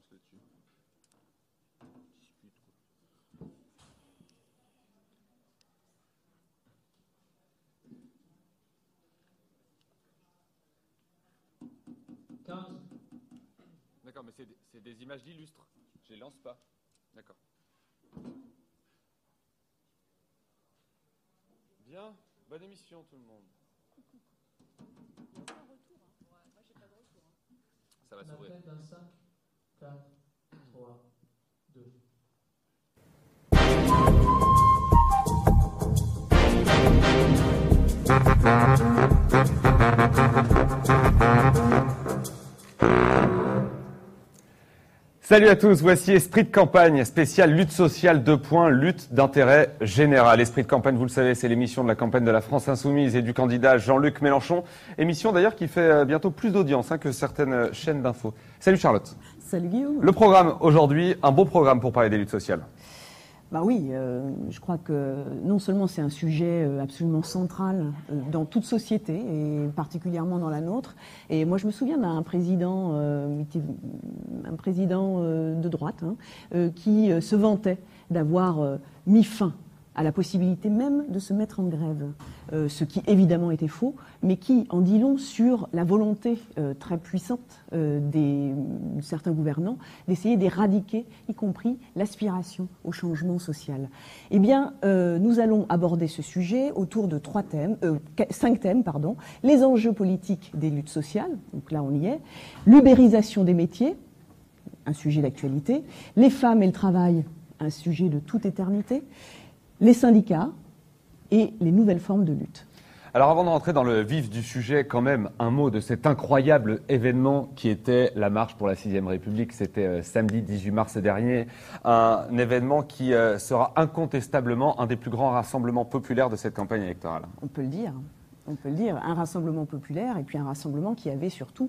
silence là-dessus. Dispute, quoi. 15. D'accord, mais c'est des, c'est des images d'illustres. Je les lance pas. D'accord. Bien, bonne émission tout le monde. Ça va On s'ouvrir. appelle dans 5, 4, 3, 2. Salut à tous, voici Esprit de campagne, spécial lutte sociale 2 points, lutte d'intérêt général. Esprit de campagne, vous le savez, c'est l'émission de la campagne de la France Insoumise et du candidat Jean-Luc Mélenchon. Émission d'ailleurs qui fait euh, bientôt plus d'audience hein, que certaines chaînes d'infos. Salut Charlotte. Salut Guillaume. Le programme aujourd'hui, un beau programme pour parler des luttes sociales. Bah oui, euh, je crois que non seulement c'est un sujet euh, absolument central euh, dans toute société et particulièrement dans la nôtre. Et moi, je me souviens d'un président, euh, un président de droite, hein, qui se vantait d'avoir mis fin à la possibilité même de se mettre en grève, Euh, ce qui évidemment était faux, mais qui en dit long sur la volonté euh, très puissante euh, des, de certains gouvernants d'essayer d'éradiquer, y compris l'aspiration au changement social. Eh bien, euh, nous allons aborder ce sujet autour de trois thèmes, euh, cinq thèmes, pardon. Les enjeux politiques des luttes sociales, donc là on y est. L'ubérisation des métiers, un sujet d'actualité. Les femmes et le travail, un sujet de toute éternité. Les syndicats et les nouvelles formes de lutte. Alors avant de rentrer dans le vif du sujet, quand même un mot de cet incroyable événement qui était la marche pour la 6ème République. C'était euh, samedi 18 mars dernier. Un événement qui euh, sera incontestablement un des plus grands rassemblements populaires de cette campagne électorale. on peut le dire. On peut le dire. Un rassemblement populaire et puis un rassemblement qui avait surtout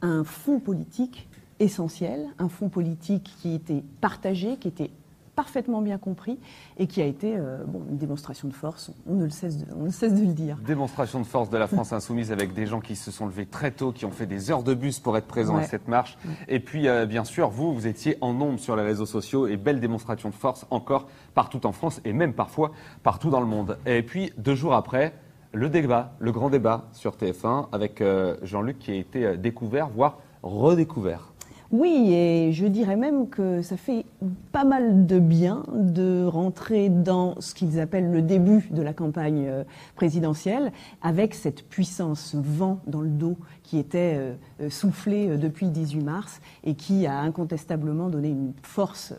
un fond politique essentiel, un fond politique qui était partagé, qui était parfaitement bien compris et qui a été euh, bon, une démonstration de force, on ne, le cesse de, on ne cesse de le dire. Démonstration de force de la France insoumise avec des gens qui se sont levés très tôt, qui ont fait des heures de bus pour être présents à cette marche. Et puis, euh, bien sûr, vous, vous étiez en nombre sur les réseaux sociaux et belle démonstration de force encore partout en France et même parfois partout dans le monde. Et puis, deux jours après, le débat, le grand débat sur TF1 avec euh, Jean-Luc qui a été découvert, voire redécouvert. Oui, et je dirais même que ça fait pas mal de bien de rentrer dans ce qu'ils appellent le début de la campagne euh, présidentielle, avec cette puissance, ce vent dans le dos qui était euh, euh, soufflé euh, depuis le 18 mars et qui a incontestablement donné une force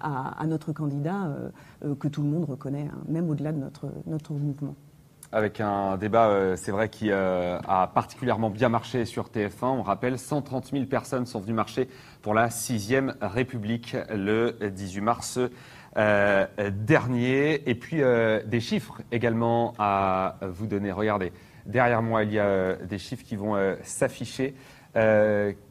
à, notre candidat que tout le monde reconnaît, hein, même au-delà de notre, notre mouvement. Avec un débat, euh, c'est vrai, qui euh, a particulièrement bien marché sur TF1. On rappelle, 130 000 personnes sont venues marcher pour la 6ème République le 18 mars euh, dernier. Et puis, des chiffres également à vous donner. Regardez, derrière moi, il y a des chiffres qui vont s'afficher.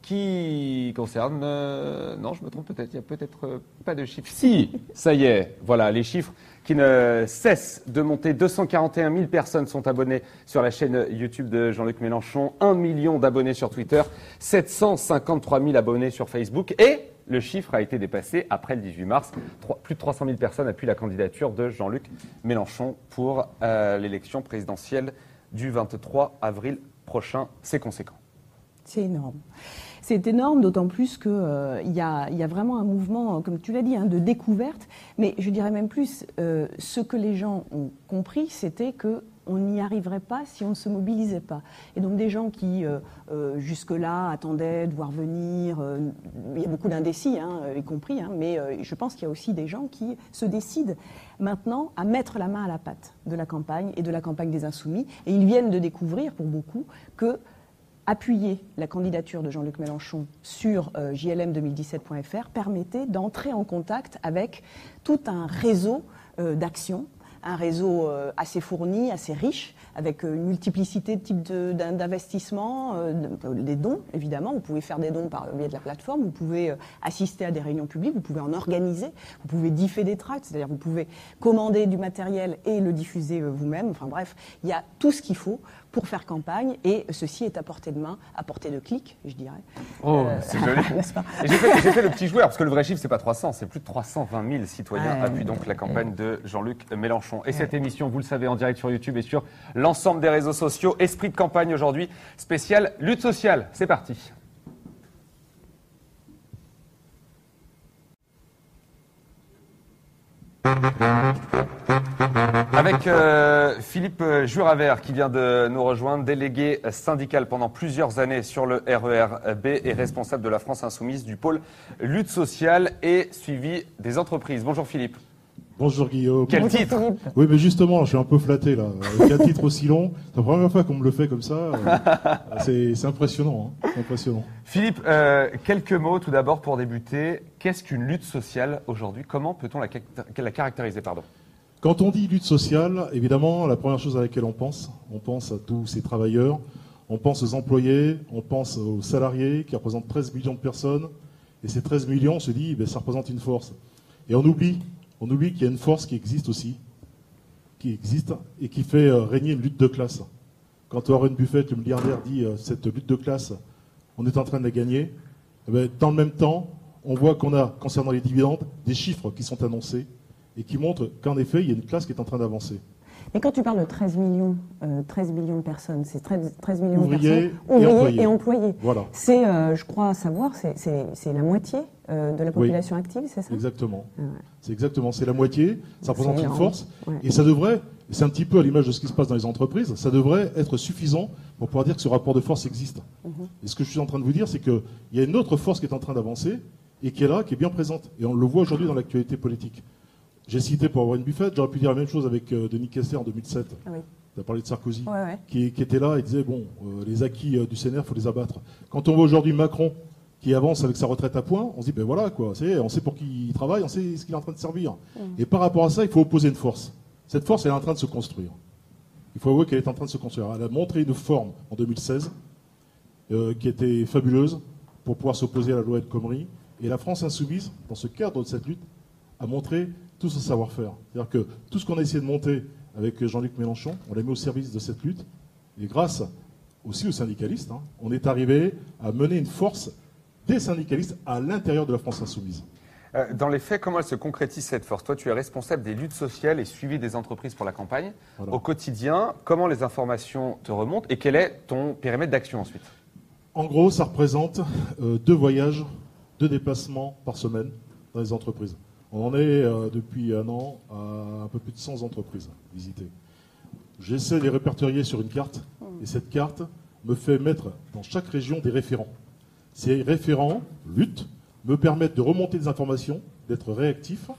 qui concernent... euh, non, je me trompe peut-être, il n'y a peut-être pas de chiffres. Si, ça y est, voilà, les chiffres qui ne cessent de monter. 241 000 personnes sont abonnées sur la chaîne YouTube de Jean-Luc Mélenchon, 1 million d'abonnés sur Twitter, 753 000 abonnés sur Facebook et le chiffre a été dépassé après le 18 mars. Plus de 300 000 personnes appuient la candidature de Jean-Luc Mélenchon pour euh, l'élection présidentielle du 23 avril prochain. C'est conséquent. C'est énorme. C'est énorme, d'autant plus qu'il y, a, il y a vraiment un mouvement, comme tu l'as dit, hein, de découverte. Mais je dirais même plus, euh, ce que les gens ont compris, c'était que on n'y arriverait pas si on ne se mobilisait pas. Et donc des gens qui, euh, euh, jusque-là, attendaient de voir venir, euh, il y a beaucoup d'indécis, hein, y compris, hein, mais euh, je pense qu'il y a aussi des gens qui se décident maintenant à mettre la main à la pâte de la campagne et de la campagne des Insoumis. Et ils viennent de découvrir, pour beaucoup, que appuyer la candidature de Jean-Luc Mélenchon sur euh, jlm2017.fr permettait d'entrer en contact avec tout un réseau euh, d'actions, un réseau euh, assez fourni, assez riche, avec une multiplicité de types d'investissements, de- des dons évidemment. Vous pouvez faire des dons par le biais de la plateforme, vous pouvez assister à des réunions publiques, vous pouvez en organiser, vous pouvez differ des tracts, c'est-à-dire vous pouvez commander du matériel et le diffuser vous-même. Enfin bref, il y a tout ce qu'il faut pour faire campagne, et ceci est à portée de main, à portée de clic, je dirais. Oh, Euh, c'est joli. J'ai fait, le petit joueur, parce que le vrai chiffre, c'est pas 300, c'est plus de 320 000 citoyens Ouais. appuient donc la campagne de Jean-Luc Mélenchon. Et cette émission, vous le savez, en direct sur YouTube et sur l'ensemble des réseaux sociaux. Esprit de campagne aujourd'hui, spécial lutte sociale. C'est parti. Avec euh, Philippe Juravert qui vient de nous rejoindre, délégué syndical pendant plusieurs années sur le RERB et responsable de la France Insoumise du pôle lutte sociale et suivi des entreprises. Bonjour Philippe. Bonjour Guillaume. Quel Bonjour, titre Philippe. Oui, mais justement, je suis un peu flatté là. Avec un titre aussi long, c'est la première fois qu'on me le fait comme ça. euh, c'est impressionnant. hein, impressionnant. Philippe, euh, quelques mots tout d'abord pour débuter. Qu'est-ce qu'une lutte sociale aujourd'hui? Comment peut-on la, caractér- la caractériser pardon? Quand on dit lutte sociale, évidemment, la première chose à laquelle on pense, on pense à tous ces travailleurs, on pense aux employés, on pense aux salariés qui représentent 13 millions de personnes. Et ces 13 millions, on se dit, ben, ça représente une force. Et on oublie, on oublie qu'il y a une force qui existe aussi, qui existe et qui fait euh, régner une lutte de classe. Quand Warren Buffett, le milliardaire, dit euh, cette lutte de classe, on est en train de la gagner, eh ben, dans le même temps, on voit qu'on a, concernant les dividendes, des chiffres qui sont annoncés et qui montrent qu'en effet, il y a une classe qui est en train d'avancer. Mais quand tu parles de 13 millions, euh, 13 millions de personnes, c'est 13, 13 millions Ouvriers de et personnes, ouvriers employés. et employés. Voilà, C'est, euh, je crois savoir, c'est- la moitié euh, de la population active, c'est ça? Exactement. Ah ouais. C'est exactement, c'est la moitié, ça représente une force, Ouais. et ça devrait, et c'est un petit peu à l'image de ce qui se passe dans les entreprises, ça devrait être suffisant pour pouvoir dire que ce rapport de force existe. Mhm. Et ce que je suis en train de vous dire, c'est qu'il y a une autre force qui est en train d'avancer, et qui est là, qui est bien présente. Et on le voit aujourd'hui dans l'actualité politique. J'ai cité pour Warren Buffett, j'aurais pu dire la même chose avec euh, Denis Kessler en 2007. Ah oui. Tu as parlé de Sarkozy. Ouais, ouais. qui, qui était là et disait bon, euh, les acquis euh, du CNR, il faut les abattre. Quand on voit aujourd'hui Macron qui avance avec sa retraite à point, on se dit ben voilà quoi, on sait pour qui il travaille, on sait ce qu'il est en train de servir. Et par rapport à ça, il faut opposer une force. Cette force, elle est en train de se construire. Il faut avouer qu'elle est en train de se construire. Elle a montré une forme en 2016 euh, qui était fabuleuse pour pouvoir s'opposer à la loi El Khomri. Et la France insoumise, dans ce cadre de cette lutte, a montré tout son savoir-faire. C'est-à-dire que tout ce qu'on a essayé de monter avec Jean-Luc Mélenchon, on l'a mis au service de cette lutte. Et grâce aussi aux syndicalistes, hein, on est arrivé à mener une force des syndicalistes à l'intérieur de la France insoumise. Euh, Dans les faits, comment elle se concrétise cette force? Toi, tu es responsable des luttes sociales et suivi des entreprises pour la campagne. Voilà. Au quotidien, comment les informations te remontent et quel est ton périmètre d'action ensuite? En gros, ça représente euh, deux voyages, deux déplacements par semaine dans les entreprises. On en est euh, depuis un an à un peu plus de 100 entreprises visitées. J'essaie de les répertorier sur une carte et cette carte me fait mettre dans chaque région des référents. Ces référents, lutte, me permettent de remonter des informations, d'être réactif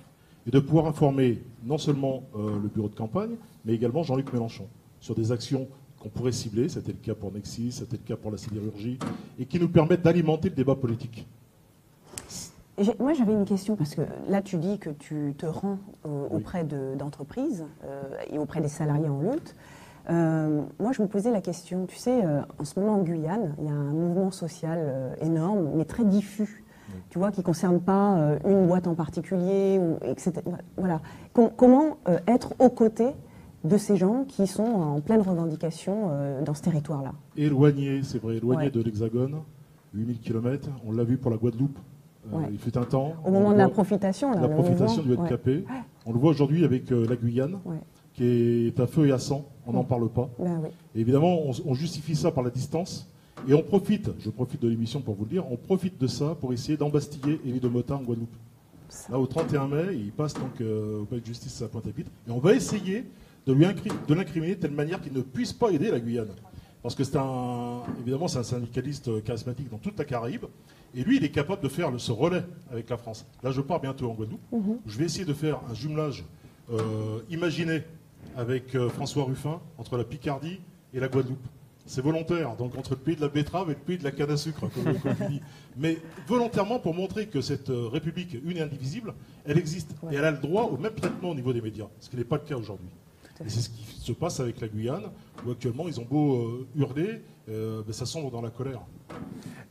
et de pouvoir informer non seulement euh, le bureau de campagne, mais également Jean-Luc Mélenchon sur des actions qu'on pourrait cibler, c'était le cas pour Nexis, c'était le cas pour la sidérurgie, et qui nous permettent d'alimenter le débat politique. Moi, j'avais une question parce que là, tu dis que tu te rends euh, Oui. auprès de- d'entreprises euh, et auprès des salariés en lutte. Euh, moi, je me posais la question, tu sais, euh, en ce moment en Guyane, il y a un mouvement social énorme, mais très diffus, tu vois, qui ne concerne pas une boîte en particulier, ou, etc. Voilà. Com- comment être aux côtés de ces gens qui sont en pleine revendication dans ce territoire-là? Éloigné, c'est vrai, éloigné Ouais. de l'Hexagone, 8000 km, on l'a vu pour la Guadeloupe, Ouais. il fut un temps. Au on moment de la profitation, là, la profitation du mouvement, ouais. On le voit aujourd'hui avec euh, la Guyane, Ouais. qui est à feu et à sang, on n'en parle pas. Ben oui. Et évidemment, on, on justifie ça par la distance. Et on profite, je profite de l'émission pour vous le dire, on profite de ça pour essayer d'embastiller Élie de Motin en Guadeloupe. Là, au 31 mai, il passe donc euh, au palais de justice à Pointe-à-Pitre. Et on va essayer de lui incri- de l'incriminer de telle manière qu'il ne puisse pas aider la Guyane. Parce que c'est un, évidemment, c'est un syndicaliste euh, charismatique dans toute la Caraïbe. Et lui, il est capable de faire le, ce relais avec la France. Là, je pars bientôt en Guadeloupe. où Je vais essayer de faire un jumelage euh, imaginé avec euh, François Ruffin entre la Picardie et la Guadeloupe. C'est volontaire, donc entre le pays de la betterave et le pays de la canne à sucre, comme, comme dis. Mais volontairement pour montrer que cette euh, République une et indivisible, elle existe. Et elle a le droit au même traitement au niveau des médias, ce qui n'est pas le cas aujourd'hui. Et c'est ce qui se passe avec la Guyane, où actuellement ils ont beau euh, hurler, euh, ben, ça sombre dans la colère.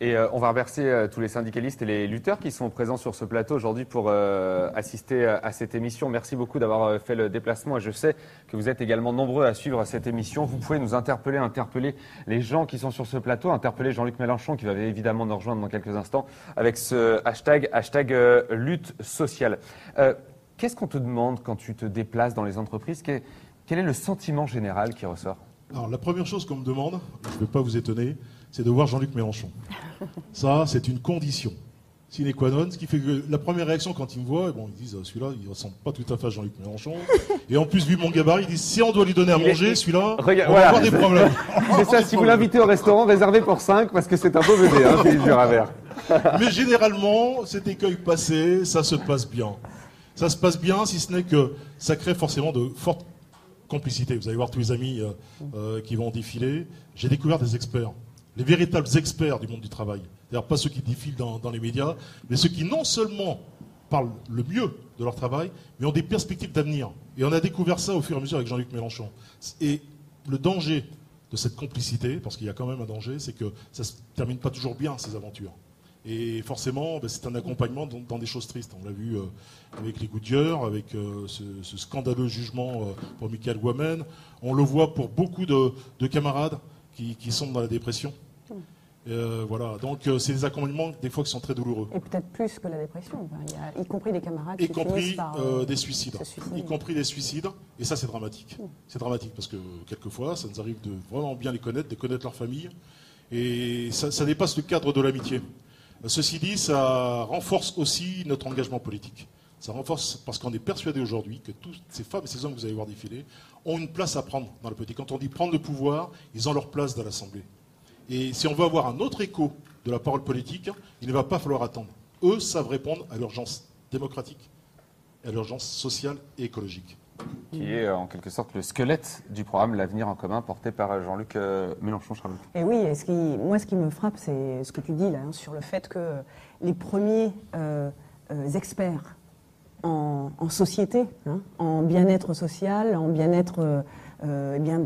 Et euh, on va remercier euh, tous les syndicalistes et les lutteurs qui sont présents sur ce plateau aujourd'hui pour assister à cette émission. Merci beaucoup d'avoir fait le déplacement. Je sais que vous êtes également nombreux à suivre cette émission. Vous pouvez nous interpeller, interpeller les gens qui sont sur ce plateau, interpeller Jean-Luc Mélenchon qui va évidemment nous rejoindre dans quelques instants avec ce hashtag, hashtag lutte sociale. Qu'est-ce qu'on te demande quand tu te déplaces dans les entreprises? Quel est le sentiment général qui ressort? Alors, la première chose qu'on me demande, je ne vais pas vous étonner, c'est de voir Jean-Luc Mélenchon. Ça, c'est une condition sine qua non, ce qui fait que la première réaction quand ils me voient, bon, ils disent, euh, celui-là, il ressemble pas tout à fait à Jean-Luc Mélenchon. Et en plus, vu mon gabarit, ils disent, si on doit lui donner à manger, celui-là, on Regarde, va voilà. avoir des problèmes. C'est ça, si vous l'invitez au restaurant, réservé pour 5 parce que c'est un beau bébé, hein, Philippe Juravert. Mais généralement, cet écueil passé, ça se passe bien. Ça se passe bien, si ce n'est que ça crée forcément de fortes complicités. Vous allez voir tous les amis euh, euh, qui vont défiler. J'ai découvert des experts, les véritables experts du monde du travail. C'est-à-dire pas ceux qui défilent dans, dans les médias, mais ceux qui non seulement parlent le mieux de leur travail, mais ont des perspectives d'avenir. Et on a découvert ça au fur et à mesure avec Jean-Luc Mélenchon. Et le danger de cette complicité, parce qu'il y a quand même un danger, c'est que ça se termine pas toujours bien, ces aventures. Et forcément, ben, c'est un accompagnement dans, dans des choses tristes. On l'a vu euh, avec les Goodyear, avec euh, ce, ce scandaleux jugement euh, pour Michael Wamen. On le voit pour beaucoup de, de camarades qui, qui sont dans la dépression. Voilà. Donc, c'est des accompagnements des fois qui sont très douloureux. Et peut-être plus que la dépression. Il y a, y compris des camarades Y qui compris par des suicides. Y compris des suicides. Et ça, c'est dramatique. C'est dramatique parce que quelquefois, ça nous arrive de vraiment bien les connaître, de connaître leur famille. Et ça, ça dépasse le cadre de l'amitié. Ceci dit, ça renforce aussi notre engagement politique. Ça renforce parce qu'on est persuadé aujourd'hui que toutes ces femmes et ces hommes que vous allez voir défiler ont une place à prendre dans le politique. Quand on dit prendre le pouvoir, ils ont leur place dans l'Assemblée. Et si on veut avoir un autre écho de la parole politique, il ne va pas falloir attendre. Eux savent répondre à l'urgence démocratique, à l'urgence sociale et écologique. Qui est euh, en quelque sorte le squelette du programme L'avenir en commun porté par euh, Jean-Luc euh, Mélenchon. Charles. Et oui, et ce qui, moi, ce qui me frappe, c'est ce que tu dis là, hein, sur le fait que les premiers experts en, société, hein, en bien-être social, en bien-être, eh bien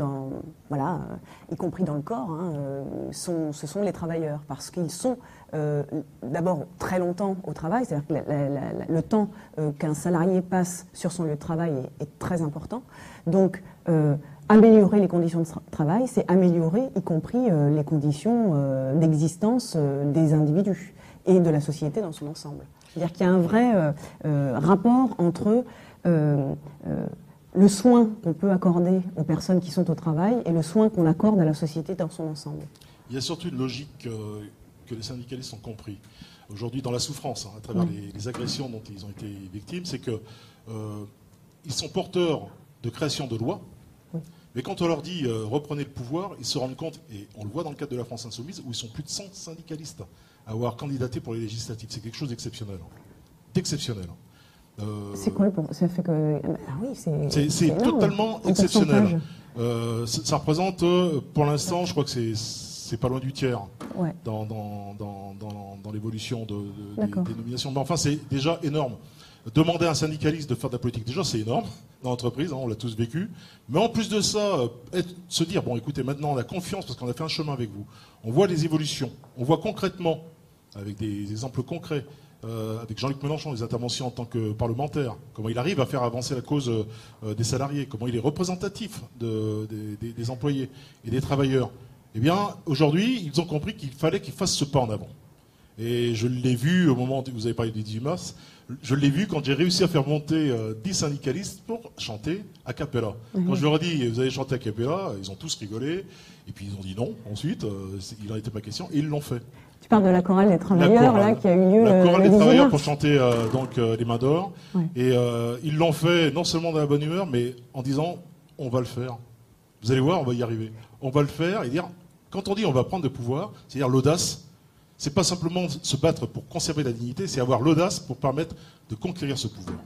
voilà, euh, y compris dans le corps, hein, euh, ce sont les travailleurs, parce qu'ils sont euh, d'abord très longtemps au travail, c'est-à-dire que le temps euh, qu'un salarié passe sur son lieu de travail est, très important. Donc, euh, améliorer les conditions de tra- travail, c'est améliorer y compris euh, les conditions euh, d'existence euh, des individus et de la société dans son ensemble. C'est-à-dire qu'il y a un vrai euh, euh, rapport entre euh, euh, le soin qu'on peut accorder aux personnes qui sont au travail et le soin qu'on accorde à la société dans son ensemble. Il y a surtout une logique euh, que les syndicalistes ont compris. Aujourd'hui, dans la souffrance, hein, à travers les, les agressions dont ils ont été victimes, c'est que euh, ils sont porteurs de création de lois, mais quand on leur dit euh, reprenez le pouvoir, ils se rendent compte, et on le voit dans le cadre de la France Insoumise, où ils sont plus de 100 syndicalistes à avoir candidaté pour les législatives. C'est quelque chose d'exceptionnel. D'exceptionnel. Euh, C'est pour- Ça fait que. Ah oui, c'est. totalement en exceptionnel. euh, ça ça représente, euh, pour l'instant, je crois que c'est- c'est pas loin du tiers Ouais. dans, dans, dans, l'évolution de, de- des, nominations. Mais enfin, c'est déjà énorme. Demander à un syndicaliste de faire de la politique, déjà, c'est énorme dans l'entreprise, hein, on l'a tous vécu. Mais en plus de ça, être- se dire, bon, écoutez, maintenant, on a confiance parce qu'on a fait un chemin avec vous. On voit les évolutions. On voit concrètement, avec des exemples concrets, euh, avec Jean-Luc Mélenchon, les interventions en tant que parlementaire, comment il arrive à faire avancer la cause euh, des salariés, comment il est représentatif de- des, des- des employés et des travailleurs. Eh bien, aujourd'hui, ils ont compris qu'il fallait qu'ils fassent ce pas en avant. Et je l'ai vu au moment où vous avez parlé du 18 mars, je l'ai vu quand j'ai réussi à faire monter euh, 10 syndicalistes pour chanter a cappella. Quand je leur ai dit, vous allez chanter a cappella, ils ont tous rigolé, et puis ils ont dit non ensuite, euh, il n'en était pas question, et ils l'ont fait. Tu parles de la chorale des travailleurs, chorale. là, qui a eu lieu La le, chorale le des 18 travailleurs pour chanter euh, donc euh, les mains d'or. Ouais. Et euh, ils l'ont fait non seulement dans la bonne humeur, mais en disant on va le faire. Vous allez voir, on va y arriver. On va le faire et dire quand on dit on va prendre le pouvoir, c'est-à-dire l'audace. C'est pas simplement se battre pour conserver la dignité, c'est avoir l'audace pour permettre de conquérir ce pouvoir.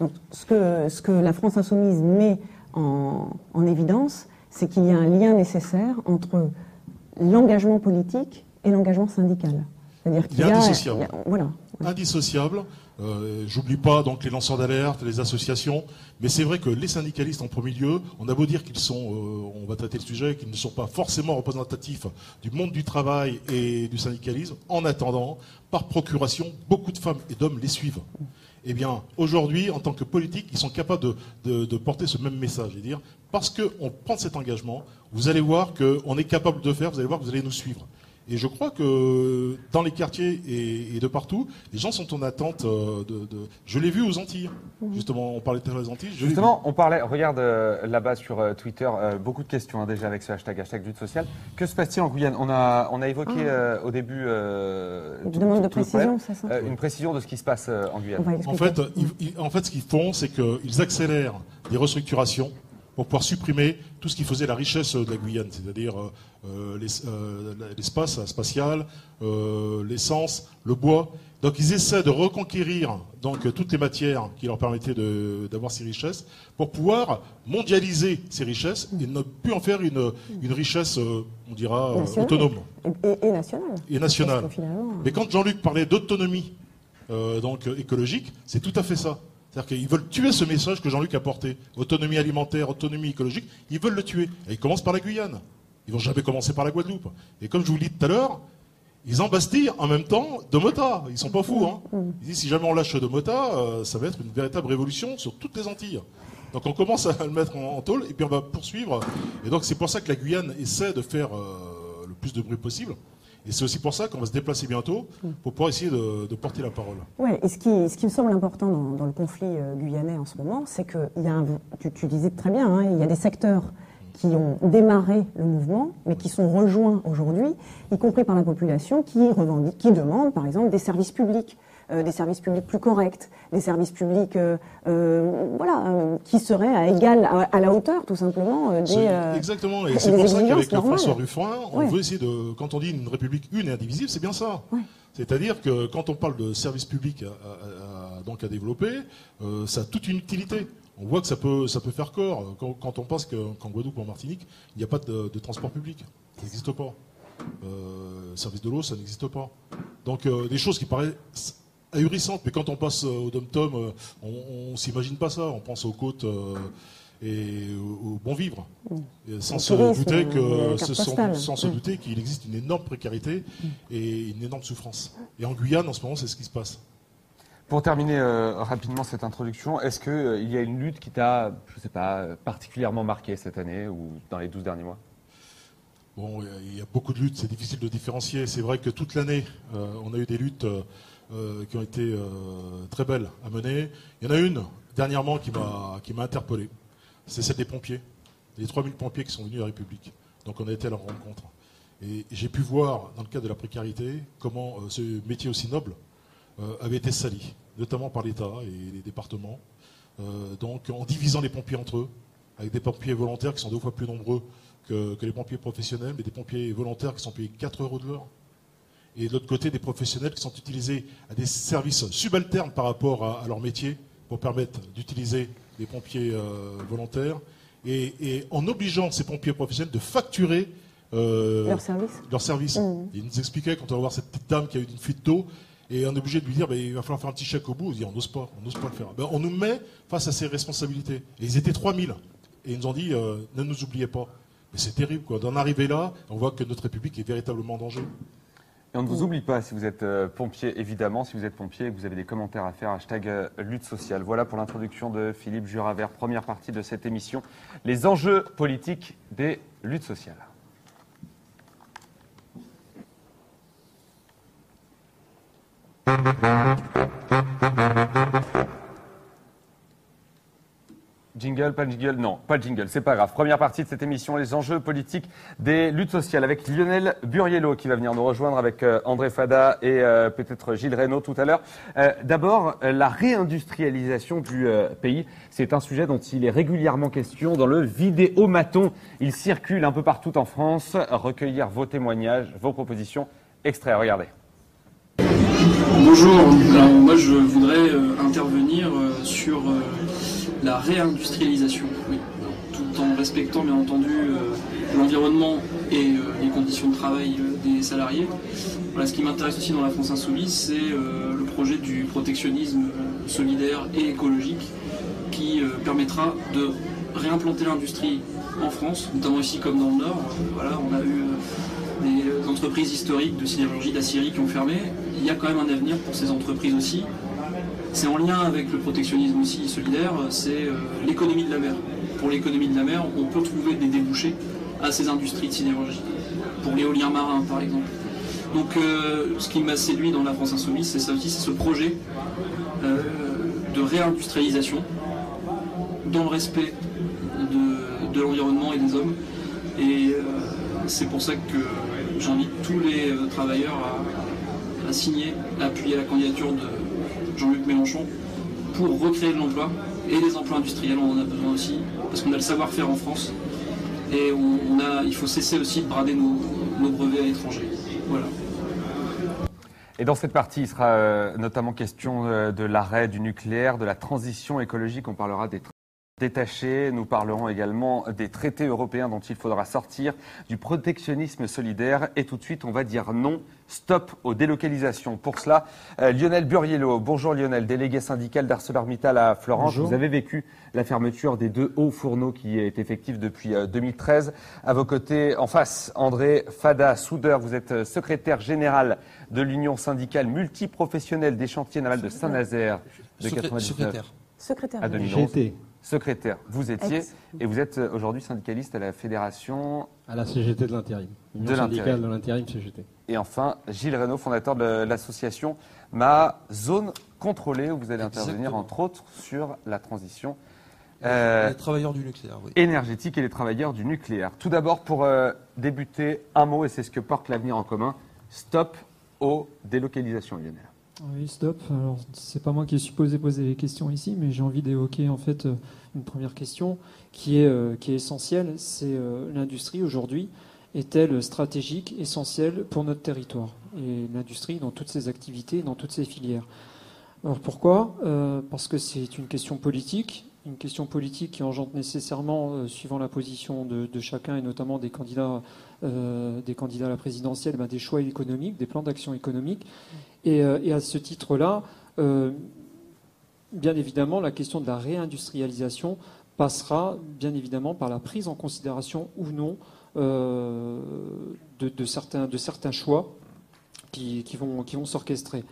Donc, ce que, ce que la France insoumise met en, en évidence, c'est qu'il y a un lien nécessaire entre l'engagement politique et l'engagement syndical. C'est-à-dire qu'il Il y a indissociable. y a- voilà, indissociable. Euh, J'oublie pas donc les lanceurs d'alerte, les associations, mais c'est vrai que les syndicalistes en premier lieu, on a beau dire qu'ils sont, euh, on va traiter le sujet, qu'ils ne sont pas forcément représentatifs du monde du travail et du syndicalisme. En attendant, par procuration, beaucoup de femmes et d'hommes les suivent. Eh bien, aujourd'hui, en tant que politiques, ils sont capables de, de- de porter ce même message et dire parce qu'on prend cet engagement, vous allez voir qu'on est capable de faire, vous allez voir que vous allez nous suivre. Et je crois que dans les quartiers et, et de partout, les gens sont en attente euh, de. de- Je l'ai vu aux Antilles, justement. On parlait tout à l'heure des Antilles. je. Justement, on parlait, regarde euh, là-bas sur euh, Twitter, euh, beaucoup de questions hein, déjà avec ce hashtag, hashtag lutte sociale. Que se passe-t-il en Guyane? On a, on a évoqué euh, au début. euh, Une tout- demande tout- de précision, ça? Euh, Une précision de ce qui se passe euh, en Guyane. En fait, ils- ils- en fait, ce qu'ils font, c'est qu'ils accélèrent des restructurations pour pouvoir supprimer tout ce qui faisait la richesse de la Guyane, c'est-à-dire euh, euh, l'es- euh, l'espace spatial, euh, l'essence, le bois. Donc ils essaient de reconquérir donc toutes les matières qui leur permettaient d'avoir ces richesses pour pouvoir mondialiser ces richesses et ne plus en faire une, une richesse, on dira, Nationale. autonome Et, et- et national. et nationale. Parce que finalement, Mais quand Jean-Luc parlait d'autonomie donc écologique, c'est tout à fait ça. C'est-à-dire qu'ils veulent tuer ce message que Jean-Luc a porté. Autonomie alimentaire, autonomie écologique, ils veulent le tuer. Et ils commencent par la Guyane. Ils vont jamais commencer par la Guadeloupe. Et comme je vous l'ai dit tout à l'heure, ils embastillent en même temps Domota. Ils sont pas fous. Hein. Ils disent si jamais on lâche Domota, euh, ça va être une véritable révolution sur toutes les Antilles. Donc on commence à le mettre en, en tôle et puis on va poursuivre. Et donc c'est pour ça que la Guyane essaie de faire euh, le plus de bruit possible. Et c'est aussi pour ça qu'on va se déplacer bientôt pour pouvoir essayer de, porter la parole. Ouais, et ce qui, me semble important dans, le conflit euh, guyanais en ce moment, c'est qu'il y a un, tu, disais très bien, hein, il y a des secteurs qui ont démarré le mouvement, mais qui sont rejoints aujourd'hui, y compris par la population, qui revendique, qui demande, par exemple, des services publics, des services publics plus corrects, des services publics, euh, euh, voilà, euh, qui seraient à égal, à, à la hauteur, tout simplement, euh, des. Euh, Exactement, et c'est pour ça qu'avec. François Ruffin, on Ouais. veut essayer de, quand on dit une république une et indivisible, c'est bien ça. Ouais. C'est-à-dire que quand on parle de services publics à, à- à- donc à développer, euh, ça a toute une utilité. On voit que ça peut, ça peut faire corps quand, quand on pense que- qu'en Guadeloupe ou en Martinique, il n'y a pas de, de transport public. Ça n'existe pas. Euh, service de l'eau, ça n'existe pas. Donc euh, des choses qui paraissent ahurissantes, mais quand on passe euh, au dom-tom, euh, on ne s'imagine pas ça. On pense aux côtes euh, et au, au bon vivre. Et sans se douter que sans se Mm. douter qu'il existe une énorme précarité et une énorme souffrance. Et en Guyane, en ce moment, c'est ce qui se passe. Pour terminer euh, rapidement cette introduction, est-ce qu'il y a une lutte qui t'a, je sais pas, particulièrement marqué cette année ou dans les 12 derniers mois? Bon, il y a- il y a beaucoup de luttes, c'est difficile de différencier. C'est vrai que toute l'année, euh, on a eu des luttes euh, qui ont été euh, très belles à mener. Il y en a une, dernièrement, qui m'a interpellé. C'est celle des pompiers. Les 3000 pompiers qui sont venus à la République. Donc on a été à leur rencontre. Et j'ai pu voir, dans le cadre de la précarité, comment euh, ce métier aussi noble avait été sali, notamment par l'État et les départements. Donc en divisant les pompiers entre eux, avec des pompiers volontaires qui sont deux fois plus nombreux que, que les pompiers professionnels, mais des pompiers volontaires qui sont payés 4 euros de l'heure. Et de l'autre côté, des professionnels qui sont utilisés à des services subalternes par rapport à, à leur métier pour permettre d'utiliser des pompiers euh, volontaires. Et, et en obligeant ces pompiers professionnels de facturer euh, leur service. leur service. Il nous expliquait quand on va voir cette petite dame qui a eu une fuite d'eau, et on est obligé de lui dire ben, il va falloir faire un petit chèque au bout. Il dit on n'ose pas, on n'ose pas le faire. Ben, on nous met face à ces responsabilités. Et ils étaient 3000. Et ils nous ont dit euh, ne nous oubliez pas. Mais c'est terrible quoi. D'en arriver là, on voit que notre République est véritablement en danger. Et on ne vous oublie pas si vous êtes euh, pompier, évidemment, si vous êtes pompier et que vous avez des commentaires à faire, hashtag euh, lutte sociale. Voilà pour l'introduction de Philippe Juravert, première partie de cette émission, les enjeux politiques des luttes sociales. Jingle, pas de jingle Non, pas de jingle, c'est pas grave. Première partie de cette émission, les enjeux politiques des luttes sociales, avec Lionel Buriello qui va venir nous rejoindre avec euh, André Fada et euh, peut-être Gilles Reynaud tout à l'heure. Euh, D'abord, la réindustrialisation du pays, c'est un sujet dont il est régulièrement question dans le vidéomaton. Il circule un peu partout en France. Recueillir vos témoignages, vos propositions. Extrait, regardez. Bonjour, alors moi je voudrais intervenir sur la réindustrialisation, oui. tout en respectant bien entendu euh, l'environnement et euh, les conditions de travail euh, des salariés. Voilà, ce qui m'intéresse aussi dans la France Insoumise, c'est le projet du protectionnisme solidaire et écologique qui permettra de réimplanter l'industrie en France, notamment ici comme dans le Nord. Voilà, on a eu des entreprises historiques de sidérurgie d'aciérie qui ont fermé. Il y a quand même un avenir pour ces entreprises aussi. C'est en lien avec le protectionnisme aussi solidaire, c'est euh, l'économie de la mer. Pour l'économie de la mer, on peut trouver des débouchés à ces industries de sidérurgie. Pour l'éolien marin, par exemple. Donc, euh, ce qui m'a séduit dans la France Insoumise, c'est ça aussi, c'est ce projet euh, de réindustrialisation dans le respect de, l'environnement et des hommes. Et c'est pour ça que j'invite tous les travailleurs à signer, à appuyer la candidature de Jean-Luc Mélenchon pour recréer de l'emploi et les emplois industriels, on en a besoin aussi, parce qu'on a le savoir-faire en France et on, a, il faut cesser aussi de brader nos, nos brevets à l'étranger. Voilà. Et dans cette partie, il sera euh, notamment question euh, de l'arrêt du nucléaire, de la transition écologique. On parlera des détachés. Nous parlerons également des traités européens dont il faudra sortir, du protectionnisme solidaire. Et tout de suite, on va dire non, stop aux délocalisations. Pour cela, euh, Lionel Buriello. Bonjour Lionel, délégué syndical d'ArcelorMittal à Florence. Bonjour. Vous avez vécu la fermeture des deux hauts fourneaux qui est effective depuis euh, 2013. À vos côtés, en face, André Fada, soudeur. Vous êtes euh, secrétaire général de l'Union syndicale multiprofessionnelle des chantiers navals de Saint-Nazaire de Secré- 99 secrétaire. Secrétaire à général. 2011. Secrétaire, vous étiez, Ex. et vous êtes euh, aujourd'hui syndicaliste à la Fédération. à la CGT de l'intérim. De syndicale de l'intérim CGT. Et enfin, Gilles Reynaud, fondateur de l'association Ma Zone Contrôlée, où vous allez intervenir entre autres sur la transition euh, Les travailleurs du nucléaire, oui. énergétique et les travailleurs du nucléaire. Tout d'abord, pour euh, débuter, un mot, et c'est ce que porte l'avenir en commun, stop aux délocalisations, Lionel. Oui, stop. Alors, c'est pas moi qui est supposé poser les questions ici, mais j'ai envie d'évoquer en fait euh, une première question qui est, euh, qui est essentielle. C'est euh, l'industrie aujourd'hui est-elle stratégique, essentielle pour notre territoire Et l'industrie dans toutes ses activités, dans toutes ses filières? Alors pourquoi? Parce que c'est une question politique, une question politique qui engendre nécessairement, suivant la position de chacun et notamment des candidats, euh, des candidats à la présidentielle, ben, des choix économiques, des plans d'action économiques. Et, euh, et à ce titre-là, euh, bien évidemment, la question de la réindustrialisation passera bien évidemment par la prise en considération ou non euh, de, de certains, de certains choix qui, qui vont, qui vont s'orchestrer.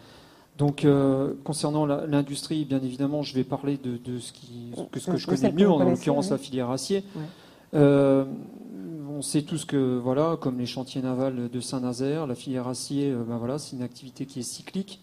Donc, euh, concernant l'industrie, bien évidemment, je vais parler de, de ce, qui, que, ce que De je connais mieux, en l'occurrence la filière acier. Ouais. Euh, on sait tous que, voilà, comme les chantiers navals de Saint-Nazaire, la filière acier, ben voilà, c'est une activité qui est cyclique,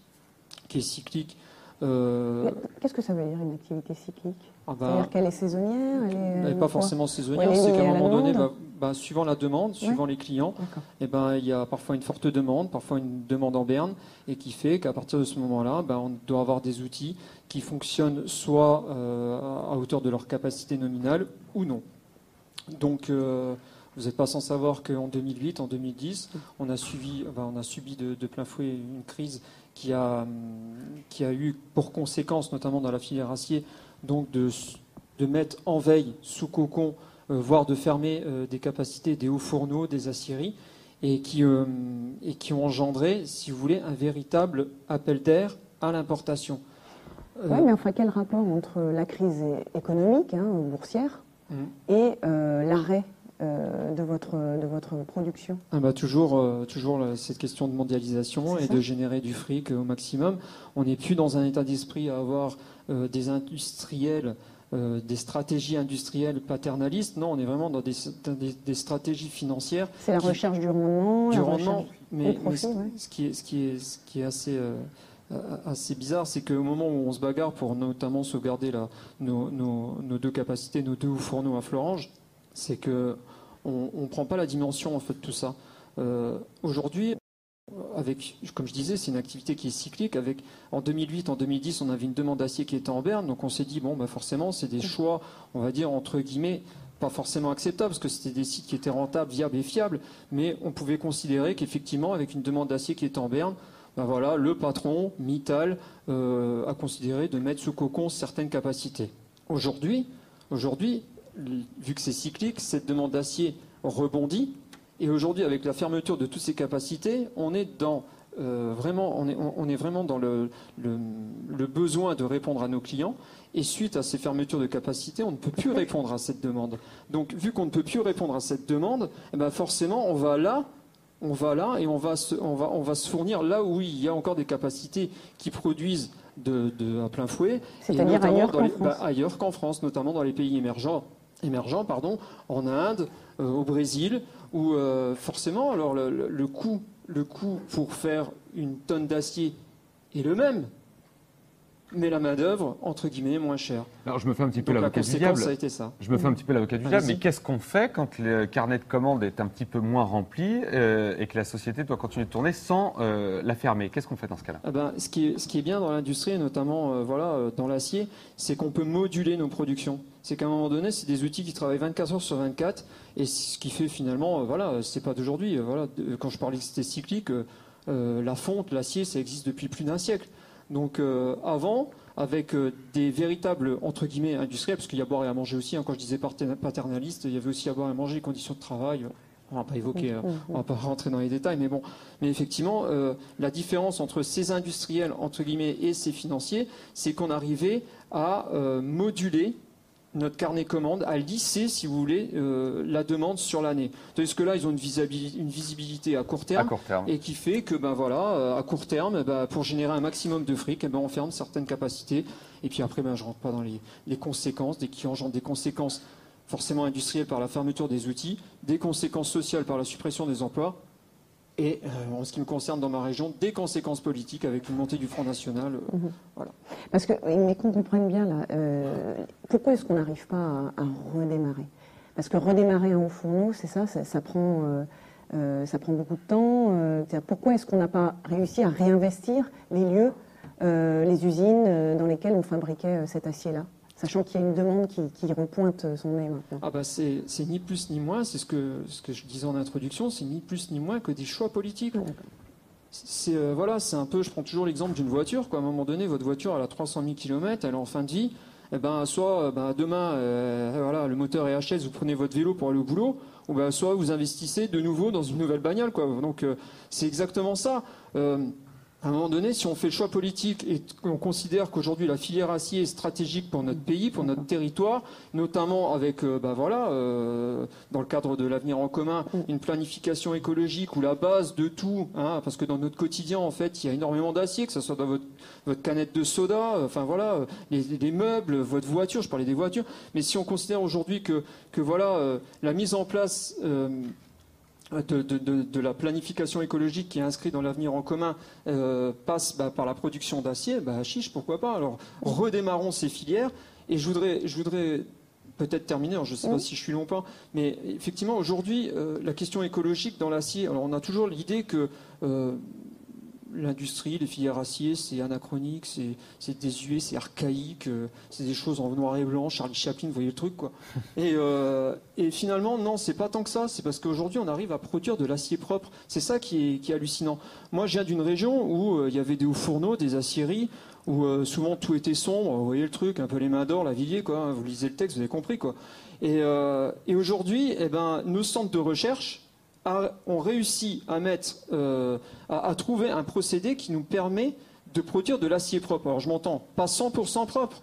qui est cyclique. euh, Qu'est-ce que ça veut dire une activité cyclique? Ah ben, C'est-à-dire qu'elle est saisonnière elle est, elle n'est euh, pas forcément saisonnière, c'est qu'à un moment donné, bah, bah, suivant la demande, suivant les clients, D'accord. eh ben, il y a parfois une forte demande, parfois une demande en berne, et qui fait qu'à partir de ce moment-là, ben, on doit avoir des outils qui fonctionnent soit euh, à hauteur de leur capacité nominale ou non. Donc, euh, vous n'êtes pas sans savoir qu'en 2008, en 2010, on a, suivi, ben, on a subi de, de plein fouet une crise qui a, hum, qui a eu pour conséquence, notamment dans la filière acier, donc de, de mettre en veille sous cocon euh, voire de fermer euh, des capacités des hauts fourneaux, des aciéries, et qui, euh, et qui ont engendré, si vous voulez, un véritable appel d'air à l'importation. Ouais, mais enfin, quel rapport entre la crise économique, hein, boursière, Mhm. et l'arrêt euh, de, votre, de votre production Ah bah toujours, euh, toujours là, cette question de mondialisation et ça. de générer du fric euh, au maximum. On n'est plus dans un état d'esprit à avoir euh, des industriels, des stratégies industrielles paternalistes. Non, on est vraiment dans des, des- des stratégies financières C'est la Qui- recherche du rendement du rendement. Mais, ce, ouais. ce qui est, ce, qui est, ce qui est assez, assez bizarre, c'est qu'au moment où on se bagarre pour notamment sauvegarder la, nos, nos- nos deux capacités, nos deux fourneaux à Florange, c'est que on ne prend pas la dimension en fait de tout ça. Euh, Aujourd'hui, avec, comme je disais, c'est une activité qui est cyclique. Avec, en 2008, en 2010, on avait une demande d'acier qui était en berne, donc on s'est dit bon, bah forcément, c'est des choix, on va dire entre guillemets, pas forcément acceptables, parce que c'était des sites qui étaient rentables, viables et fiables, mais on pouvait considérer qu'effectivement, avec une demande d'acier qui était en berne, ben voilà, le patron, Mittal, euh, a considéré de mettre sous cocon certaines capacités. Aujourd'hui, aujourd'hui, vu que c'est cyclique, cette demande d'acier rebondit. Et aujourd'hui, avec la fermeture de toutes ces capacités, on est dans euh, vraiment, on est, on est, vraiment dans le, le, le, besoin de répondre à nos clients. Et suite à ces fermetures de capacités, on ne peut plus répondre à cette demande. Donc, vu qu'on ne peut plus répondre à cette demande, eh ben forcément, on va là, on va là et on va, se, on, va, on va se fournir là où il y a encore des capacités qui produisent de, de à plein fouet. C'est-à-dire ailleurs qu'en les, France. bah, ailleurs qu'en France, notamment dans les pays émergents, émergents pardon, en Inde, euh, au Brésil, où euh, forcément, alors le, coût pour faire une tonne d'acier est le même, mais la main-d'œuvre, entre guillemets, est moins chère. Alors, je me fais un petit peu Donc, la l'avocat du diable. ça a été ça. Je me fais un petit peu l'avocat du diable, mais qu'est-ce qu'on fait quand le carnet de commandes est un petit peu moins rempli euh, et que la société doit continuer de tourner sans euh, la fermer? Qu'est-ce qu'on fait dans ce cas-là? Ah ben, ce, qui est, ce qui est bien dans l'industrie, et notamment euh, voilà, dans l'acier, c'est qu'on peut moduler nos productions. C'est qu'à un moment donné, c'est des outils qui travaillent 24 heures sur 24, et ce qui fait finalement, euh, voilà, c'est pas d'aujourd'hui. euh, voilà, quand je parlais que c'était cyclique, la fonte, l'acier, ça existe depuis plus d'un siècle. Donc euh, avant, avec euh, des véritables entre guillemets industriels, parce qu'il y a à boire et à manger aussi. hein, quand je disais pater- paternaliste, il y avait aussi à boire et à manger, les conditions de travail. On va pas évoquer, euh, on va pas rentrer dans les détails, mais bon. Mais effectivement, euh, la différence entre ces industriels entre guillemets et ces financiers, c'est qu'on arrivait à euh, moduler notre carnet commande, à lisser, si vous voulez, euh, la demande sur l'année. Tandis que là, ils ont une visibilité, une visibilité à court À terme court terme. et qui fait que ben voilà, euh, à court terme, eh ben, pour générer un maximum de fric, eh ben, on ferme certaines capacités. Et puis après, ben, je rentre pas dans les, les conséquences, des, qui engendrent des conséquences forcément industrielles par la fermeture des outils, des conséquences sociales par la suppression des emplois, et euh, en ce qui me concerne dans ma région, des conséquences politiques avec une montée du Front National. euh, Parce que, mais qu'on comprenne bien là, euh, pourquoi est-ce qu'on n'arrive pas à, à redémarrer? Parce que redémarrer un haut fourneau, c'est ça, ça, ça prend, ça prend beaucoup de temps. pourquoi est-ce qu'on n'a pas réussi à réinvestir les lieux, les usines dans lesquelles on fabriquait cet acier-là? Sachant qu'il y a une demande qui, qui repointe son nez maintenant. Ah bah c'est ni plus ni moins, c'est ce que, ce que je disais en introduction, c'est ni plus ni moins que des choix politiques. Ah. C'est euh, voilà, c'est un peu, je prends toujours l'exemple d'une voiture. Quoi. À un moment donné, votre voiture, elle a 300 000 km, elle est en fin de vie. Et ben, soit euh, ben, demain, euh, voilà, le moteur est HS, vous prenez votre vélo pour aller au boulot, ou ben, soit vous investissez de nouveau dans une nouvelle bagnole. Quoi. Donc euh, c'est exactement ça. Euh, à un moment donné, si on fait le choix politique et qu'on considère qu'aujourd'hui la filière acier est stratégique pour notre pays, pour notre territoire, notamment avec, euh, bah voilà, euh, dans le cadre de l'avenir en commun, une planification écologique où la base de tout, hein, parce que dans notre quotidien, en fait, il y a énormément d'acier, que ce soit dans votre, votre canette de soda, euh, enfin voilà, euh, les, les meubles, votre voiture, je parlais des voitures, mais si on considère aujourd'hui que, que voilà, euh, la mise en place euh, de, de- la planification écologique qui est inscrite dans l'avenir en commun euh, passe bah, par la production d'acier, bah, chiche, pourquoi pas Alors, redémarrons ces filières. Et je voudrais, je voudrais peut-être terminer, alors je ne sais pas si je suis long ou pas, mais effectivement, aujourd'hui, euh, la question écologique dans l'acier, alors on a toujours l'idée que euh, l'industrie, les filières acier, c'est anachronique, c'est c'est désuet, c'est archaïque, euh, c'est des choses en noir et blanc, Charlie Chaplin, vous voyez le truc, quoi. Et, euh, et finalement, non, c'est pas tant que ça. C'est parce qu'aujourd'hui, on arrive à produire de l'acier propre. C'est ça qui est, qui est hallucinant. Moi, je viens d'une région où euh, il y avait des hauts fourneaux, des aciéries, où souvent tout était sombre. Vous voyez le truc, un peu les mains d'or, la Villiers, quoi. hein, Vous lisez le texte, vous avez compris, quoi. Et, et aujourd'hui, eh ben, nos centres de recherche a- ont réussi à mettre, euh, à, à trouver un procédé qui nous permet de produire de l'acier propre. Alors, je m'entends, pas 100% propre.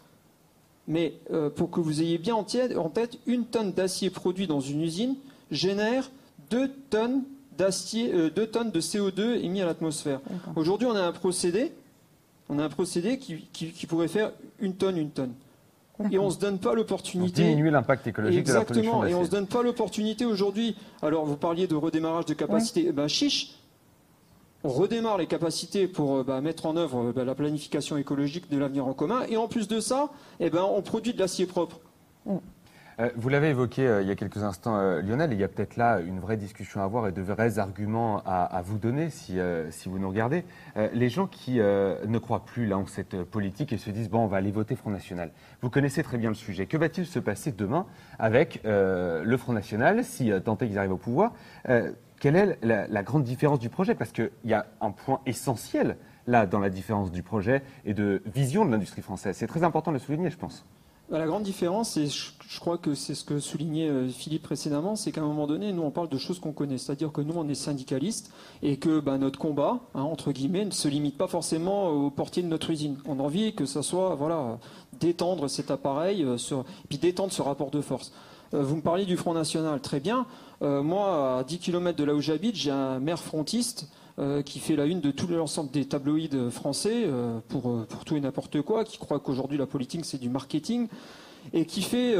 Mais euh, pour que vous ayez bien en tête, en tête, une tonne d'acier produit dans une usine génère 2 tonnes d'acier, euh, 2 tonnes de CO2 émis à l'atmosphère. Aujourd'hui, on a un procédé, on a un procédé qui, qui- qui pourrait faire une tonne, une tonne. Et on se donne pas Pour l'opportunité. diminuer l'impact écologique de la production Exactement, et on d'acier. se donne pas l'opportunité aujourd'hui. Alors, vous parliez de redémarrage de capacité. Eh Ben, chiche, on redémarre les capacités pour euh, bah, mettre en œuvre euh, bah, la planification écologique de l'avenir en commun. Et en plus de ça, eh ben, on produit de l'acier propre. Euh, vous l'avez évoqué euh, il y a quelques instants, euh, Lionel, il y a peut-être là une vraie discussion à avoir et de vrais arguments à, vous donner si, si vous nous regardez. Les gens qui ne croient plus là en cette politique et se disent bon, on va aller voter Front National. Vous connaissez très bien le sujet. Que va-t-il se passer demain avec le Front National si tant est qu'ils arrivent au pouvoir? Quelle est la, la grande différence du projet? Parce qu'il y a un point essentiel là dans la différence du projet et de vision de l'industrie française. C'est très important de le souligner, je pense. Bah, La grande différence, et je, crois que c'est ce que soulignait euh, Philippe précédemment, c'est qu'à un moment donné, nous on parle de choses qu'on connaît, c'est-à-dire que nous on est syndicalistes et que bah, notre combat, hein, entre guillemets, ne se limite pas forcément au portier de notre usine. On a envie que ça soit, voilà, d'étendre cet appareil, euh, sur- puis d'étendre ce rapport de force. Euh, vous me parliez du Front National, très bien. Moi, à 10 km de là où j'habite, j'ai un maire frontiste euh, qui fait la une de tout l'ensemble des tabloïds français euh, pour, euh, pour tout et n'importe quoi, qui croit qu'aujourd'hui la politique c'est du marketing, et qui fait,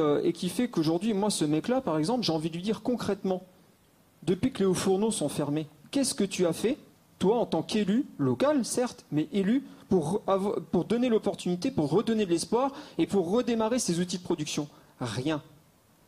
fait qu'aujourd'hui, moi, ce mec-là, par exemple, j'ai envie de lui dire concrètement, depuis que les hauts fourneaux sont fermés, qu'est-ce que tu as fait, toi, en tant qu'élu, local, certes, mais élu, pour, pour donner l'opportunité, pour redonner de l'espoir et pour redémarrer ces outils de production? Rien.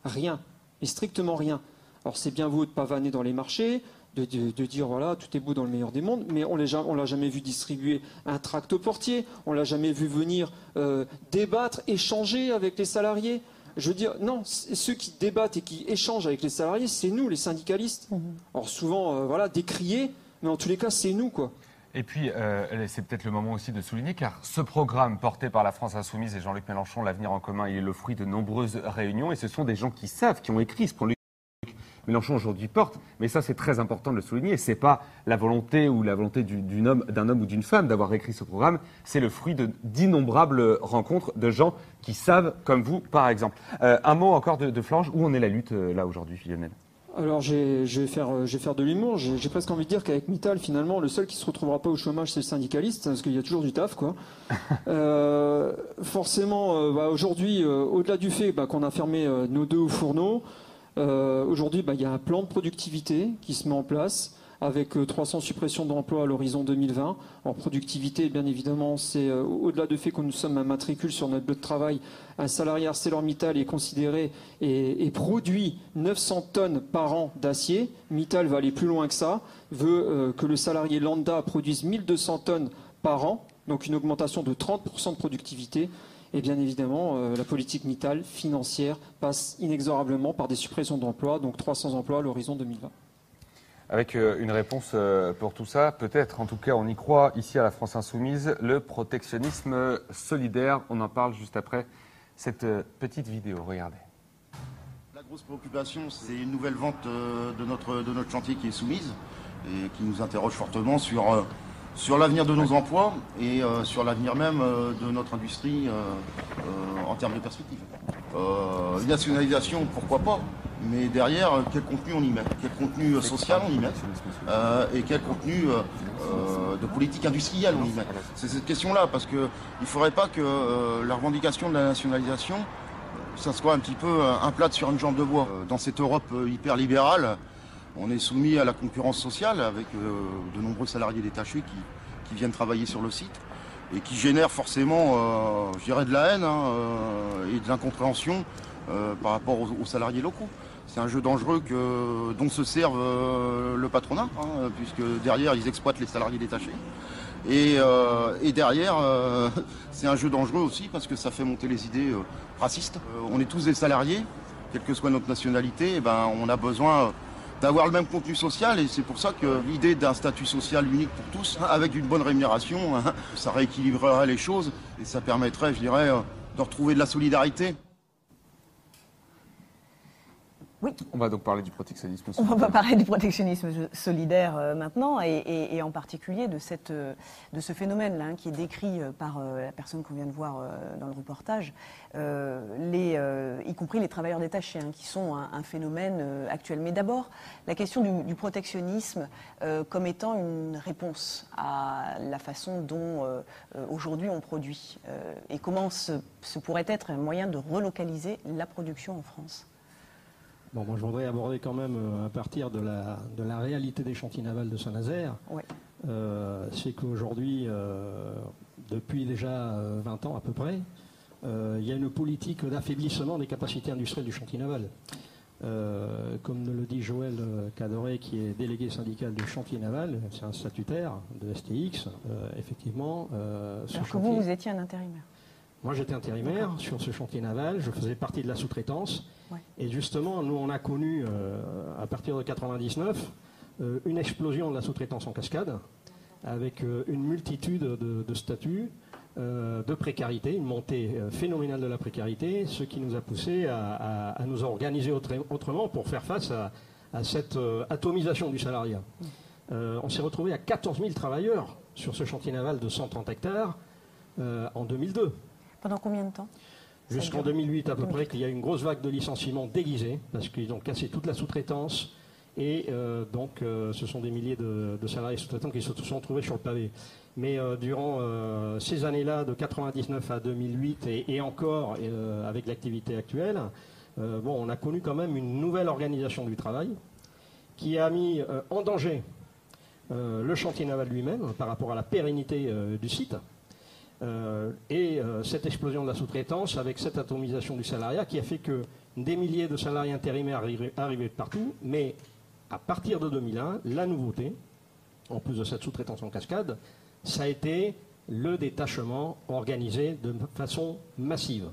Rien. Et strictement rien. Alors c'est bien beau de pavaner dans les marchés, de, de- de dire voilà, tout est beau dans le meilleur des mondes, mais on ne l'a jamais vu distribuer un tract au portier, on l'a jamais vu venir euh, débattre, échanger avec les salariés. Je veux dire, non, ceux qui débattent et qui échangent avec les salariés, c'est nous, les syndicalistes. Alors souvent, euh, voilà, décriés, mais en tous les cas, c'est nous, quoi. Et puis, euh, c'est peut-être le moment aussi de souligner, car ce programme porté par la France Insoumise et Jean-Luc Mélenchon, l'avenir en commun, il est le fruit de nombreuses réunions, et ce sont des gens qui savent, qui ont écrit ce Mélenchon aujourd'hui porte. Mais ça, c'est très important de le souligner. C'est pas la volonté ou la volonté du- d'une homme, d'un homme ou d'une femme d'avoir écrit ce programme. C'est le fruit d'innombrables rencontres de gens qui savent, comme vous, par exemple. Euh, un mot encore de, de Flange. Où en est la lutte euh, là aujourd'hui, Lionel? Alors je vais faire, euh, faire de l'humour. J'ai presque envie de dire qu'avec Mittal, finalement, le seul qui se retrouvera pas au chômage, c'est le syndicaliste, parce qu'il y a toujours du taf, quoi. Euh, forcément, bah, aujourd'hui, euh, au-delà du fait bah, qu'on a fermé euh, nos deux fourneaux, euh, aujourd'hui, bah, il y a un plan de productivité qui se met en place avec euh, 300 suppressions d'emplois à l'horizon 2020. En productivité, bien évidemment, c'est euh, au-delà du fait que nous sommes un matricule sur notre lieu de travail, un salarié ArcelorMittal est considéré et, et produit 900 tonnes par an d'acier. Mittal va aller plus loin que ça, veut euh, que le salarié lambda produise 1200 tonnes par an, donc une augmentation de 30% de productivité. Et bien évidemment, euh, la politique Mittal financière passe inexorablement par des suppressions d'emplois, donc 300 emplois à l'horizon 2020. Avec euh, une réponse euh, pour tout ça, peut-être, en tout cas, on y croit ici à la France Insoumise, le protectionnisme solidaire. On en parle juste après cette euh, petite vidéo. Regardez. La grosse préoccupation, c'est une nouvelle vente euh, de notre, de notre chantier qui est soumise et qui nous interroge fortement sur, euh, sur l'avenir de nos emplois et euh, sur l'avenir même euh, de notre industrie euh, en termes de perspective. Une nationalisation, pourquoi pas mais derrière, quel contenu on y met? Quel contenu social on y met? Et quel contenu de politique industrielle on y met? C'est cette question-là, parce qu'il ne faudrait pas que la revendication de la nationalisation ça soit un petit peu un plat sur une jambe de bois. Dans cette Europe hyper libérale, on est soumis à la concurrence sociale avec euh, de nombreux salariés détachés qui, viennent travailler sur le site et qui génèrent forcément, euh, je dirais, de la haine hein, euh, et de l'incompréhension par rapport aux, salariés locaux. C'est un jeu dangereux que, dont se servent le patronat, hein, puisque derrière ils exploitent les salariés détachés. Et, derrière, c'est un jeu dangereux aussi parce que ça fait monter les idées racistes. On est tous des salariés, quelle que soit notre nationalité, et ben, on a besoin d'avoir le même contenu social et c'est pour ça que l'idée d'un statut social unique pour tous, hein, avec une bonne rémunération, hein, ça rééquilibrerait les choses et ça permettrait, je dirais, euh, de retrouver de la solidarité. On va donc parler du protectionnisme On solidaire. va parler du protectionnisme solidaire euh, maintenant et, et- et en particulier de, cette, euh, de ce phénomène-là hein, qui est décrit euh, par euh, la personne qu'on vient de voir euh, dans le reportage, les, y compris les travailleurs détachés, hein, qui sont un, un phénomène actuel. Mais d'abord, la question du, du protectionnisme comme étant une réponse à la façon dont aujourd'hui on produit et comment ce, ce pourrait être un moyen de relocaliser la production en France. Bon, moi, je voudrais aborder quand même euh, à partir de la, de la réalité des chantiers navals de Saint-Nazaire. Ouais. Euh, c'est qu'aujourd'hui, euh, depuis déjà euh, 20 ans à peu près, il y a une politique d'affaiblissement des capacités industrielles du chantier naval. Comme le dit Joël Cadoré, qui est délégué syndical du chantier naval, c'est un statutaire de STX, effectivement. ce Alors que chantier- vous, vous étiez un intérimaire. Moi, j'étais intérimaire sur ce chantier naval. Je faisais partie de la sous-traitance. Ouais. Et justement, nous, on a connu, euh, à partir de 99, euh, une explosion de la sous-traitance en cascade, avec euh, une multitude de, de statuts euh, de précarité, une montée euh, phénoménale de la précarité, ce qui nous a poussé à, à- à nous organiser autre- autrement pour faire face à, à cette euh, atomisation du salariat. Euh, on s'est retrouvé à 14 000 travailleurs sur ce chantier naval de 130 hectares euh, en 2002. Pendant combien de temps Jusqu'en dure 2008 à peu 2008. près, qu'il y a eu une grosse vague de licenciements déguisés, parce qu'ils ont cassé toute la sous-traitance. Et euh, donc, euh, ce sont des milliers de, de salariés sous-traitants qui se sont retrouvés sur le pavé. Mais euh, durant ces années-là, de 99 à 2008, et, et encore avec l'activité actuelle, bon, on a connu quand même une nouvelle organisation du travail qui a mis en danger le chantier naval lui-même par rapport à la pérennité du site. Euh, et euh, cette explosion de la sous-traitance avec cette atomisation du salariat qui a fait que des milliers de salariés intérimaires arrivaient, de partout, mais à partir de 2001, la nouveauté, en plus de cette sous-traitance en cascade, ça a été le détachement organisé de façon massive.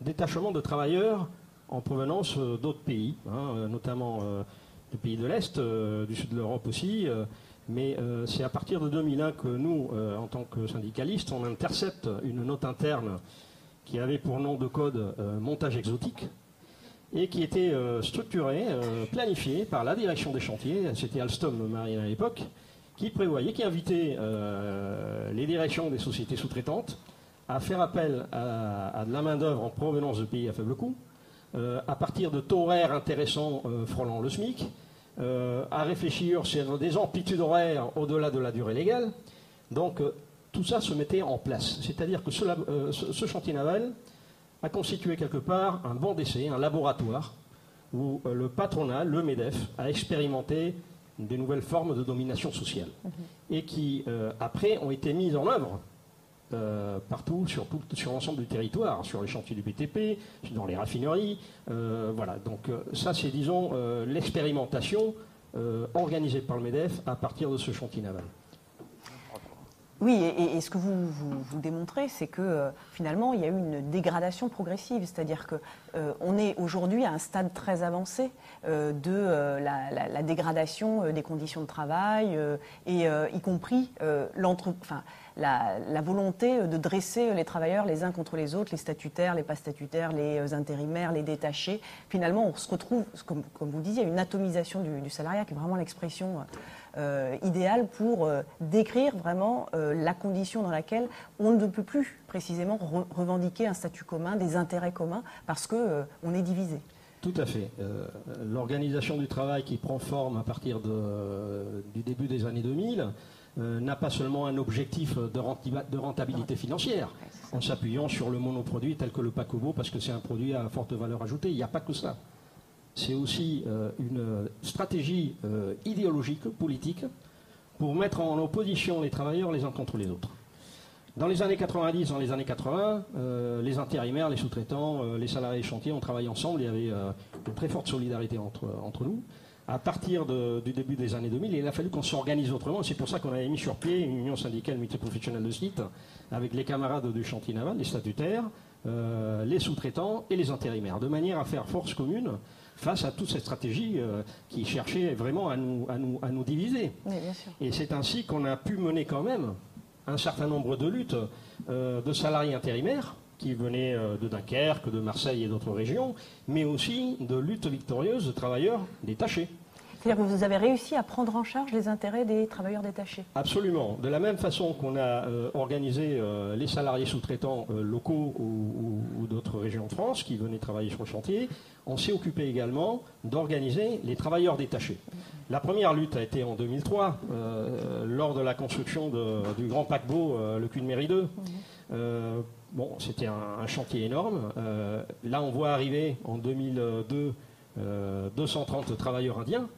Détachement de travailleurs en provenance euh, d'autres pays, hein, notamment euh, du pays de l'Est, du sud de l'Europe aussi, mais euh, c'est à partir de 2001 que nous, euh, en tant que syndicalistes, on intercepte une note interne qui avait pour nom de code euh, montage exotique et qui était structurée, planifiée par la direction des chantiers, c'était Alstom Marine à l'époque, qui prévoyait, qui invitait les directions des sociétés sous-traitantes à faire appel à, à de la main-d'œuvre en provenance de pays à faible coût, à partir de taux horaires intéressants frôlant le SMIC, euh, à réfléchir sur des amplitudes horaires au-delà de la durée légale. Donc euh, tout ça se mettait en place. C'est-à-dire que ce, euh, ce- ce chantier naval a constitué quelque part un banc d'essai, un laboratoire, où le patronat, le MEDEF, a expérimenté des nouvelles formes de domination sociale et qui, après, ont été mises en œuvre euh, partout, sur, sur l'ensemble du territoire, sur les chantiers du BTP, dans les raffineries. euh, voilà, donc euh, ça, c'est, disons, l'expérimentation organisée par le MEDEF à partir de ce chantier naval. Oui, et, ce que vous, vous, démontrez, c'est que finalement, il y a eu une dégradation progressive. C'est-à-dire que est aujourd'hui à un stade très avancé de la, dégradation des conditions de travail, et y compris l'entre- enfin, la, volonté de dresser les travailleurs les uns contre les autres, les statutaires, les pas statutaires, les euh, intérimaires, les détachés. Finalement, on se retrouve, comme, vous disiez, une atomisation du, salariat, qui est vraiment l'expression euh, idéale pour euh, décrire vraiment la condition dans laquelle on ne peut plus précisément re- revendiquer un statut commun, des intérêts communs, parce que euh, on est divisé. Tout à fait. L'organisation du travail qui prend forme à partir du début des années 2000 euh, n'a pas seulement un objectif de, rentabilité financière, en s'appuyant sur le monoproduit tel que le Pacobo, parce que c'est un produit à forte valeur ajoutée. Il n'y a pas que ça. C'est aussi euh, une stratégie euh, idéologique, politique, pour mettre en opposition les travailleurs les uns contre les autres. Dans les années 90, dans les années 80, euh, les intérimaires, les sous-traitants, les salariés chantiers ont travaillé ensemble. Il y avait une très forte solidarité entre, entre nous. À partir de- du début des années 2000, il a fallu qu'on s'organise autrement. C'est pour ça qu'on avait mis sur pied une union syndicale multiprofessionnelle de site avec les camarades du chantier naval, les statutaires, euh, les sous-traitants et les intérimaires, de manière à faire force commune face à toute cette stratégie euh, qui cherchait vraiment à nous, à nous, à nous diviser. Oui, bien sûr. Et c'est ainsi qu'on a pu mener quand même un certain nombre de luttes euh, de salariés intérimaires qui venaient euh, de Dunkerque, de Marseille et d'autres régions, mais aussi de luttes victorieuses de travailleurs détachés. C'est-à-dire que vous avez réussi à prendre en charge les intérêts des travailleurs détachés. Absolument. De la même façon qu'on a euh, organisé euh, les salariés sous-traitants euh, locaux ou, ou- ou d'autres régions de France qui venaient travailler sur le chantier, on s'est occupé également d'organiser les travailleurs détachés. La première lutte a été en 2003, euh, lors de la construction de- du grand paquebot, le Mairie 2. Euh, bon, c'était un, chantier énorme. Euh, là, on voit arriver en 2002 euh, 230 travailleurs indiens.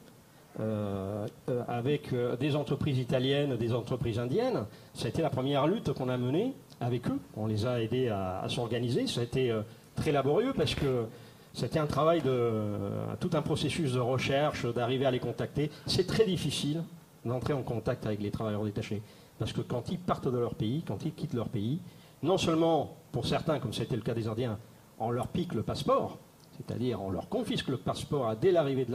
euh, euh, avec euh, des entreprises italiennes, des entreprises indiennes. Ça a été la première lutte qu'on a menée avec eux. On les a aidés à, s'organiser. Ça a été euh, très laborieux parce que c'était un travail de euh, tout un processus de recherche, d'arriver à les contacter. C'est très difficile d'entrer en contact avec les travailleurs détachés parce que quand ils partent de leur pays, quand ils quittent leur pays, non seulement pour certains, comme c'était le cas des Indiens, on leur pique le passeport, c'est-à-dire on leur confisque le passeport dès l'arrivée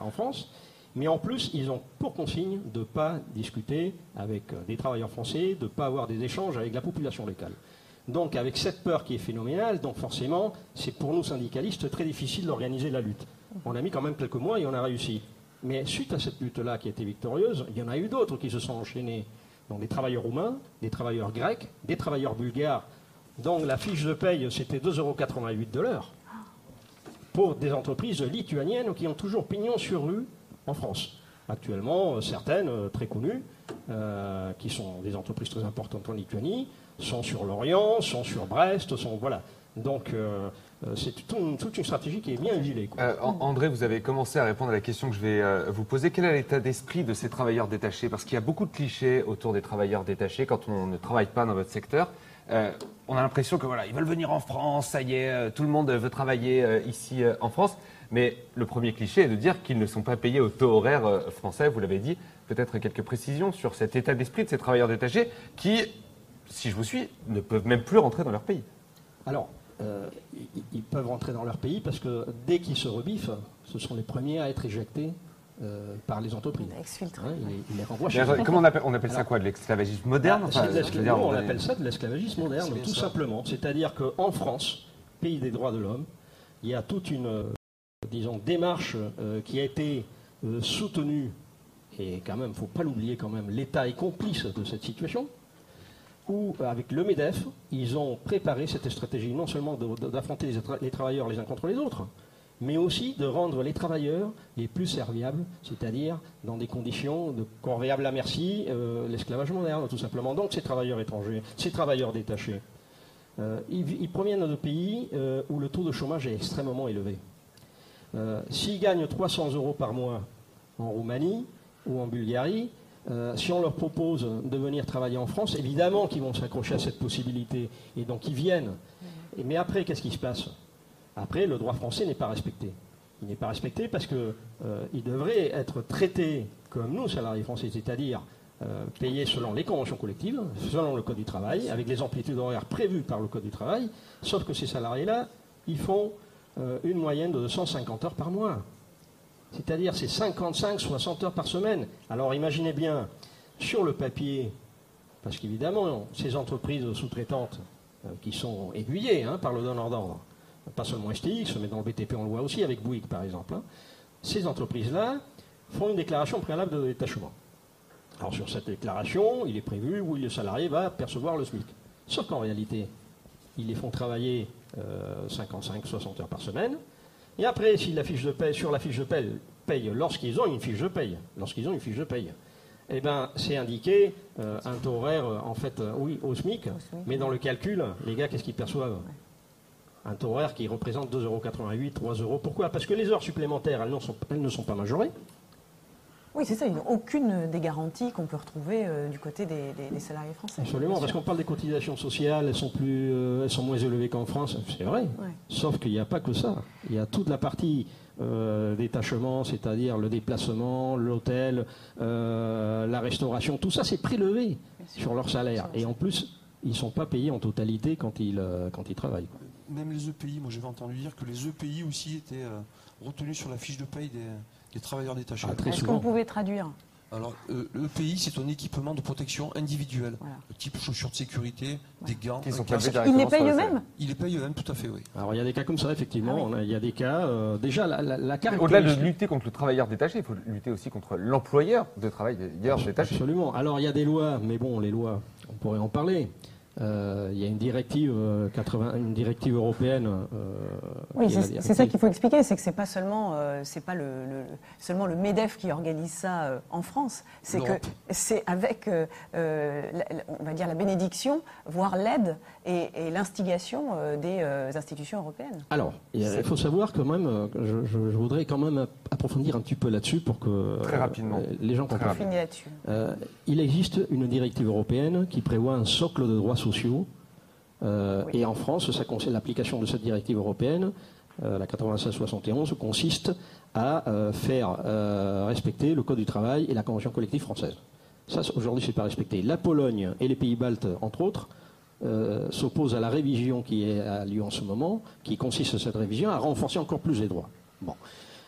en France, Mais en plus, ils ont pour consigne de ne pas discuter avec euh, des travailleurs français, de ne pas avoir des échanges avec la population locale. Donc avec cette peur qui est phénoménale, donc forcément, c'est pour nous syndicalistes très difficile d'organiser la lutte. On a mis quand même quelques mois et on a réussi. Mais suite à cette lutte-là qui a été victorieuse, il y en a eu d'autres qui se sont enchaînés. Donc des travailleurs roumains, des travailleurs grecs, des travailleurs bulgares. Donc la fiche de paye, c'était 2,88 euros de l'heure pour des entreprises lituaniennes qui ont toujours pignon sur rue en France. Actuellement, euh, certaines euh, très connues, euh, qui sont des entreprises très importantes en Lituanie, sont sur Lorient, sont sur Brest, sont voilà. Donc c'est toute une stratégie qui est bien huilée. André, vous avez commencé à répondre à la question que je vais vous poser. Quel est l'état d'esprit de ces travailleurs détachés? Parce qu'il y a beaucoup de clichés autour des travailleurs détachés quand on ne travaille pas dans votre secteur. on a l'impression que voilà, ils veulent venir en France, ça y est, tout le monde veut travailler ici en France. Mais le premier cliché est de dire qu'ils ne sont pas payés au taux horaire euh, français, vous l'avez dit. Peut-être quelques précisions sur cet état d'esprit de ces travailleurs détachés qui, si je vous suis, ne peuvent même plus rentrer dans leur pays. Alors, euh, ils, peuvent rentrer dans leur pays parce que dès qu'ils se rebiffent, ce sont les premiers à être éjectés euh, par les entreprises. Exfiltrés. Comment on appelle, on appelle ça quoi De l'esclavagisme moderne enfin, On appelle ça de l'esclavagisme moderne, tout simplement. C'est-à-dire qu'en France, pays des droits de l'homme, il y a toute une disons, démarche euh, qui a été euh, soutenue, et quand même, il ne faut pas l'oublier quand même, l'État est complice de cette situation, où, avec le MEDEF, ils ont préparé cette stratégie non seulement d'affronter les, travailleurs les uns contre les autres, mais aussi de rendre les travailleurs les plus serviables, c'est-à-dire dans des conditions de convéable à merci, euh, l'esclavage moderne, tout simplement. Donc ces travailleurs étrangers, ces travailleurs détachés, ils, ils, proviennent de pays où le taux de chômage est extrêmement élevé. Euh, s'ils gagnent 300 euros par mois en Roumanie ou en Bulgarie, euh, si on leur propose de venir travailler en France, évidemment qu'ils vont s'accrocher à cette possibilité. Et donc ils viennent. mais après, qu'est-ce qui se passe? Après, le droit français n'est pas respecté. Il n'est pas respecté parce qu'il euh, devrait être traité comme nous, salariés français, c'est-à-dire payés selon les conventions collectives, selon le Code du travail, avec les amplitudes horaires prévues par le Code du travail, sauf que ces salariés-là, ils font euh, une moyenne de 150 heures par mois. C'est-à-dire c'est 55-60 heures par semaine. Alors imaginez bien, sur le papier, parce qu'évidemment, ces entreprises sous-traitantes euh, qui sont aiguillées hein, par le donneur d'ordre, pas seulement STX, mais dans le BTP on le voit aussi avec Bouygues par exemple, hein, ces entreprises-là font une déclaration préalable de détachement. Alors sur cette déclaration, il est prévu où le salarié va percevoir le SMIC. Sauf qu'en réalité, ils les font travailler 55-60 euh, heures par semaine. Et après, si la fiche de paie, sur la fiche de paie, paye lorsqu'ils ont une fiche de paye, lorsqu'ils ont une fiche de paye, eh ben, c'est indiqué euh, un taux horaire, euh, en fait, oui, au SMIC, mais dans le calcul, les gars, qu'est-ce qu'ils perçoivent? Un taux horaire qui représente 2,88 euros, 3 euros. Pourquoi? Parce que les heures supplémentaires, elles, elles ne sont pas majorées. Oui, c'est ça. Ils n'ont aucune des garanties qu'on peut retrouver euh, du côté des, salariés français. Absolument, parce qu'on parle des cotisations sociales, elles sont, plus, euh, elles sont moins élevées qu'en France, c'est vrai. Sauf qu'il n'y a pas que ça. Il y a toute la partie euh, détachement, c'est-à-dire le déplacement, l'hôtel, la restauration, tout ça c'est prélevé sur leur salaire. Et en plus, ils ne sont pas payés en totalité quand ils, quand ils travaillent. Même les EPI, moi j'avais entendu dire que les EPI aussi étaient retenus sur la fiche de paye des travailleurs détachés. Ah, Est-ce qu'on pouvait traduire alors, euh, le pays, c'est un équipement de protection individuelle, type chaussures de sécurité, des gants. Ils, les payent eux-mêmes Ils les payent eux-mêmes, tout à fait, oui. Alors, il y a des cas comme ça, effectivement. Ah il y a des cas. Euh, déjà, la, la, Au-delà de lutter contre le travailleur détaché, il faut lutter aussi contre l'employeur de travailleurs détachés. Absolument. Alors, il y a des lois, mais bon, les lois, on pourrait en parler. Euh, il y a une directive, 80, euh, une directive européenne. Euh, oui, c'est ça qu'il faut expliquer, c'est que c'est pas seulement, c'est pas le, seulement le Medef qui organise ça en France, c'est que c'est avec, on va dire la bénédiction, voire l'aide et, l'instigation des institutions européennes. Alors, il faut savoir quand même, je, voudrais quand même approfondir un petit peu là-dessus pour que Très rapidement. les gens comprennent. il existe une directive européenne qui prévoit un socle de droits sociaux. Euh, et en France, ça l'application de cette directive européenne, euh, la 96-71, consiste à euh, faire respecter le Code du travail et la Convention collective française. Ça, aujourd'hui, c'est pas respecté. La Pologne et les pays baltes, entre autres, s'opposent à la révision qui est à lieu en ce moment, qui consiste cette révision à renforcer encore plus les droits. Bon.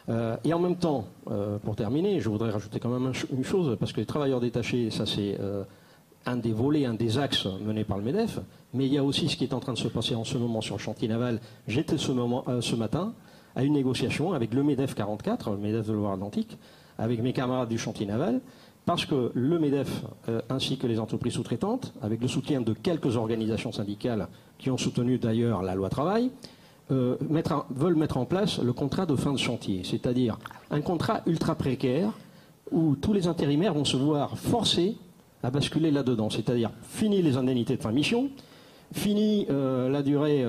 Euh, et en même temps, euh, pour terminer, je voudrais rajouter quand même une chose, parce que les travailleurs détachés, ça c'est euh, un des volets, un des axes menés par le MEDEF, mais il y a aussi ce qui est en train de se passer en ce moment sur le chantier naval. J'étais ce, euh, ce matin à une négociation avec le MEDEF 44, le MEDEF de Loire-Atlantique, avec mes camarades du chantier naval, parce que le MEDEF, euh, ainsi que les entreprises sous-traitantes, avec le soutien de quelques organisations syndicales qui ont soutenu d'ailleurs la loi travail, euh, veulent mettre en place le contrat de fin de chantier, c'est-à-dire un contrat ultra précaire où tous les intérimaires vont se voir forcés à basculer là-dedans, c'est-à-dire fini les indemnités de fin de mission, fini euh, la durée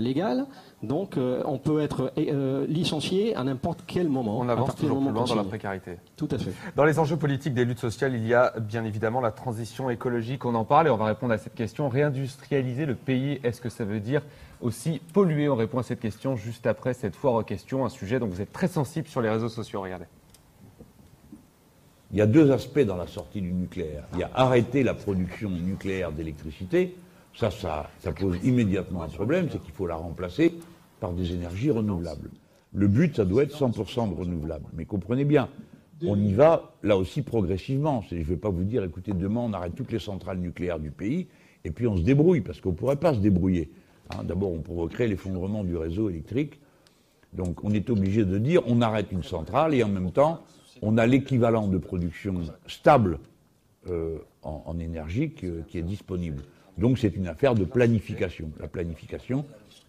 légale, donc euh, on peut être euh, licencié à n'importe quel moment. On avance toujours plus loin dans la précarité. Tout à fait. Dans les enjeux politiques des luttes sociales, il y a bien évidemment la transition écologique. On en parle et on va répondre à cette question. Réindustrialiser le pays, est-ce que ça veut dire aussi polluer? On répond à cette question juste après cette foire aux questions, un sujet dont vous êtes très sensible sur les réseaux sociaux. Regardez. Il y a deux aspects dans la sortie du nucléaire. Il y a arrêter la production nucléaire d'électricité. Ça, ça, pose immédiatement un problème, c'est qu'il faut la remplacer par des énergies renouvelables. Le but, ça doit être 100% de renouvelables. Mais comprenez bien, on y va là aussi progressivement. Je ne vais pas vous dire, écoutez, demain on arrête toutes les centrales nucléaires du pays et puis on se débrouille, parce qu'on ne pourrait pas se débrouiller. Hein, D'abord, on provoquerait l'effondrement du réseau électrique. Donc on est obligé de dire on arrête une centrale et en même temps on a l'équivalent de production stable euh, en, énergie qui est disponible. Donc c'est une affaire de planification. La planification,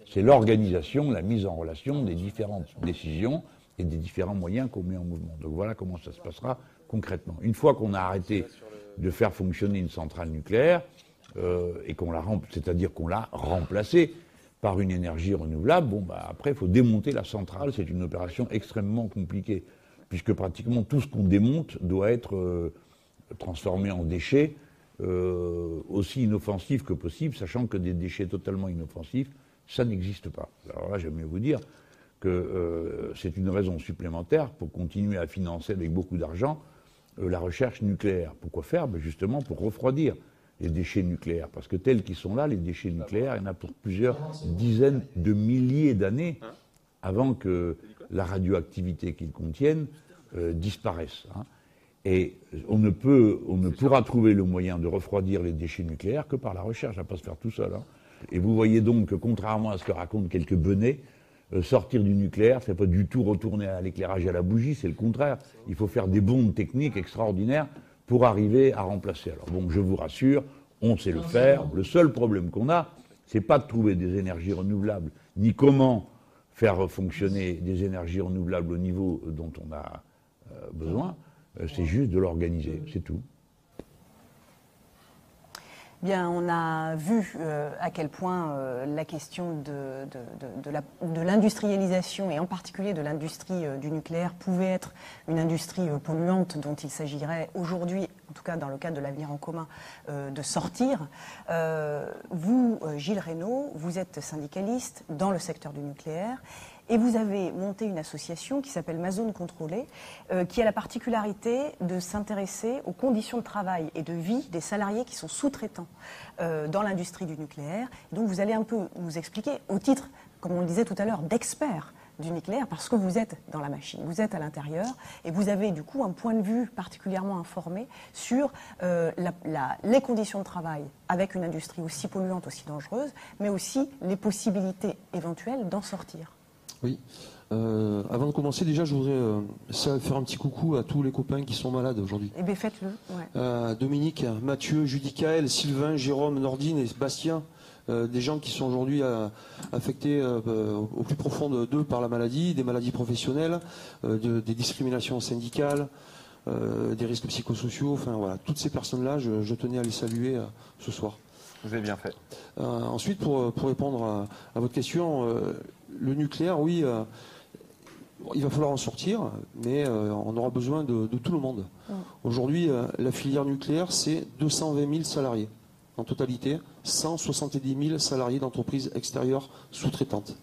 c'est l'organisation, la mise en relation des différentes décisions et des différents moyens qu'on met en mouvement. Donc voilà comment ça se passera concrètement. Une fois qu'on a arrêté de faire fonctionner une centrale nucléaire, euh, et qu'on l'a c'est-à-dire qu'on l'a remplacée par une énergie renouvelable, bon bah après il faut démonter la centrale, c'est une opération extrêmement compliquée, puisque pratiquement tout ce qu'on démonte doit être euh, transformé en déchets euh, aussi inoffensifs que possible, sachant que des déchets totalement inoffensifs, ça n'existe pas. Alors là, j'aime mieux vous dire que euh, c'est une raison supplémentaire pour continuer à financer avec beaucoup d'argent euh, la recherche nucléaire. Pourquoi faire? Ben Justement pour refroidir les déchets nucléaires. Parce que tels qu'ils sont là, les déchets nucléaires, il y en a pour plusieurs dizaines de milliers d'années avant que la radioactivité qu'ils contiennent disparaisse. hein. Et on ne, peut, on ne pourra trouver le moyen de refroidir les déchets nucléaires que par la recherche, ça va pas se faire tout seul. hein. Et vous voyez donc que contrairement à ce que racontent quelques benets, euh, sortir du nucléaire, c'est pas du tout retourner à l'éclairage et à la bougie, c'est le contraire. Il faut faire des bondes techniques extraordinaires pour arriver à remplacer. Alors bon, je vous rassure, on sait le faire. Le seul problème qu'on a, c'est pas de trouver des énergies renouvelables, ni comment faire fonctionner des énergies renouvelables au niveau dont on a euh, besoin. Euh, c'est juste de l'organiser, c'est tout. Bien, on a vu euh, à quel point euh, la question de, de- l'industrialisation, et en particulier de l'industrie du nucléaire, pouvait être une industrie polluante dont il s'agirait aujourd'hui, en tout cas dans le cadre de l'avenir en commun, de sortir. Vous, Gilles Reynaud, vous êtes syndicaliste dans le secteur du nucléaire. Et vous avez monté une association qui s'appelle Ma Zone Contrôlée, euh, qui a la particularité de s'intéresser aux conditions de travail et de vie des salariés qui sont sous-traitants euh, dans l'industrie du nucléaire. Donc vous allez un peu nous expliquer, au titre, comme on le disait tout à l'heure, d'expert du nucléaire, parce que vous êtes dans la machine, vous êtes à l'intérieur, et vous avez du coup un point de vue particulièrement informé sur euh, les conditions de travail avec une industrie aussi polluante, aussi dangereuse, mais aussi les possibilités éventuelles d'en sortir. Oui. Euh, avant de commencer, déjà, je voudrais euh, faire un petit coucou à tous les copains qui sont malades aujourd'hui. Eh bien, faites-le. ouais. Euh, Dominique, Mathieu, Judicaël, Sylvain, Jérôme, Nordine et Bastien, euh, des gens qui sont aujourd'hui euh, affectés au plus profond de- d'eux par la maladie, des maladies professionnelles, euh, de- des discriminations syndicales, euh, des risques psychosociaux, enfin voilà, toutes ces personnes-là, je, je tenais à les saluer euh, ce soir. Vous avez bien fait. Euh, ensuite, pour, pour répondre à, à votre question, euh, le nucléaire, oui, euh, il va falloir en sortir, mais euh, on aura besoin de, de tout le monde. Aujourd'hui, euh, la filière nucléaire, c'est 220 000 salariés. En totalité, 170 000 salariés d'entreprises extérieures sous-traitantes.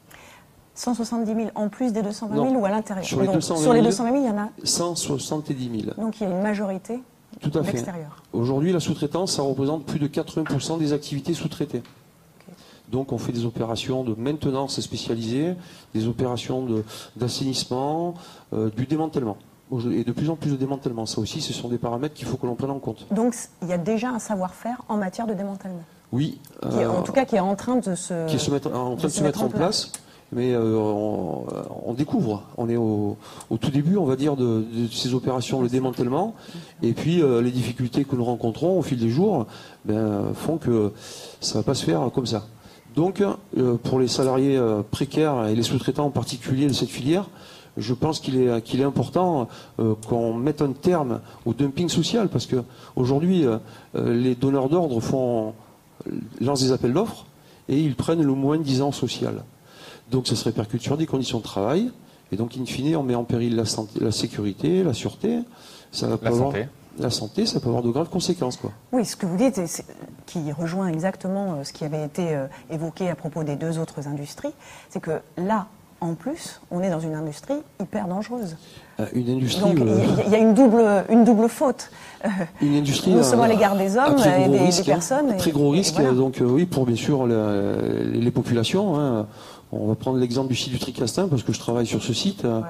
170 000 en plus des 220 000 Non. ou à l'intérieur Sur les Donc, 220 sur les 000, 220 000, il y en a. 170 000. Donc il y a une majorité Tout à fait. Aujourd'hui, la sous-traitance, ça représente plus de 80% des activités sous-traitées. Donc on fait des opérations de maintenance spécialisées, des opérations de- d'assainissement, euh, du démantèlement. Et de plus en plus de démantèlement. Ça aussi, ce sont des paramètres qu'il faut que l'on prenne en compte. Donc il y a déjà un savoir-faire en matière de démantèlement. Oui. Qui est- euh, en tout cas, qui est en train de se, qui est se mettre- en train de se mettre en place. Mais euh, on, on découvre. On est au, au tout début, on va dire, de, de ces opérations, le démantèlement. Et puis euh, les difficultés que nous rencontrons au fil des jours ben, font que ça ne va pas se faire comme ça. Donc, euh, pour les salariés euh, précaires et les sous-traitants en particulier de cette filière, je pense qu'il est, qu'il est important euh, qu'on mette un terme au dumping social, parce que aujourd'hui, les donneurs d'ordre font lancent des appels d'offres et ils prennent le moins disant social. Donc ça se répercute sur des conditions de travail, et donc in fine, on met en péril la, santé, la sécurité, la sûreté, ça va La pas avoir- santé. La santé, ça peut avoir de graves conséquences. Quoi. Oui, ce que vous dites, c'est- qui rejoint exactement euh, ce qui avait été euh, évoqué à propos des deux autres industries, c'est que là, en plus, on est dans une industrie hyper dangereuse. Euh, Une industrie, il y euh, a- il y, a une double, une double faute. Une industrie non seulement à l'égard des hommes et des, hein. personnes. et- très gros et risque, voilà. donc euh, oui, pour bien sûr la- les, populations. hein. On va prendre l'exemple du site du Tricastin, parce que je travaille sur ce site. Euh,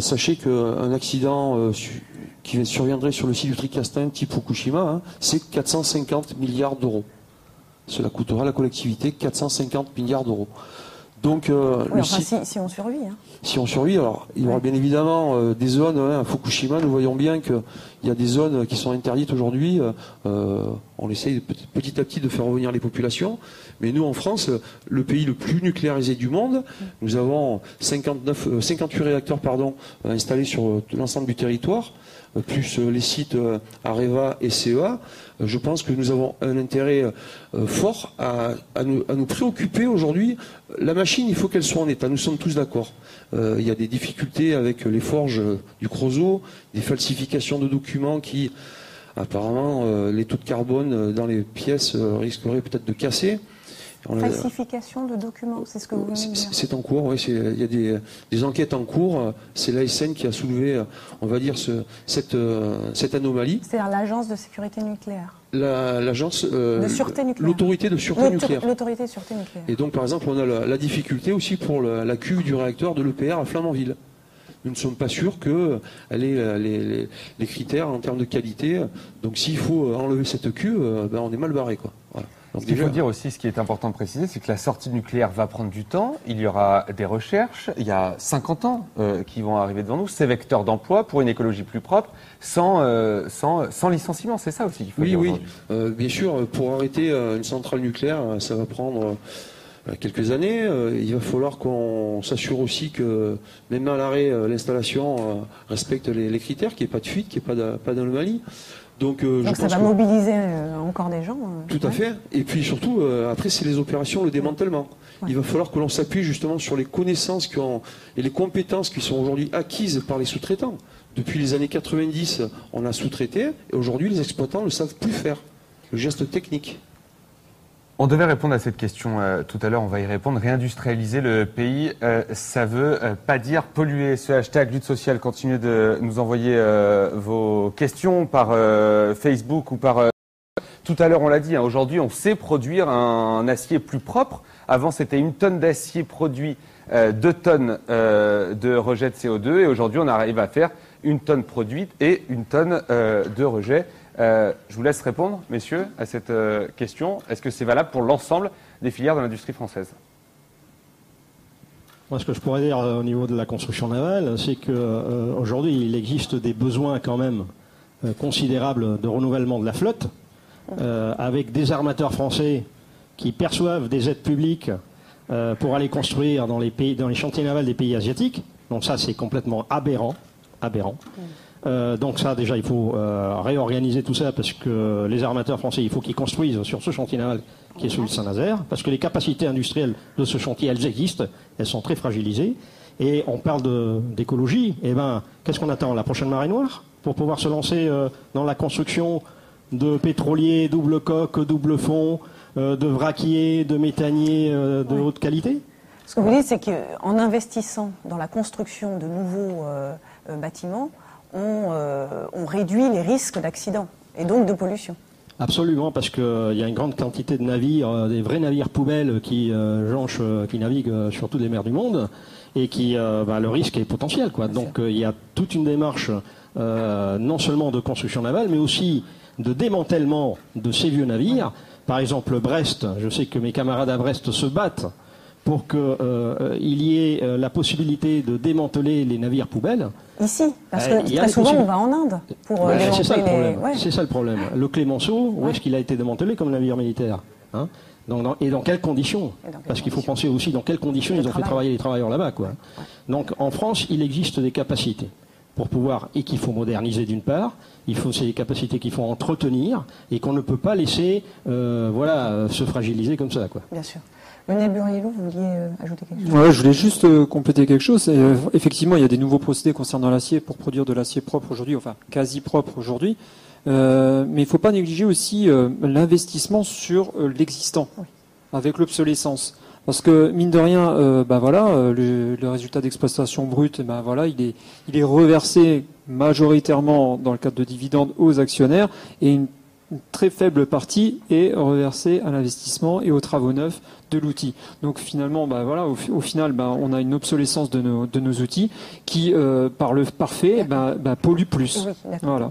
sachez qu'un accident euh, su- qui surviendrait sur le site du Tricastin, type Fukushima, hein, c'est 450 milliards d'euros. Cela coûtera à la collectivité 450 milliards d'euros. Donc, euh, Oui, le enfin, site- si, si on survit. hein. si on survit, alors il y aura bien évidemment euh, des zones, hein, à Fukushima, nous voyons bien qu'il y a des zones qui sont interdites aujourd'hui. euh, euh, on essaye petit à petit de faire revenir les populations. Mais nous, en France, euh, le pays le plus nucléarisé du monde, nous avons 59, euh, 58 réacteurs pardon, euh, installés sur euh, l'ensemble du territoire, euh, plus euh, les sites euh, Areva et CEA. Euh, Je pense que nous avons un intérêt euh, fort à, nous, préoccuper aujourd'hui. La machine, il faut qu'elle soit en état. Nous sommes tous d'accord. Euh, il y a des difficultés avec les forges euh, du Creusot, des falsifications de documents qui, apparemment, euh, les taux de carbone euh, dans les pièces euh, risqueraient peut-être de casser. On Falsification de documents, c'est ce que vous venez de dire. c'est en cours, oui. Il y a des, des enquêtes en cours. C'est l'ASN qui a soulevé, on va dire, ce- cette, euh, cette anomalie. C'est-à-dire l'agence de sécurité nucléaire. La- L'agence, euh, De sûreté nucléaire. l'autorité de sûreté nucléaire. L'autorité de sûreté nucléaire. Et donc, par exemple, on a la, la difficulté aussi pour la, la cuve du réacteur de l'EPR à Flamanville. Nous ne sommes pas sûrs qu'elle ait euh, les, les- les critères en termes de qualité. Donc, s'il faut enlever cette cuve, ben, on est mal barré. Quoi. Voilà. Ce qu'il faut dire aussi, ce qui est important de préciser, c'est que la sortie nucléaire va prendre du temps. Il y aura des recherches. Il y a 50 ans euh, qui vont arriver devant nous. Ces vecteurs d'emploi pour une écologie plus propre, sans, euh, sans, sans licenciement. C'est ça aussi qu'il faut Oui, dire oui. aujourd'hui. Euh, bien sûr, pour arrêter euh, une centrale nucléaire, euh, ça va prendre euh, quelques années. Euh, il va falloir qu'on s'assure aussi que, même à l'arrêt, euh, l'installation euh, respecte les, les critères, qu'il n'y ait pas de fuite, qu'il n'y ait pas d'anomalie. Donc, euh, je Donc ça pense va que- mobiliser euh, encore des gens. euh, Tout à fait. Et puis surtout, après, c'est les opérations, le démantèlement. Il va falloir que l'on s'appuie justement sur les connaissances qui ont- et les compétences qui sont aujourd'hui acquises par les sous-traitants. Depuis les années 90, on a sous-traité, et aujourd'hui, les exploitants ne savent plus faire. Le geste technique. On devait répondre à cette question euh, tout à l'heure, on va y répondre. Réindustrialiser le pays, euh, ça veut euh, pas dire polluer. Ce hashtag lutte sociale, continuez de nous envoyer vos questions par Facebook ou par... tout à l'heure, on l'a dit, hein, aujourd'hui, on sait produire un, acier plus propre. Avant, c'était une tonne d'acier produit, deux tonnes de rejet de CO2. Et aujourd'hui, on arrive à faire une tonne produite et une tonne de rejet. Euh, je vous laisse répondre, messieurs, à cette euh, question. Est-ce que c'est valable pour l'ensemble des filières de l'industrie française? Moi, ce que je pourrais dire euh, au niveau de la construction navale, c'est qu'aujourd'hui, il existe des besoins quand même euh, considérables de renouvellement de la flotte, euh, avec des armateurs français qui perçoivent des aides publiques euh, pour aller construire dans les, pays, dans les chantiers navals des pays asiatiques. Donc ça, c'est complètement aberrant. aberrant. Euh, donc ça, déjà, il faut euh, réorganiser tout ça parce que les armateurs français, il faut qu'ils construisent sur ce chantier naval qui est celui de Saint-Nazaire, parce que les capacités industrielles de ce chantier, elles existent, elles sont très fragilisées. Et on parle d'écologie. Eh ben, qu'est-ce qu'on attend? La prochaine marée noire? Pour pouvoir se lancer euh, dans la construction de pétroliers double coque, double fond, de vraquiers, de méthaniers de haute qualité? Ce que vous dites, c'est qu'en investissant dans la construction de nouveaux bâtiments, on, euh, on réduit les risques d'accident et donc de pollution. Absolument, parce qu'il y a une grande quantité de navires, euh, des vrais navires poubelles qui euh, jonchent, euh, qui naviguent euh, sur toutes les mers du monde, et qui, euh, bah, le risque est potentiel. Quoi. Donc euh, il y a toute une démarche, euh, non seulement de construction navale, mais aussi de démantèlement de ces vieux navires. Par exemple, Brest, je sais que mes camarades à Brest se battent pour qu'il y ait euh, la possibilité de démanteler les navires poubelles. Ici, parce Euh, que très souvent on va en Inde pour euh, Ouais, c'est ça le démanteler les- problème. ouais. C'est ça le problème. Le Clémenceau, où est-ce qu'il a été démantelé comme navire militaire hein? Dans- Et dans quelles conditions? Parce qu'il faut penser aussi dans quelles conditions ils ont fait travail. travailler les travailleurs là-bas. Quoi. Donc en France, il existe des capacités pour pouvoir, et qu'il faut moderniser d'une part, il faut ces capacités qu'il faut entretenir, et qu'on ne peut pas laisser euh, voilà, euh, se fragiliser comme ça. Quoi. Bien sûr. Lionel Buriello, vous vouliez euh, ajouter quelque chose? Ouais, je voulais juste euh, compléter quelque chose. Euh, effectivement, il y a des nouveaux procédés concernant l'acier pour produire de l'acier propre aujourd'hui, enfin quasi propre aujourd'hui. Euh, mais il ne faut pas négliger aussi euh, l'investissement sur euh, l'existant, avec l'obsolescence. Parce que mine de rien, bah voilà, le, le résultat d'exploitation brute, ben voilà, il est, il est reversé majoritairement dans le cadre de dividendes aux actionnaire et une, une très faible partie est reversée à l'investissement et aux travaux neufs de l'outil. Donc finalement, bah voilà, au, fi- au final, bah, on a une obsolescence de nos, de nos outils qui, euh, par le parfait, bah, bah, pollue plus. Oui. Voilà.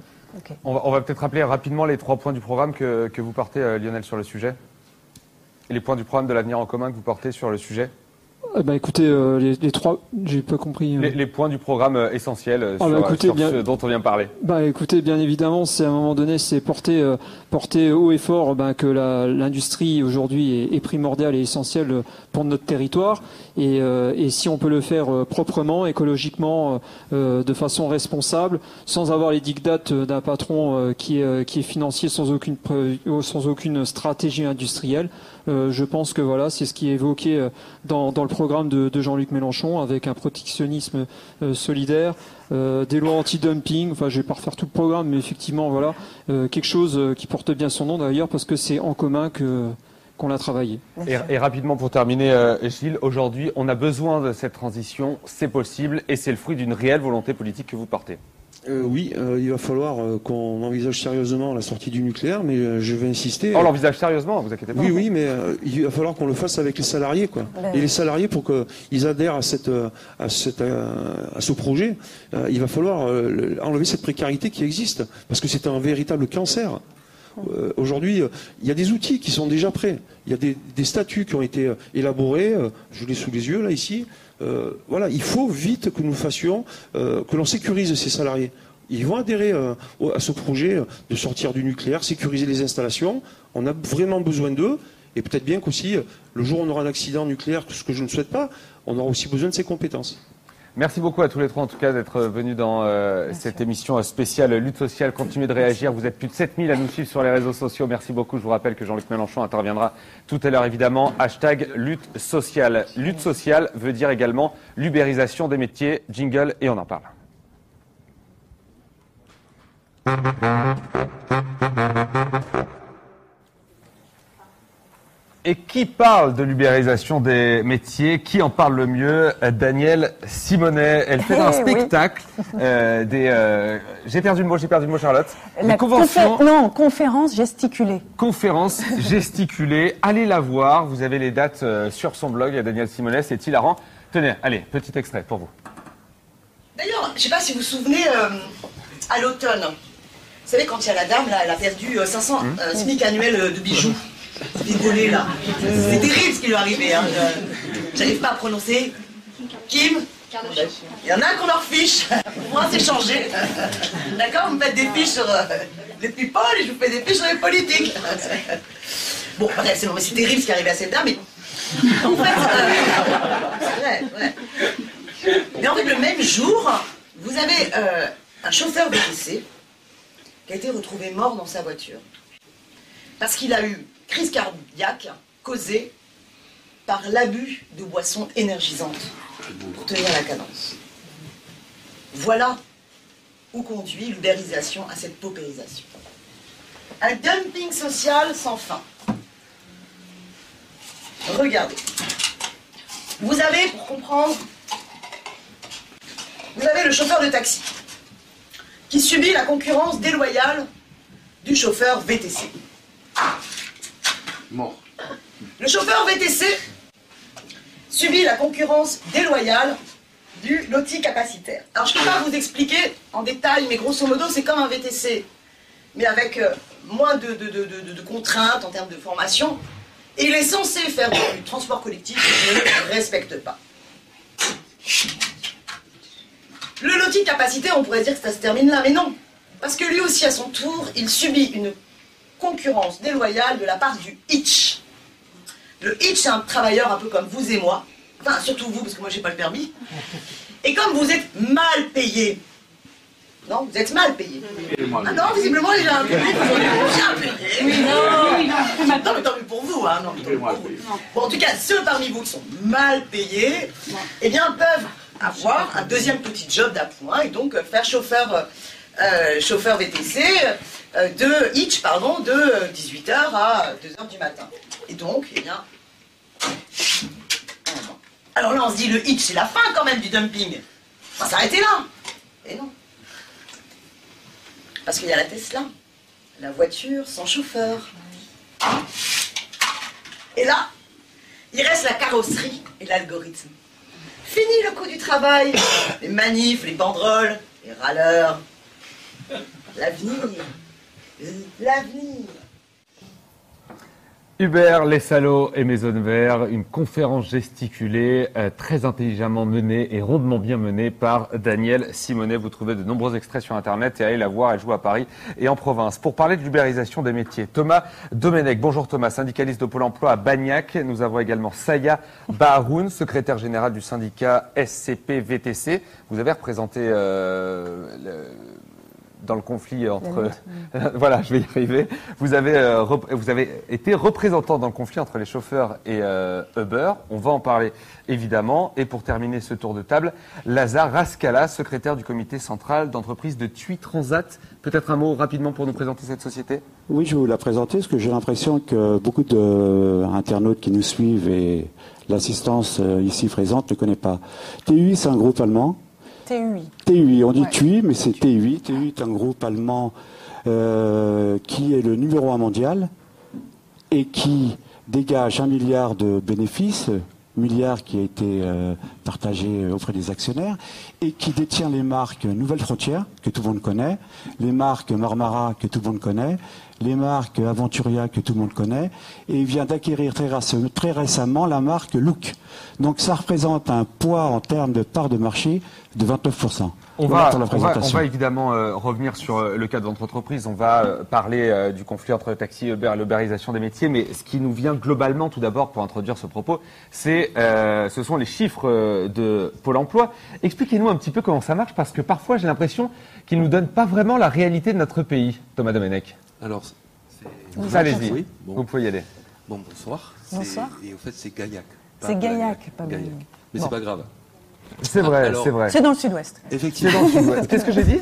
On va, on va peut-être rappeler rapidement les trois points du programme que, que vous portez, euh, Lionel, sur le sujet. Et les points du programme de l'avenir en commun que vous portez sur le sujet. Eh ben, écoutez, euh, les, les trois, j'ai pas compris. euh. Les, les points du programme euh, essentiels euh, Ah, sur, bah, écoutez, sur bien- ce dont on vient parler. Bah écoutez, bien évidemment, c'est à un moment donné, c'est porter, euh, porter haut et fort ben, que la- l'industrie aujourd'hui est, est primordiale et essentielle pour notre territoire. Et, euh, et si on peut le faire euh, proprement, écologiquement, euh, de façon responsable, sans avoir les dictates d'un patron qui, est, qui est financier sans aucune, sans aucune stratégie industrielle, je pense que voilà, c'est ce qui est évoqué dans, dans le programme de, Jean-Luc Mélenchon avec un protectionnisme solidaire, des lois anti-dumping. Enfin, je vais pas refaire tout le programme, mais effectivement, voilà, quelque chose qui porte bien son nom d'ailleurs parce que c'est en commun que qu'on l'a travaillé. Et, et rapidement pour terminer, euh, Gilles, aujourd'hui, on a besoin de cette transition, c'est possible, et c'est le fruit d'une réelle volonté politique que vous portez. Euh, oui, euh, il va falloir euh, qu'on envisage sérieusement la sortie du nucléaire, mais euh, je vais insister. On l'envisage sérieusement, vous inquiétez pas. Oui, oui, mais euh, il va falloir qu'on le fasse avec les salariés, quoi. Et les salariés, pour qu'ils adhèrent à, cette, à, cette, à ce projet, euh, il va falloir euh, le- enlever cette précarité qui existe, parce que c'est un véritable cancer. Euh, Aujourd'hui, euh, il y a des outils qui sont déjà prêts. Il y a des, statuts qui ont été euh, élaborés. je l'ai sous les yeux là ici. Voilà, il faut vite que nous fassions, que l'on sécurise ces salariés. Ils vont adhérer à ce projet de sortir du nucléaire, sécuriser les installations. On a vraiment besoin d'eux. Et peut-être bien qu'aussi, le jour où on aura un accident nucléaire, ce que je ne souhaite pas, on aura aussi besoin de ces compétences. Merci beaucoup à tous les trois, en tout cas, d'être venus dans euh, cette émission spéciale Lutte sociale. Continuez de réagir. Vous êtes plus de 7000 à nous suivre sur les réseaux sociaux. Merci beaucoup. Je vous rappelle que Jean-Luc Mélenchon interviendra tout à l'heure, évidemment. Hashtag lutte sociale. Lutte sociale veut dire également l'ubérisation des métiers. Jingle, et on en parle. Et qui parle de l'ubérisation des métiers? Qui en parle le mieux? Euh, Daniel Simonet. Elle fait un Eh oui. spectacle euh, des. euh, j'ai perdu le mot, j'ai perdu le mot, Charlotte. Des La conventions, confé- non, conférence gesticulée. conférences gesticulées. Allez la voir. Vous avez les dates euh, sur son blog. Daniel Simonet, c'est hilarant. Tenez, allez, petit extrait pour vous. D'ailleurs, je sais pas si vous vous souvenez, euh, à l'automne, vous savez, quand il y a la dame, là, elle a perdu euh, 500 Hum. euh, SMIC annuel euh, de bijoux. Là. C'est terrible ce qui lui est arrivé. Hein. J'arrive pas à prononcer. Kim Il y en a qu'on leur fiche. On pourra s'échanger. D'accord Vous me faites des fiches sur euh, les people et je vous fais des fiches sur les politiques. Bon, c'est c'est terrible ce qui est arrivé à cette dame. Mais en fait, euh, c'est vrai, ouais. Mais en fait, le même jour, vous avez euh, un chauffeur VTC qui a été retrouvé mort dans sa voiture parce qu'il a eu crise cardiaque causée par l'abus de boissons énergisantes pour tenir la cadence. Voilà où conduit l'ubérisation à cette paupérisation. Un dumping social sans fin. Regardez. Vous avez, pour comprendre, vous avez le chauffeur de taxi qui subit la concurrence déloyale du chauffeur VTC. Le chauffeur VTC subit la concurrence déloyale du loti capacitaire. Alors, je ne peux pas vous expliquer en détail, mais grosso modo, c'est comme un VTC, mais avec euh, moins de, contraintes en termes de formation. Et il est censé faire du transport collectif qu'il ne respecte pas. Le loti capacitaire, on pourrait dire que ça se termine là, mais non. Parce que lui aussi, à son tour, il subit une concurrence déloyale de la part du hitch. Le hitch, c'est un travailleur un peu comme vous et moi. Enfin, surtout vous, parce que moi, j'ai pas le permis. Et comme vous êtes mal payé, non, vous êtes mal payé. Ah non, visiblement, les gens sont bien payés. Oui, non, non. Non, mais tant mieux pour vous, hein. Non, mais tant mieux pour vous. Bon, en tout cas, ceux parmi vous qui sont mal payés, eh bien, peuvent avoir un deuxième petit job d'appoint et donc euh, faire chauffeur, euh, chauffeur VTC de Hitch, pardon, de 18h à 2h du matin. Et donc, eh bien. Alors là, on se dit, le Hitch, c'est la fin quand même du dumping. On va s'arrêter là. Et non. Parce qu'il y a la Tesla, la voiture sans chauffeur. Et là, il reste la carrosserie et l'algorithme. Fini le coût du travail, les manifs, les banderoles, les râleurs. L'avenir. L'avenir. Uber, les salauds et mes zones verts, une conférence gesticulée, euh, très intelligemment menée et rondement bien menée par Daniel Simonet. Vous trouvez de nombreux extraits sur Internet et allez la voir, elle joue à Paris et en province. Pour parler de l'ubérisation des métiers, Thomas Domenech. Bonjour Thomas, syndicaliste de Pôle emploi à Bagnac. Nous avons également Saya Baharoun, secrétaire général du syndicat SCP-VTC. Vous avez représenté euh, dans le conflit entre... voilà, je vais y arriver. Vous avez, euh, rep- vous avez été représentant dans le conflit entre les chauffeurs et euh, Uber. On va en parler évidemment. Et pour terminer ce tour de table, Lazare Rascala, secrétaire du comité central d'entreprise de TUI Transat. Peut-être un mot rapidement pour nous présenter cette société? Oui, je vais vous la présenter parce que j'ai l'impression que beaucoup d'internautes qui nous suivent et l'assistance euh, ici présente ne connaît pas. TUI, c'est un groupe allemand. TUI. TUI, on dit Ouais. TUI, mais c'est TUI. TUI est un groupe allemand euh, qui est le numéro un mondial et qui dégage un milliard de bénéfices, milliard qui a été euh, partagé auprès des actionnaires, et qui détient les marques Nouvelle Frontière, que tout le monde connaît, les marques Marmara, que tout le monde connaît, les marques Aventuria, que tout le monde connaît, et il vient d'acquérir très, récemment la marque Look. Donc ça représente un poids en termes de part de marché de 29%. On va, on, va, on présentation. va évidemment euh, revenir sur euh, le cas de votre entreprise. On va euh, parler du conflit entre le taxi et Uber l'ubérisation des métiers. Mais ce qui nous vient globalement, tout d'abord, pour introduire ce propos, c'est, ce sont les chiffres de Pôle emploi. Expliquez-nous un petit peu comment ça marche, parce que parfois, j'ai l'impression qu'ils ne nous donnent pas vraiment la réalité de notre pays, Thomas Domenech. Alors, Allez-y, Oui, bon. vous pouvez y aller. Bon, bonsoir. Bonsoir. C'est- Et au fait, c'est Gaillac. C'est. Gaillac, pas Gaillac. Mais Bon. c'est pas grave. C'est vrai, c'est vrai. C'est dans le sud-ouest. Effectivement. C'est dans le sud-ouest. Qu'est-ce que j'ai dit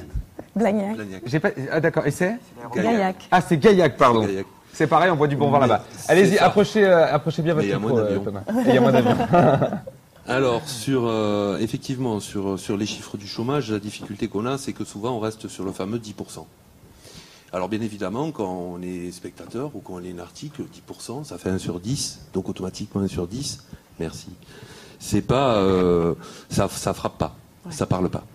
Blagnac. Pas... Ah d'accord, et c'est Gaillac. Ah, c'est Gaillac, pardon. C'est. C'est pareil, on boit du bon vin Mais là-bas. c'est Allez-y, approchez, euh, approchez bien votre il y a micro, euh. Thomas. Il y a moins d'avions. Alors, sur, euh, effectivement, sur, sur les chiffres du chômage, la difficulté qu'on a, c'est que souvent on reste sur le fameux 10%. Alors, bien évidemment, quand on est spectateur ou quand on lit un article, 10%, ça fait 1 sur 10, donc automatiquement 1 sur 10, merci. C'est pas. euh, ça, ça frappe pas, ça parle pas.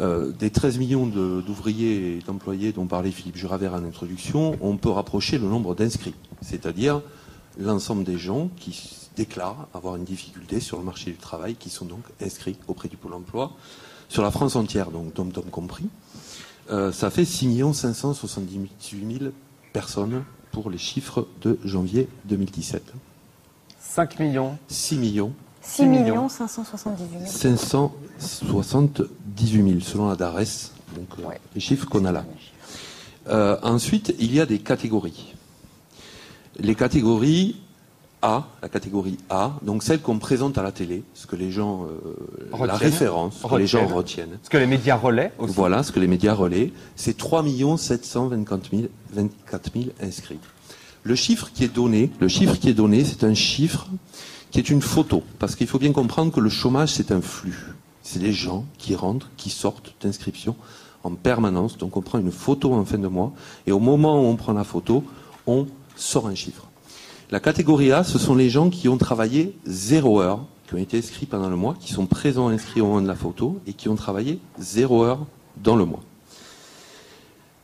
Euh, des 13 millions de- d'ouvriers et d'employés dont parlait Philippe Juravert en introduction, on peut rapprocher le nombre d'inscrits, c'est-à-dire l'ensemble des gens qui déclarent avoir une difficulté sur le marché du travail, qui sont donc inscrits auprès du Pôle emploi, sur la France entière, donc dom compris. Euh, ça fait 6 578 000 personnes pour les chiffres de janvier 2017. 5 millions. 6 millions 6 millions 578 000. 578 000 selon la DARES, donc euh, les chiffres qu'on a là. Euh, ensuite, il y a des catégories. Les catégories A, la catégorie A, donc celle qu'on présente à la télé, ce que les gens, euh, la référence, ce que les gens Retiennent. retiennent. Ce que les médias relaient aussi. Voilà, ce que les médias relaient, c'est 3 724 000, 24 000 inscrits. Le chiffre qui est donné, le chiffre qui est donné, c'est un chiffre qui est une photo, parce qu'il faut bien comprendre que le chômage c'est un flux. C'est des gens qui rentrent, qui sortent d'inscription en permanence. Donc on prend une photo en fin de mois, et au moment où on prend la photo, on sort un chiffre. La catégorie A, ce sont les gens qui ont travaillé zéro heure, qui ont été inscrits pendant le mois, qui sont présents inscrits au moment de la photo et qui ont travaillé zéro heure dans le mois.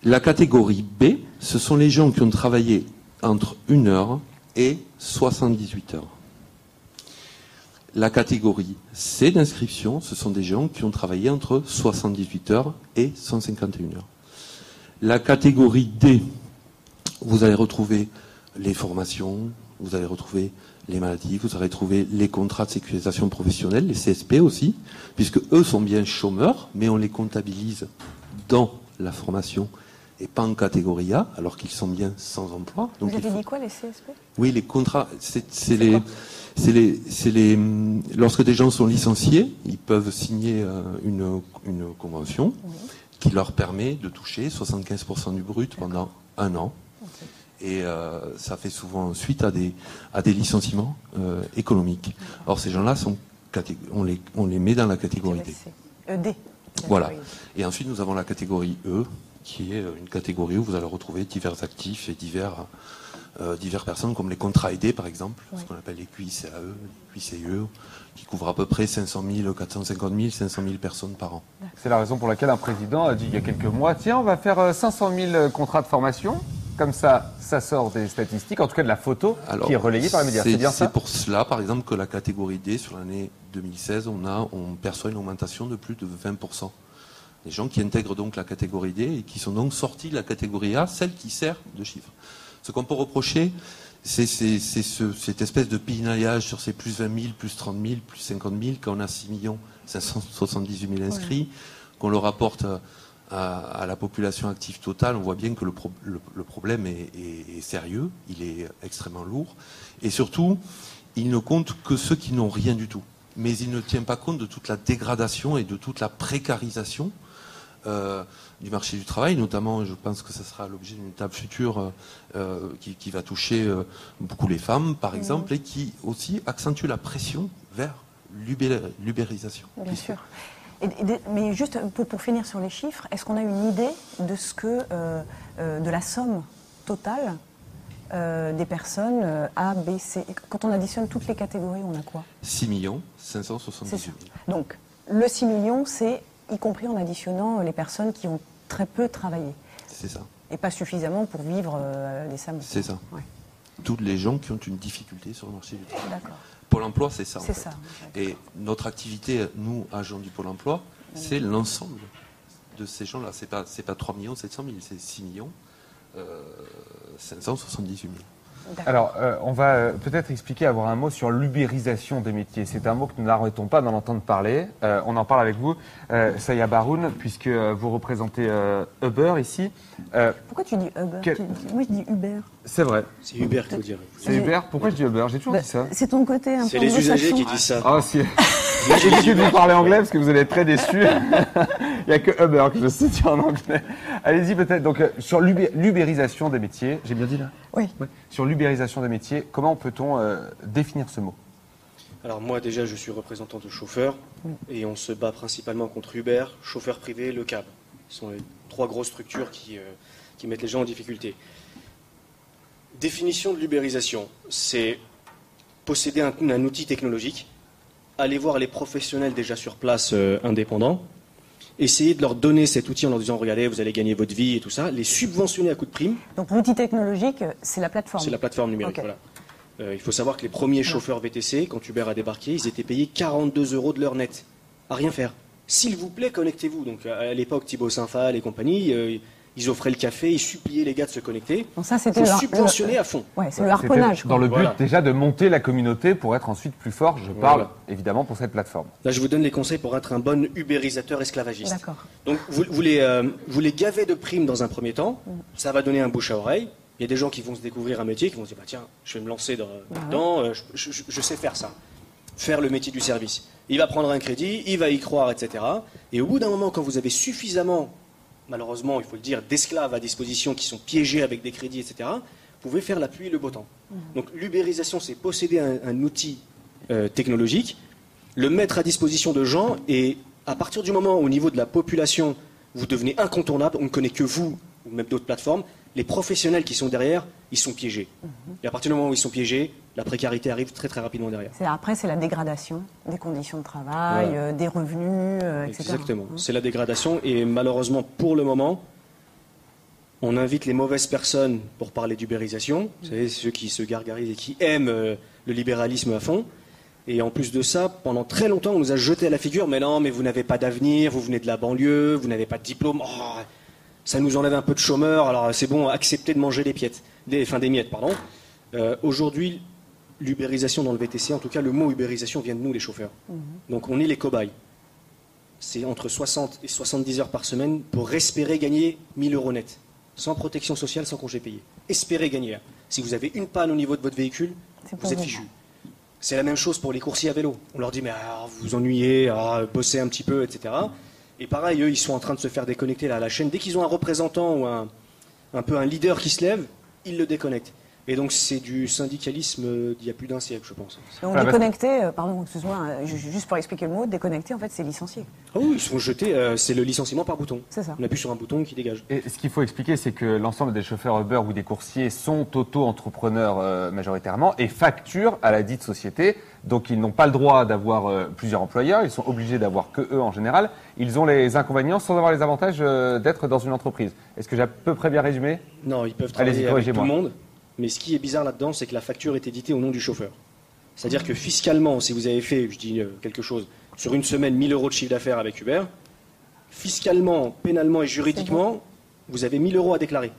La catégorie B, ce sont les gens qui ont travaillé entre 1 heure et 78 heures. La catégorie C d'inscription, ce sont des gens qui ont travaillé entre 78 heures et 151 heures. La catégorie D, vous allez retrouver les formations, vous allez retrouver les maladies, vous allez retrouver les contrats de sécurisation professionnelle, les CSP aussi, puisque eux sont bien chômeurs, mais on les comptabilise dans la formation et pas en catégorie A, alors qu'ils sont bien sans emploi. Vous Donc avez faut- dit quoi, les CSP oui, les contrats, c'est les, c'est les, lorsque des gens sont licenciés, ils peuvent signer euh, une, une convention qui leur permet de toucher 75% du brut pendant un an. Et euh, ça fait souvent suite à des, à des licenciements euh, économiques. Or, ces gens-là, sont on, les, on les met dans la catégorie D. Euh, D. Voilà. Et ensuite, nous avons la catégorie E, qui est une catégorie où vous allez retrouver divers actifs et divers, euh, divers personnes, comme les contrats aidés, par exemple, ce qu'on appelle les QICAE, les QICE, qui couvrent à peu près 500 000, 450 000, 500 000 personnes par an. C'est la raison pour laquelle un président a dit il y a quelques mois tiens, on va faire euh, 500 000 contrats de formation. Comme ça, ça sort des statistiques, en tout cas de la photo qui est relayée par les médias. C'est bien ça C'est pour cela, par exemple, que la catégorie D, sur l'année 2016, on, a, on perçoit une augmentation de plus de 20%. Les gens qui intègrent donc la catégorie D et qui sont donc sortis de la catégorie A, celle qui sert de chiffre. Ce qu'on peut reprocher, c'est c'est- c'est ce- cette espèce de pinaillage sur ces plus 20 000, plus 30 000, plus 50 000, quand on a 6 578 000 inscrits, qu'on le rapporte à, la population active totale, on voit bien que le, pro- le- le problème est, est- est sérieux, il est extrêmement lourd, et surtout, il ne compte que ceux qui n'ont rien du tout. Mais il ne tient pas compte de toute la dégradation et de toute la précarisation euh, du marché du travail, notamment, je pense que ce sera l'objet d'une table future euh, euh, qui, qui va toucher euh, beaucoup les femmes, par exemple, et qui aussi accentue la pression vers l'ubé- l'ubérisation. Bien sûr. Et- mais juste pour, pour finir sur les chiffres, est-ce qu'on a une idée de ce que, euh, euh, de la somme totale euh, des personnes euh, A, B, C Quand on additionne toutes les catégories, on a quoi? 6 millions 578 000. Donc, le 6 millions, c'est y compris en additionnant les personnes qui ont très peu travaillé C'est ça. et pas suffisamment pour vivre euh, les samedis. C'est ça. Ouais. Toutes les gens qui ont une difficulté sur le marché du travail. D'accord. Pôle emploi, c'est ça. en C'est fait. ça, Et notre activité, nous, agents du Pôle emploi, c'est l'ensemble de ces gens-là. C'est pas, c'est pas 3 millions 700 000, c'est 6 millions euh, 578 000. Alors, euh, on va euh, peut-être expliquer, avoir un mot sur l'ubérisation des métiers. C'est un mot que nous n'arrêtons pas d'en entendre parler. Euh, on en parle avec vous, euh, Saya Baroun, puisque euh, vous représentez euh, Uber ici. Euh, Pourquoi tu dis Uber? Quel- Tu Moi, je dis Uber. C'est vrai. C'est Uber qu'il faut dire. C'est Uber Pourquoi je dis Uber J'ai toujours Bah, dit ça. C'est ton côté un peu C'est les usagers qui disent ça. Ah, si. J'ai l'habitude de vous parler anglais parce que vous allez être très déçus. Il n'y a que Uber que je sais dire en anglais. Allez-y peut-être. Donc, euh, sur l'ubé- l'ubérisation des métiers, j'ai bien dit là? Oui. Sur l'ubérisation des métiers, comment peut-on euh, définir ce mot? Alors moi déjà je suis représentant de chauffeurs et on se bat principalement contre Uber, chauffeurs privés, le cab. Ce sont les trois grosses structures qui, euh, qui mettent les gens en difficulté. Définition de l'ubérisation, c'est posséder un, un outil technologique, aller voir les professionnels déjà sur place euh, indépendants, essayer de leur donner cet outil en leur disant regardez vous allez gagner votre vie et tout ça, les subventionner à coup de prime Donc l'outil technologique, c'est la plateforme. c'est la plateforme numérique. Voilà. Euh, il faut savoir que les premiers chauffeurs VTC, quand Uber a débarqué, ils étaient payés 42 euros de l'heure net. À rien faire. S'il vous plaît, connectez-vous. Donc à l'époque, Thibaut Saint-Phal et compagnie, euh, ils offraient le café, ils suppliaient les gars de se connecter. Donc ça, c'était à fond. Ouais, c'est le harponnage. Dans quoi. le but Voilà. déjà de monter la communauté pour être ensuite plus fort. Je parle Voilà. évidemment pour cette plateforme. Là, je vous donne les conseils pour être un bon ubérisateur esclavagiste. D'accord. Donc, vous, vous les, euh, vous les gavez de primes dans un premier temps. Ça va donner un bouche à oreille. Il y a des gens qui vont se découvrir un métier, qui vont se dire bah, tiens, je vais me lancer dans- dedans, euh, je, je- je sais faire ça. Faire le métier du service. Il va prendre un crédit, il va y croire, etc. Et au bout d'un moment, quand vous avez suffisamment, malheureusement, il faut le dire, d'esclaves à disposition qui sont piégés avec des crédits, etc., vous pouvez faire la pluie et le beau temps. Donc, l'ubérisation, c'est posséder un, un outil euh, technologique, le mettre à disposition de gens et à partir du moment où, au niveau de la population, vous devenez incontournable, on ne connaît que vous ou même d'autres plateformes, Les professionnels qui sont derrière, ils sont piégés. Mhm. Et à partir du moment où ils sont piégés, la précarité arrive très très rapidement derrière. Après, c'est la dégradation des conditions de travail, Voilà. euh, des revenus, euh, etc. Exactement. C'est la dégradation et malheureusement pour le moment, on invite les mauvaises personnes pour parler d'ubérisation. Vous savez, ceux qui se gargarisent et qui aiment euh, le libéralisme à fond. Et en plus de ça, pendant très longtemps, on nous a jeté à la figure, mais non, mais vous n'avez pas d'avenir, vous venez de la banlieue, vous n'avez pas de diplôme. Oh, ça nous enlève un peu de chômeurs, alors c'est bon, acceptez de manger des miettes. Des, enfin, des miettes, pardon. Euh, Aujourd'hui, l'ubérisation dans le VTC, en tout cas le mot ubérisation vient de nous, les chauffeurs. Donc on est les cobayes. C'est entre 60 et 70 heures par semaine pour espérer gagner 1000 euros net. Sans protection sociale, sans congé payé. Espérer gagner. Si vous avez une panne au niveau de votre véhicule, vous êtes fichu. C'est la même chose pour les coursiers à vélo. On leur dit, mais ah, vous vous ennuyez, ah, bossez un petit peu, etc. Et pareil, eux, ils sont en train de se faire déconnecter là, à la chaîne. Dès qu'ils ont un représentant ou un, un peu un leader qui se lève, ils le déconnectent. Et donc c'est du syndicalisme d'il y a plus d'un siècle, je pense. Donc Voilà, déconnecté, euh, pardon, excuse-moi, euh, ju- juste pour expliquer le mot, déconnecté, en fait, c'est licencié. Ah oui, ils sont jetés, euh, c'est le licenciement par bouton. C'est ça. On appuie sur un bouton qui dégage. Et ce qu'il faut expliquer, c'est que l'ensemble des chauffeurs Uber ou des coursiers sont auto-entrepreneurs euh, majoritairement et facturent à la dite société. Donc ils n'ont pas le droit d'avoir euh, plusieurs employeurs, ils sont obligés d'avoir que eux en général. Ils ont les inconvénients sans avoir les avantages euh, d'être dans une entreprise. Est-ce que j'ai à peu près bien résumé? Non, ils peuvent travailler avec tout le monde. Mais ce qui est bizarre là-dedans, c'est que la facture est éditée au nom du chauffeur. C'est-à-dire que fiscalement, si vous avez fait, je dis euh, quelque chose, sur une semaine, 1000 euros de chiffre d'affaires avec Uber, fiscalement, pénalement et juridiquement, vous avez 1000 euros à déclarer.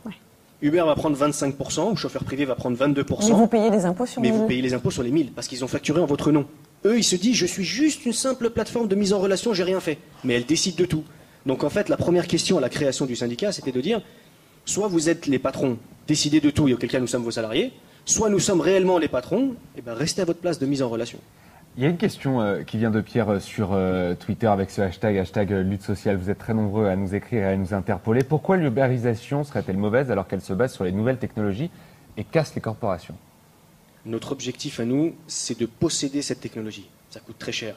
Uber va prendre 25%, ou chauffeur privé va prendre 22%. Mais vous payez des impôts sur Mais 1000. vous payez les impôts sur les 1000 parce qu'ils ont facturé en votre nom. Eux, ils se disent je suis juste une simple plateforme de mise en relation, j'ai rien fait. Mais elle décide de tout. Donc en fait, la première question à la création du syndicat, c'était de dire soit vous êtes les patrons, décidez de tout et auquel cas nous sommes vos salariés, soit nous sommes réellement les patrons, et ben restez à votre place de mise en relation. Il y a une question euh, qui vient de Pierre euh, sur euh, Twitter avec ce hashtag, hashtag lutte sociale. Vous êtes très nombreux à nous écrire et à nous interpeller. Pourquoi l'ubérisation serait-elle mauvaise alors qu'elle se base sur les nouvelles technologies et casse les corporations? Notre objectif à nous, c'est de posséder cette technologie. Ça coûte très cher.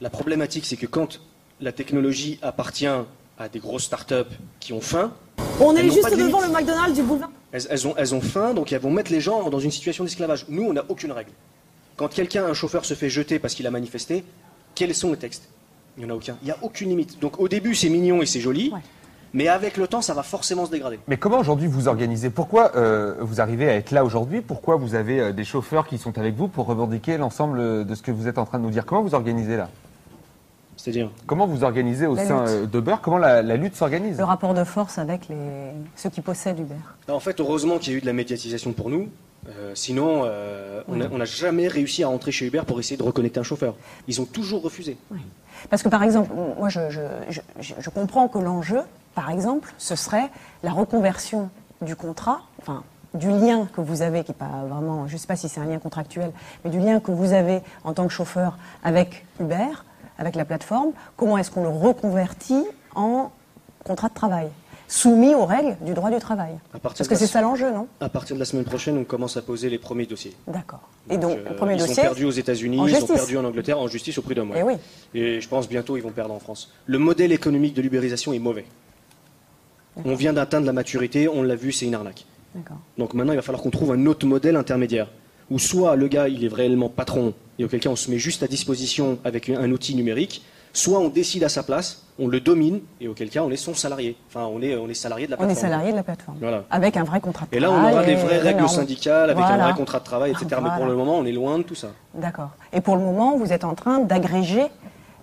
La problématique, c'est que quand la technologie appartient à des grosses startups qui ont faim, On est juste de devant limite. le McDonald's du boulevard. Elles, elles ont, elles ont faim, donc elles vont mettre les gens dans une situation d'esclavage. Nous, on n'a aucune règle. Quand quelqu'un, un chauffeur, se fait jeter parce qu'il a manifesté, quels sont les textes Il n'y en a aucun. Il n'y a aucune limite. Donc au début, c'est mignon et c'est joli, mais avec le temps, ça va forcément se dégrader. Mais comment aujourd'hui vous organisez? Pourquoi euh, vous arrivez à être là aujourd'hui? Pourquoi vous avez euh, des chauffeurs qui sont avec vous pour revendiquer l'ensemble de ce que vous êtes en train de nous dire? Comment vous organisez là? C'est-à-dire Comment vous organisez au La sein lutte. euh, de Beurre Comment la, la lutte s'organise? Le rapport de force avec les... ceux qui possèdent Uber. En fait, heureusement qu'il y a eu de la médiatisation pour nous. Euh, sinon, euh, on n'a on n'a jamais réussi à rentrer chez Uber pour essayer de reconnecter un chauffeur. Ils ont toujours refusé. Parce que par exemple, moi je, je- je- je- je comprends que l'enjeu, par exemple, ce serait la reconversion du contrat, enfin du lien que vous avez, qui n'est pas vraiment, je ne sais pas si c'est un lien contractuel, mais du lien que vous avez en tant que chauffeur avec Uber, avec la plateforme, comment est-ce qu'on le reconvertit en contrat de travail, soumis aux règles du droit du travail Parce que c'est ça l'enjeu, non? À partir de la semaine prochaine, on commence à poser les premiers dossiers. D'accord. Et donc, Euh, premier ils dossier. ont perdu aux États-Unis, ils ont justice. perdu en Angleterre, en justice au prud'homme. ouais. Eh oui. Et je pense bientôt ils vont perdre en France. Le modèle économique de l'ubérisation est mauvais. On vient d'atteindre la maturité, on l'a vu, c'est une arnaque. D'accord. Donc maintenant, il va falloir qu'on trouve un autre modèle intermédiaire. Où soit le gars, il est réellement patron, et auquel cas on se met juste à disposition avec un outil numérique, soit on décide à sa place, on le domine, et auquel cas on est son salarié. Enfin, on est, on est salarié de la On est plateforme. salarié de la plateforme. Voilà. Avec un vrai contrat de Et là, on travail. aura des vraies règles syndicales, avec un vrai contrat de travail, etc. Mais pour le moment, on est loin de tout ça. D'accord. Et pour le moment, vous êtes en train d'agréger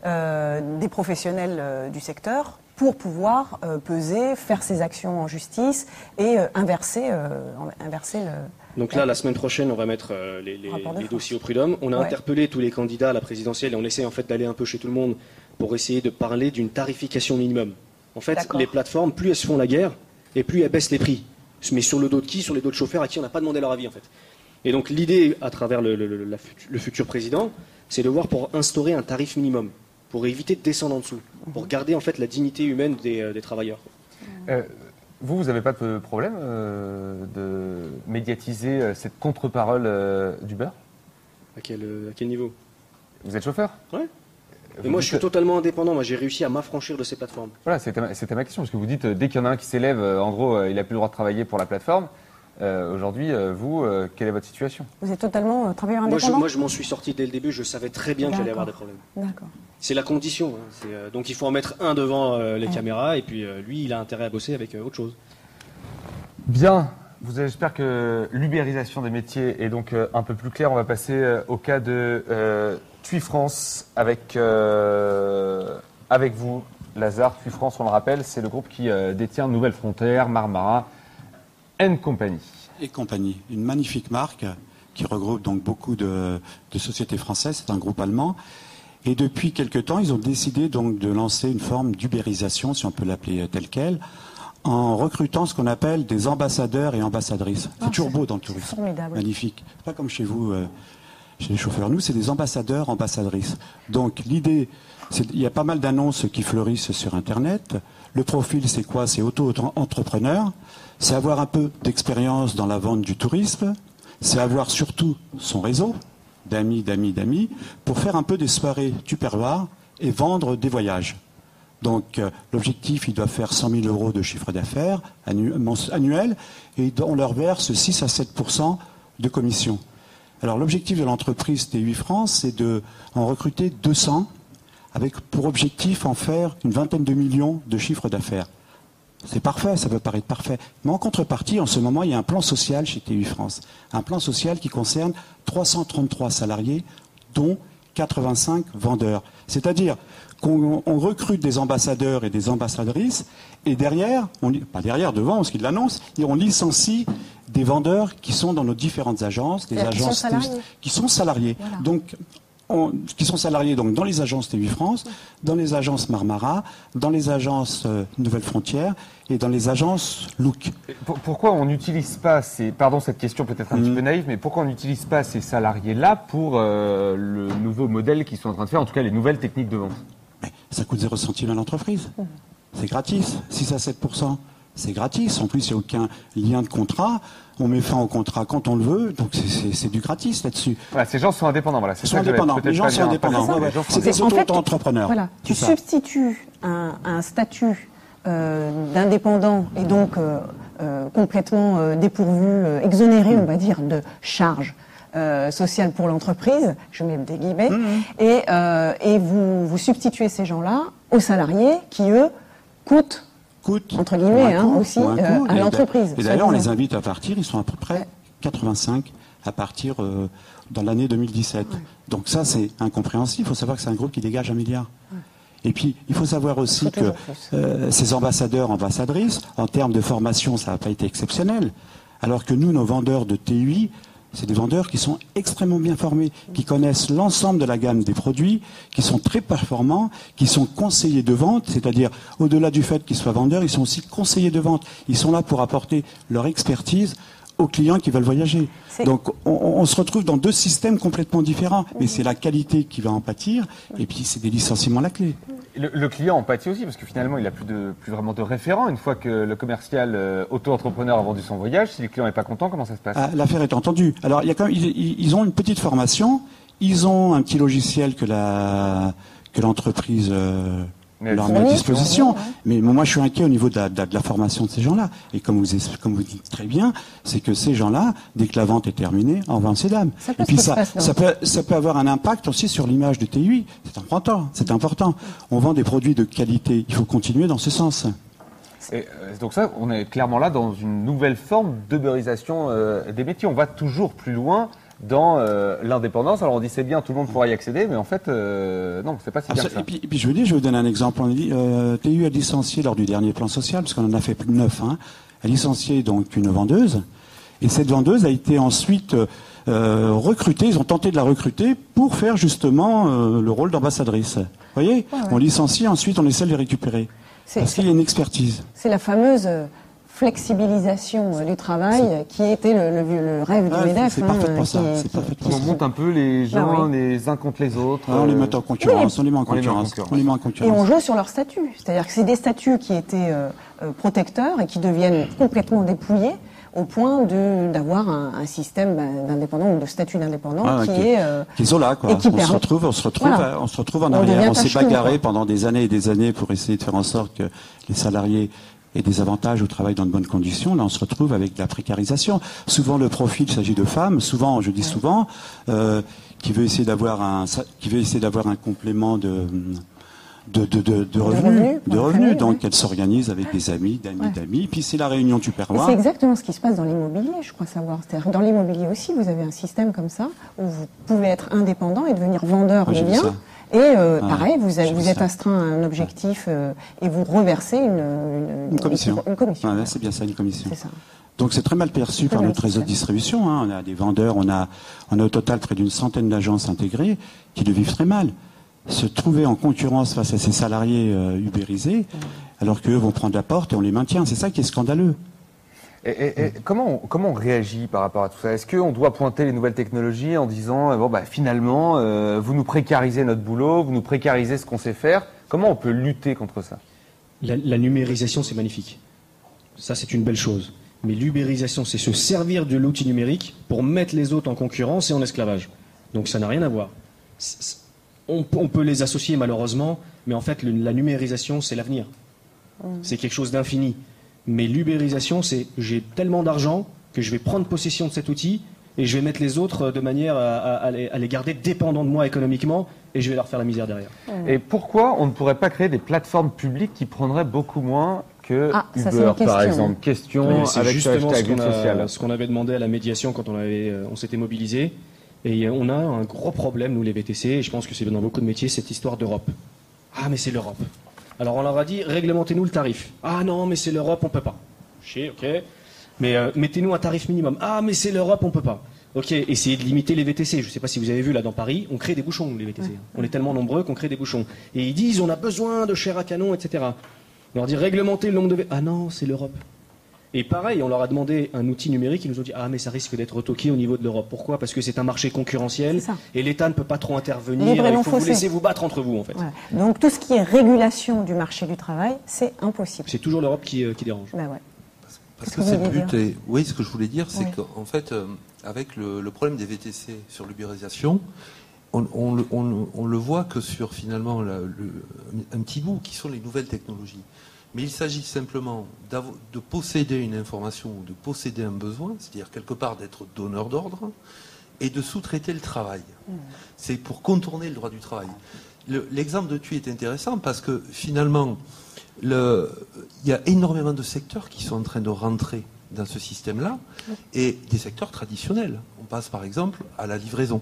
euh, des professionnels euh, du secteur pour pouvoir euh, peser, faire ses actions en justice et inverser, inverser le. Donc là, la semaine prochaine, on va mettre euh, les, dossiers au prud'homme. On a Ouais. interpellé tous les candidats à la présidentielle et on essaie en fait d'aller un peu chez tout le monde pour essayer de parler d'une tarification minimum. En fait, les plateformes, plus elles se font la guerre et plus elles baissent les prix. Mais sur le dos de qui? Sur les dos de chauffeurs à qui on n'a pas demandé leur avis en fait. Et donc l'idée, à travers le, le- le- la fut- le futur président, c'est de voir pour instaurer un tarif minimum, pour éviter de descendre en dessous, pour garder en fait la dignité humaine des, euh, des travailleurs. Euh, vous, vous n'avez pas de problème euh, de médiatiser euh, cette contre-parole euh, du beurre À quel, à quel niveau? Vous êtes chauffeur? Ouais. Mais moi, je suis totalement indépendant. Moi, j'ai réussi à m'affranchir de ces plateformes. Voilà, c'était ma, ma question, parce que vous dites, euh, dès qu'il y en a un qui s'élève, en gros, il n'a plus le droit de travailler pour la plateforme. Euh, Aujourd'hui, euh, vous, euh, quelle est votre situation? Vous êtes totalement euh, travailleur Moi, je, indépendant? moi, je m'en suis sorti dès le début. Je savais très bien qu'il allait y avoir des problèmes. D'accord. C'est la condition. hein. Euh, donc, il faut en mettre un devant euh, les caméras, et puis euh, lui, il a intérêt à bosser avec euh, autre chose. Bien. Vous avez- J'espère que l'ubérisation des métiers est donc euh, un peu plus claire. On va passer euh, au cas de euh, TUI France avec, euh, avec vous, Lazare. TUI France, on le rappelle, c'est le groupe qui euh, détient Nouvelle Frontière, Marmara Company. et compagnie. Une magnifique marque qui regroupe donc beaucoup de, de sociétés françaises. C'est un groupe allemand. Et depuis quelque temps, ils ont décidé donc de lancer une forme d'ubérisation, si on peut l'appeler telle quelle, en recrutant ce qu'on appelle des ambassadeurs et ambassadrices. C'est toujours beau dans le tourisme. Formidable. Magnifique. Pas comme chez vous, euh, chez les chauffeurs. Nous, c'est des ambassadeurs, ambassadrices. Donc l'idée, c'est il y a pas mal d'annonces qui fleurissent sur Internet. Le profil, c'est quoi? C'est auto-entrepreneur. C'est avoir un peu d'expérience dans la vente du tourisme. C'est avoir surtout son réseau d'amis, d'amis, d'amis, pour faire un peu des soirées tupperware et vendre des voyages. Donc euh, l'objectif, il doit faire 100 000 euros de chiffre d'affaires annuel et on leur verse 6 à 7% de commission. Alors l'objectif de l'entreprise T8 France, c'est de en recruter 200 avec pour objectif en faire une vingtaine de millions de chiffre d'affaires. C'est parfait, ça peut paraître parfait. Mais en contrepartie, en ce moment, il y a un plan social chez TU France. Un plan social qui concerne 333 salariés, dont 85 vendeurs. C'est-à-dire qu'on on recrute des ambassadeurs et des ambassadrices, et derrière, on, pas derrière, devant, parce qu'ils l'annoncent, et on licencie des vendeurs qui sont dans nos différentes agences, des qui sont agences salariés. qui sont salariés. Voilà. Donc, qui sont salariés donc dans les agences TV France, dans les agences Marmara, dans les agences euh, Nouvelle Frontière et dans les agences Look. Pour- Pourquoi on n'utilise pas ces, pardon cette question peut-être un Mm. petit peu naïve, mais pourquoi on n'utilise pas ces salariés-là pour euh, le nouveau modèle qu'ils sont en train de faire, en tout cas les nouvelles techniques de vente? Ça coûte 0 centime à l'entreprise. C'est gratis. 6 à 7% c'est gratis. En plus, il n'y a aucun lien de contrat. On met fin au contrat quand on le veut. Donc, c'est- du gratis là-dessus. Voilà, ces gens sont indépendants. Voilà, sont indépendants. Les gens sont indépendants. bien Ouais, compris. ouais. Les gens sont C'est des En fait, auto-entrepreneurs. Voilà, tu substitues un, un statut euh, d'indépendant et donc euh, euh, complètement euh, dépourvu, euh, exonéré, on va dire, de charges euh, sociales pour l'entreprise, je mets des guillemets, et, euh, et vous, vous substituez ces gens-là aux salariés qui, eux, coûtent, Coûte entre guillemets, hein, coût, aussi euh, à l'entreprise. Et d'ailleurs, on les invite à partir. Ils sont à peu près 85 à partir euh, dans l'année 2017. Donc ça, c'est incompréhensible. Il faut savoir que c'est un groupe qui dégage un milliard. Et puis, il faut savoir aussi que euh, ces ambassadeurs, ambassadrices, en termes de formation, ça n'a pas été exceptionnel. Alors que nous, nos vendeurs de TUI, c'est des vendeurs qui sont extrêmement bien formés, qui connaissent l'ensemble de la gamme des produits, qui sont très performants, qui sont conseillers de vente, c'est-à-dire au-delà du fait qu'ils soient vendeurs, ils sont aussi conseillers de vente. Ils sont là pour apporter leur expertise aux clients qui veulent voyager. Donc on, on se retrouve dans deux systèmes complètement différents, mais c'est la qualité qui va en pâtir, et puis c'est des licenciements à la clé. Le, le client en pâtit aussi parce que finalement il n'a plus, de, plus vraiment de référent. Une fois que le commercial euh, auto-entrepreneur a vendu son voyage, si le client n'est pas content, comment ça se passe? Ah, L'affaire est entendue. Alors, il y a quand même, ils, ils- ils ont une petite formation, ils ont un petit logiciel que la que l'entreprise euh, Mais leur à disposition. Mais moi, je suis inquiet au niveau de la, de formation de ces gens-là. Et comme vous, comme vous dites très bien, c'est que ces gens-là, dès que la vente est terminée, en vente ses dames. Ça peut Et puis se ça, passer, non ça peut, ça peut avoir un impact aussi sur l'image de TUI. C'est important. C'est important. On vend des produits de qualité. Il faut continuer dans ce sens. Et, euh, donc ça, on est clairement là dans une nouvelle forme d'ubérisation euh, des métiers. On va toujours plus loin dans euh, l'indépendance. Alors on dit c'est bien, tout le monde pourra y accéder, mais en fait, euh, non, c'est pas si bien que ça. Et puis, et puis je veux dire, je vais vous donner un exemple. On a dit, euh, TU a licencié lors du dernier plan social, parce qu'on en a fait plus de neuf, hein, a licencié donc une vendeuse. Et cette vendeuse a été ensuite euh, recrutée, ils ont tenté de la recruter pour faire justement euh, le rôle d'ambassadrice. Vous voyez? Ouais, ouais. On licencie, ensuite on essaie de les récupérer. Parce qu'il y a une expertise. C'est la fameuse euh, flexibilisation euh, du travail euh, qui était le, le- le rêve du Ah, MEDEF. c'est hein, parfaitement qui ça, qui- parfaitement On monte un peu les gens Ah oui. les uns contre les autres. Ah, on les euh, met en concurrence, on les met en on les met en concurrence. concurrence. On les met en Et concurrence. on joue sur leur statut. C'est-à-dire que c'est des statuts qui étaient euh, euh, protecteurs et qui deviennent complètement dépouillés au point d'avoir un, un système bah, d'indépendant ou de statut d'indépendant Ah, qui, qui- est euh, qui sont là, quoi. et qui on, se retrouve, on se retrouve, Voilà. on se retrouve en On arrière. On s'est bagarré quoi. pendant des années et des années pour essayer de faire en sorte que les salariés aient des avantages au travail dans de bonnes conditions. Là, on se retrouve avec de la précarisation. Souvent, le profil, il s'agit de femmes. Souvent, je dis souvent, euh, qui veut essayer d'avoir un, qui veut essayer d'avoir un complément de de, de, de, de revenus, de revenus. Donc, elle s'organise avec des amis, d'amis, Ouais. d'amis. Puis c'est la réunion du Et perroir. c'est exactement ce qui se passe dans l'immobilier, je crois savoir. C'est-à-dire dans l'immobilier aussi, vous avez un système comme ça où vous pouvez être indépendant et devenir vendeur Ah, de biens. Et euh, Ah, pareil, vous, êtes astreint à un objectif euh, et vous reversez une, une, Une commission. Une c'est bien ça, une commission. C'est ça. Donc c'est très mal perçu par notre réseau de distribution. hein. On a des vendeurs, on a, on a au total près d'une centaine d'agences intégrées qui le vivent très mal. Se trouver en concurrence face à ces salariés euh, ubérisés, alors qu'eux vont prendre la porte et on les maintient. C'est ça qui est scandaleux. Et, et- et comment, on, comment on réagit par rapport à tout ça? Est-ce qu'on doit pointer les nouvelles technologies en disant, euh, bon, bah, finalement, euh, vous nous précarisez notre boulot, vous nous précarisez ce qu'on sait faire? Comment on peut lutter contre ça? La, la numérisation, c'est magnifique. Ça, c'est une belle chose. Mais l'ubérisation, c'est se servir de l'outil numérique pour mettre les autres en concurrence et en esclavage. Donc ça n'a rien à voir. On, peut- on peut les associer malheureusement, mais en fait, le- la numérisation, c'est l'avenir. C'est quelque chose d'infini. Mais l'ubérisation, c'est j'ai tellement d'argent que je vais prendre possession de cet outil et je vais mettre les autres de manière à, à- à les, à les garder dépendants de moi économiquement et je vais leur faire la misère derrière. Et pourquoi on ne pourrait pas créer des plateformes publiques qui prendraient beaucoup moins que Ah, Uber, par exemple? Question Oui, c'est avec justement ce qu'on a- ce qu'on avait demandé à la médiation quand on, avait, euh, on s'était mobilisé. Et euh, on a un gros problème, nous les VTC, et je pense que c'est dans beaucoup de métiers, cette histoire d'Europe. Ah, mais c'est l'Europe. Alors on leur a dit, réglementez-nous le tarif. Ah non, mais c'est l'Europe, on peut pas. Chier, ok. Mais euh, mettez-nous un tarif minimum. Ah, mais c'est l'Europe, on peut pas. Ok, essayez de limiter les VTC. Je ne sais pas si vous avez vu là dans Paris, on crée des bouchons, les VTC. On est tellement nombreux qu'on crée des bouchons. Et ils disent, on a besoin de chair à canon, etc. On leur dit, réglementez le nombre de VTC. Ah non, c'est l'Europe. Et pareil, on leur a demandé un outil numérique, ils nous ont dit Ah, mais ça risque d'être retoqué au niveau de l'Europe. Pourquoi? Parce que c'est un marché concurrentiel et l'État ne peut pas trop intervenir. Il faut vous laisser vous battre entre vous, en fait. Voilà. Donc tout ce qui est régulation du marché du travail, c'est impossible. C'est toujours l'Europe qui, euh, qui dérange. Bah ouais. Parce que que c'est le but. oui, ce que je voulais dire, c'est Oui. qu'en fait, euh, avec le, le problème des VTC sur l'ubérisation, on, on le- on le- on le voit que sur finalement la- le- un petit bout qui sont les nouvelles technologies. Mais il s'agit simplement de posséder une information ou de posséder un besoin, c'est-à-dire quelque part d'être donneur d'ordre et de sous-traiter le travail. C'est pour contourner le droit du travail. Le- L'exemple de TUI est intéressant parce que finalement, le- il y a énormément de secteurs qui sont en train de rentrer dans ce système-là et des secteurs traditionnels. On passe par exemple à la livraison.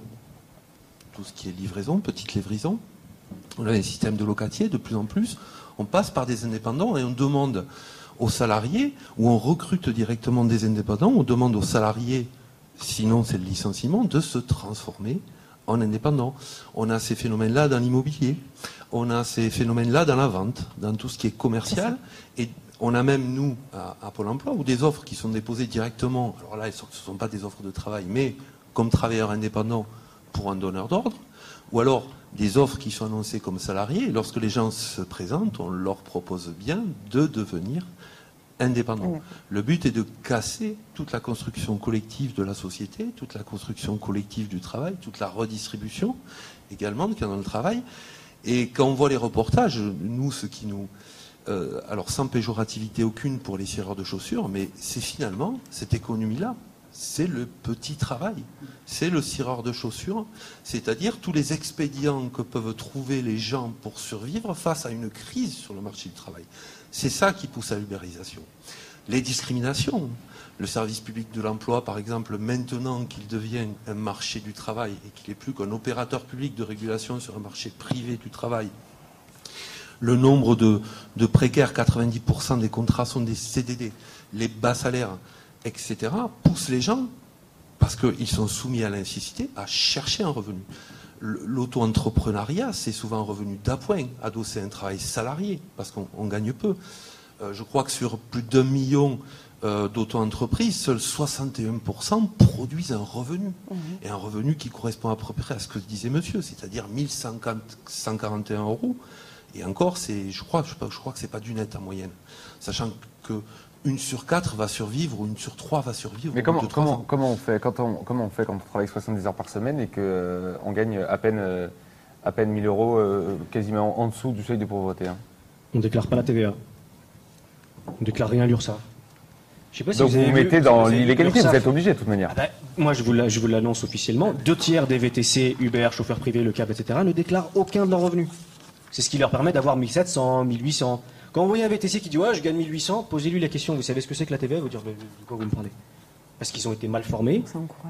Tout ce qui est livraison, petite livraison. On a un système de locatier de plus en plus. On passe par des indépendants et on demande aux salariés, ou on recrute directement des indépendants, on demande aux salariés, sinon c'est le licenciement, de se transformer en indépendants. On a ces phénomènes-là dans l'immobilier, on a ces phénomènes-là dans la vente, dans tout ce qui est commercial, et on a même, nous, à, à Pôle emploi, ou des offres qui sont déposées directement, alors là, ce ne sont pas des offres de travail, mais comme travailleurs indépendants pour un donneur d'ordre, ou alors des offres qui sont annoncées comme salariés, et lorsque les gens se présentent, on leur propose bien de devenir indépendants. Le but est de casser toute la construction collective de la société, toute la construction collective du travail, toute la redistribution également qu'il y a dans le travail. Et quand on voit les reportages, nous, ce qui nous... euh, alors sans péjorativité aucune pour les cireurs de chaussures, mais c'est finalement cette économie-là, c'est le petit travail, c'est le cireur de chaussures, c'est-à-dire tous les expédients que peuvent trouver les gens pour survivre face à une crise sur le marché du travail. C'est ça qui pousse à l'ubérisation. Les discriminations, le service public de l'emploi, par exemple, maintenant qu'il devient un marché du travail et qu'il n'est plus qu'un opérateur public de régulation sur un marché privé du travail, le nombre de, de précaires, 90% des contrats sont des CDD, les bas salaires, etc., poussent les gens, parce qu'ils sont soumis à l'incité, à chercher un revenu. L'auto-entrepreneuriat, c'est souvent un revenu d'appoint, adossé à un travail salarié, parce qu'on on gagne peu. Euh, je crois que sur plus d'un million euh, d'auto-entreprises, seuls 61% produisent un revenu. Et un revenu qui correspond à peu près à ce que disait monsieur, c'est-à-dire 1141 euros. Et encore, c'est, je crois, je, je crois que c'est pas du net en moyenne. Sachant que une sur quatre va survivre ou une sur trois va survivre. Mais comment, comment, on fait quand on, comment on fait quand on travaille 70 heures par semaine et qu'on gagne à peine, euh, à peine 1000 euros, euh, quasiment en dessous du seuil de pauvreté hein On déclare pas la TVA. On déclare rien à l'URSSAF. Je sais pas si Donc vous vous vous vu, mettez dans l'illégalité, vous êtes obligé de toute manière. Ah bah, moi, je vous la- je vous l'annonce officiellement. Deux tiers des VTC, Uber, chauffeurs privés, le cab, etc. ne déclarent aucun de leurs revenus. C'est ce qui leur permet d'avoir 1700, 1800. Quand vous voyez un VTC qui dit ouais, je gagne 1800, posez-lui la question. Vous savez ce que c'est que la TVA vous dire de de quoi vous me parlez Parce qu'ils ont été mal formés.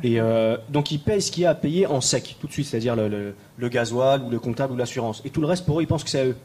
Et euh, donc ils payent ce qu'il y a à payer en sec tout de suite, c'est-à-dire le, le- le gasoil ou le comptable ou l'assurance. Et tout le reste pour eux, ils pensent que c'est à eux.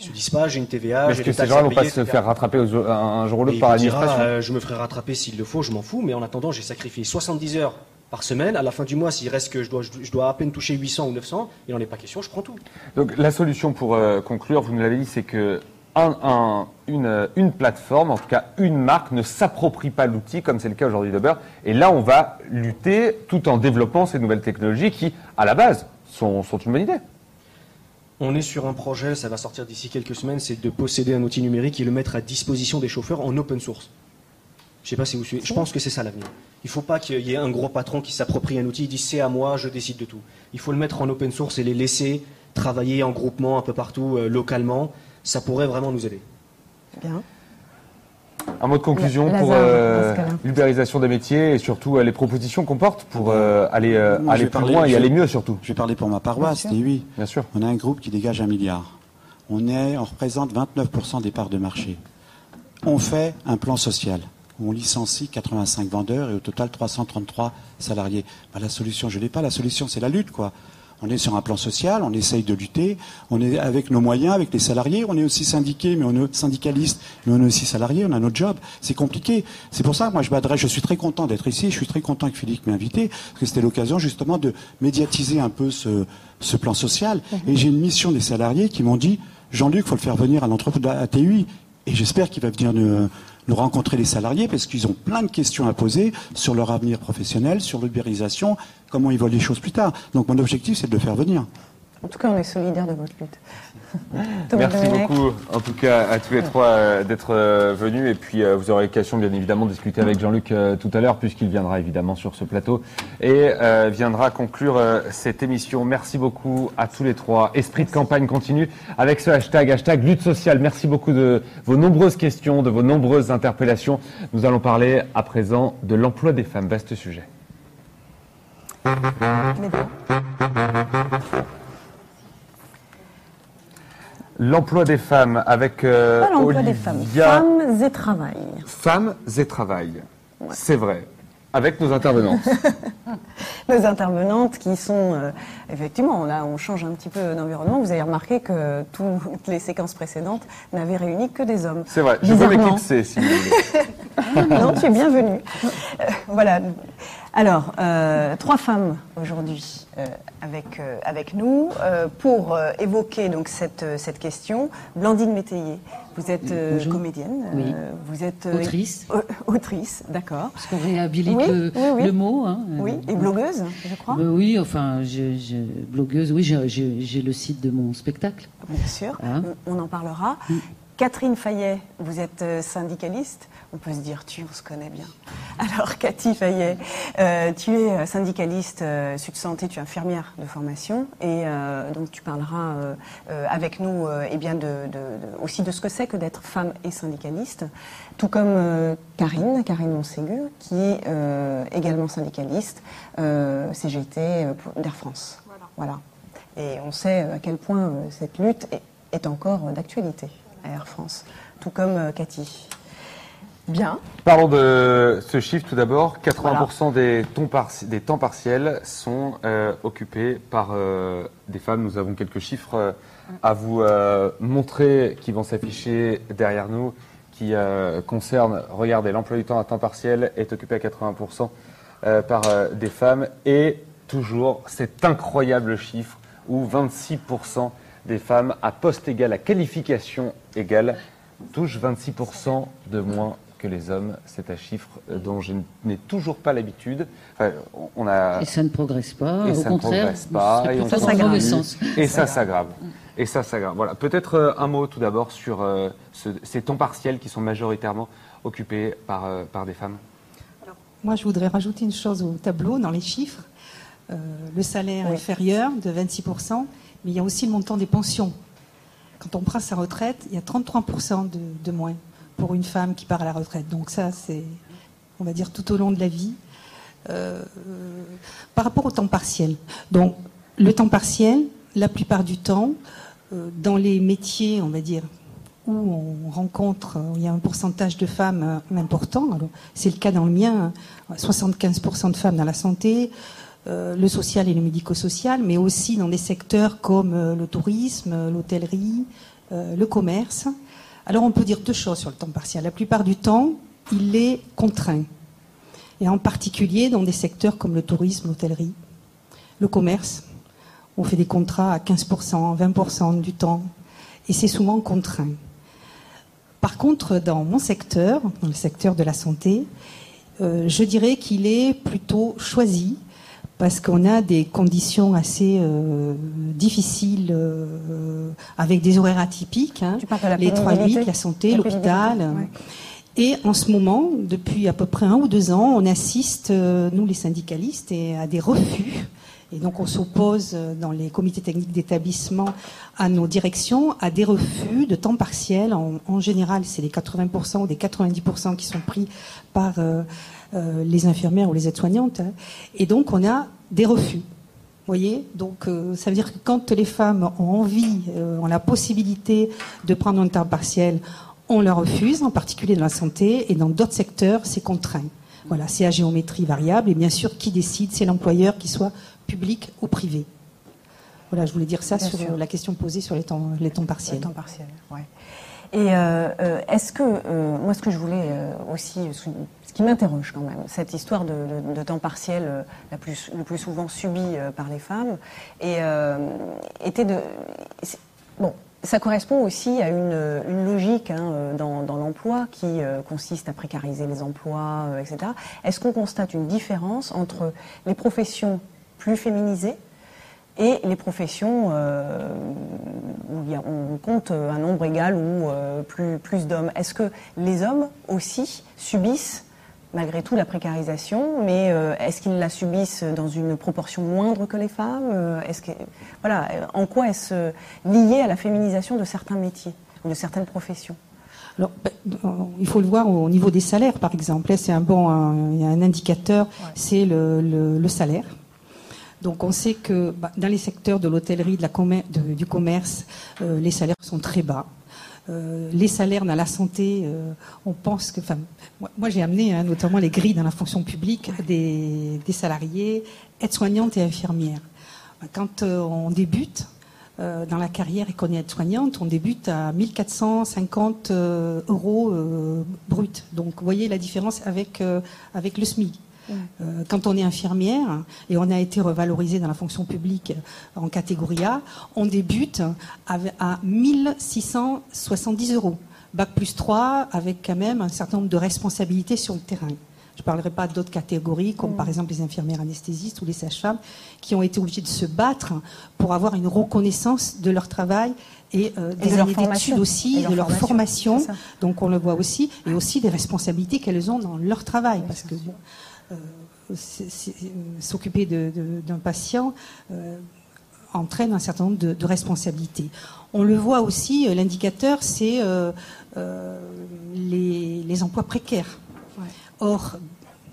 Ils se disent pas j'ai une TVA, Est-ce que ces gens-là à vont pas se faire rattraper un, jour ou l'autre par l'administration euh, je me ferai rattraper s'il le faut, je m'en fous, mais en attendant, j'ai sacrifié 70 heures par semaine. À la fin du mois, s'il reste que je dois, je dois à peine toucher 800 ou 900, il n'en est pas question, je prends tout. Donc la solution pour euh, conclure, vous nous l'avez dit, c'est que un- un- une, plateforme, en tout cas une marque, ne s'approprie pas l'outil comme c'est le cas aujourd'hui d'Uber. Et là, on va lutter tout en développant ces nouvelles technologies qui, à la base, sont, une bonne idée. On est sur un projet, ça va sortir d'ici quelques semaines, c'est de posséder un outil numérique et le mettre à disposition des chauffeurs en open source. Je sais pas si vous suivez. Je pense que c'est ça l'avenir. Il ne faut pas qu'il y ait un gros patron qui s'approprie un outil, il dit c'est à moi, je décide de tout. Il faut le mettre en open source et les laisser travailler en groupement un peu partout, euh, localement. Ça pourrait vraiment nous aider. Bien. Un mot de conclusion pour euh, l'ubérisation des métiers et surtout euh, les propositions qu'on porte pour euh, aller, euh, Moi, aller plus parler- loin et je- aller mieux surtout. Je vais parler pour ma paroisse, Bien sûr. et oui. Bien sûr. On a un groupe qui dégage un milliard. On, est, on représente 29% des parts de marché. On fait un plan social. On licencie 85 vendeurs et au total 333 salariés. Bah, la solution, je ne l'ai pas. La solution, c'est la lutte, quoi. On est sur un plan social, on essaye de lutter, on est avec nos moyens, avec les salariés, on est aussi syndiqué, mais on est syndicaliste, mais on est aussi salarié, on a notre job. C'est compliqué. C'est pour ça que moi je m'adresse, je suis très content d'être ici, je suis très content que Philippe m'ait invité, parce que c'était l'occasion justement de médiatiser un peu ce, ce plan social. Et j'ai une mission des salariés qui m'ont dit, Jean-Luc, faut le faire venir à l'entreprise à TUI. Et j'espère qu'il va venir nous, nous rencontrer les salariés parce qu'ils ont plein de questions à poser sur leur avenir professionnel, sur l'ubérisation, comment ils voient les choses plus tard. Donc mon objectif, c'est de le faire venir. En tout cas, on est solidaires de votre lutte. Merci Domenech. beaucoup, en tout cas, à tous les trois euh, d'être euh, venus. Et puis, euh, vous aurez l'occasion, bien évidemment, de discuter avec Jean-Luc tout à l'heure, puisqu'il viendra évidemment sur ce plateau et viendra conclure cette émission. Merci beaucoup à tous les trois. Esprit de campagne continue avec ce hashtag, hashtag lutte sociale. Merci beaucoup de vos nombreuses questions, de vos nombreuses interpellations. Nous allons parler à présent de l'emploi des femmes. Vaste sujet. L'emploi des femmes avec euh, Pas l'emploi des femmes. Femmes et travail. Femmes et travail. C'est vrai. Avec nos intervenantes. Nos intervenantes qui sont, euh, effectivement, là on change un petit peu d'environnement. Vous avez remarqué que toutes les séquences précédentes n'avaient réuni que des hommes. C'est vrai. Je peux Bizarrement. m'éclipser si vous voulez. non, tu es bienvenue. Euh, voilà. Alors, euh, trois femmes aujourd'hui euh, avec, euh, avec nous pour évoquer donc cette, cette question. Blandine Métayer, vous êtes comédienne, Oui. vous êtes Autrice. au- autrice, d'accord. Parce qu'on réhabilite Oui, le, oui, oui. le mot. hein. Oui, et blogueuse, je crois. Oui, enfin, je, je- blogueuse, oui, j'ai- le site de mon spectacle. Bien sûr, Hein on, en parlera. Catherine Fayet, vous êtes syndicaliste. On peut se dire, tu, on se connaît bien. Alors, Cathy Fayet, euh, tu es euh, syndicaliste euh, tu es infirmière de formation. Et euh, donc, tu parleras avec nous eh bien de, de- de- aussi de ce que c'est que d'être femme et syndicaliste. Tout comme Karine, Karine Monségur, qui est également syndicaliste, CGT d'Air France. Voilà. Et on sait à quel point cette lutte est, est encore d'actualité à Air France, tout comme Cathy. Bien. Parlons de ce chiffre tout d'abord. 80% des, temps des temps partiels sont euh, occupés par euh, des femmes. Nous avons quelques chiffres euh, à vous montrer qui vont s'afficher derrière nous, qui concernent, regardez, l'emploi du temps à temps partiel est occupé à 80% euh, par des femmes et toujours cet incroyable chiffre où 26% des femmes à poste égal, à qualification égale, touchent 26% de moins que les hommes. C'est un chiffre euh, dont je n'ai toujours pas l'habitude. Enfin, on a... Et ça ne progresse pas. Et Au ça ne progresse pas. Et ça s'aggrave. Et ça s'aggrave. Voilà. Peut-être euh, un mot tout d'abord sur euh, ce- ces temps partiels qui sont majoritairement occupés par, euh, par des femmes Moi, je voudrais rajouter une chose au tableau, dans les chiffres. Euh, le salaire inférieur de 26%, mais il y a aussi le montant des pensions. Quand on prend sa retraite, il y a 33% de, de moins pour une femme qui part à la retraite. Donc ça, c'est, on va dire, tout au long de la vie. Euh, par rapport au temps partiel. Donc, le temps partiel, la plupart du temps, euh, dans les métiers, on va dire, où on rencontre, où il y a un pourcentage de femmes euh, important, c'est le cas dans le mien, hein, 75% de femmes dans la santé, le social et le médico-social, mais aussi dans des secteurs comme le tourisme, l'hôtellerie, le commerce. Alors on peut dire deux choses sur le temps partiel. La plupart du temps, il est contraint. Et en particulier dans des secteurs comme le tourisme, l'hôtellerie, le commerce. On fait des contrats à 15%, 20% du temps. Et c'est souvent contraint. Par contre, dans mon secteur, dans le secteur de la santé, euh, je dirais qu'il est plutôt choisi parce qu'on a des conditions assez euh, difficiles euh, avec des horaires atypiques, hein, les 3 pénibilité 8 la santé, l'hôpital. ouais. Et en ce moment, depuis à peu près un ou deux ans, on assiste, euh, nous les syndicalistes, et à des refus. Et donc on s'oppose euh, dans les comités techniques d'établissement à nos directions à des refus de temps partiel. En, en général, c'est les 80% ou des 90% qui sont pris par euh, les infirmières ou les aides-soignantes. hein. Et donc on a des refus. Vous voyez Donc euh, ça veut dire que quand les femmes ont envie, euh, ont la possibilité de prendre un temps partiel, on leur refuse, en particulier dans la santé, et dans d'autres secteurs, c'est contraint. Voilà, c'est à géométrie variable, et bien sûr, qui décide, c'est l'employeur, qu'il soit public ou privé. Voilà, je voulais dire ça Bien sur sûr. la question posée sur les temps, les temps partiels. Le temps partiel, ouais. Et euh, euh, est-ce que, euh, moi, ce que je voulais aussi, ce qui m'interroge quand même, cette histoire de, temps partiel le plus souvent subi euh, par les femmes, était de. Bon, ça correspond aussi à une, logique hein, dans, l'emploi qui consiste à précariser les emplois, etc. Est-ce qu'on constate une différence entre les professions plus féminisées et les professions euh, où il y a- on compte un nombre égal ou euh, plus, plus d'hommes. Est-ce que les hommes aussi subissent malgré tout la précarisation, mais euh, est-ce qu'ils la subissent dans une proportion moindre que les femmes Est-ce que voilà, en quoi est-ce lié à la féminisation de certains métiers ou de certaines professions? Alors, ben, il faut le voir au niveau des salaires, par exemple. C'est un bon, un, il y a un indicateur, c'est le, le- le salaire. Donc, on sait que bah, dans les secteurs de l'hôtellerie, du commerce, euh, les salaires sont très bas. Euh, les salaires dans la santé, euh, on pense que, enfin, moi, moi, j'ai amené hein, notamment les grilles dans la fonction publique des, des salariés, aides-soignantes et infirmières. Quand euh, on débute dans la carrière et qu'on est aide-soignante, on débute à 1450 euh, euros euh, brut. Donc, vous voyez la différence avec, avec le SMIC. Euh, quand on est infirmière et on a été revalorisé dans la fonction publique en catégorie A, on débute à 1670 euros. Bac plus 3 avec quand même un certain nombre de responsabilités sur le terrain. Je ne parlerai pas d'autres catégories, comme par exemple les infirmières anesthésistes ou les sages-femmes, qui ont été obligées de se battre pour avoir une reconnaissance de leur travail et, euh, Et des de années d'études aussi, Et et leur de leur formation. Donc on le voit aussi, et aussi des responsabilités qu'elles ont dans leur travail, parce que bon, euh, s'occuper d'un patient euh, entraîne un certain nombre de, de responsabilités. On le voit aussi, euh, l'indicateur, c'est euh, euh, les, les emplois précaires. Or,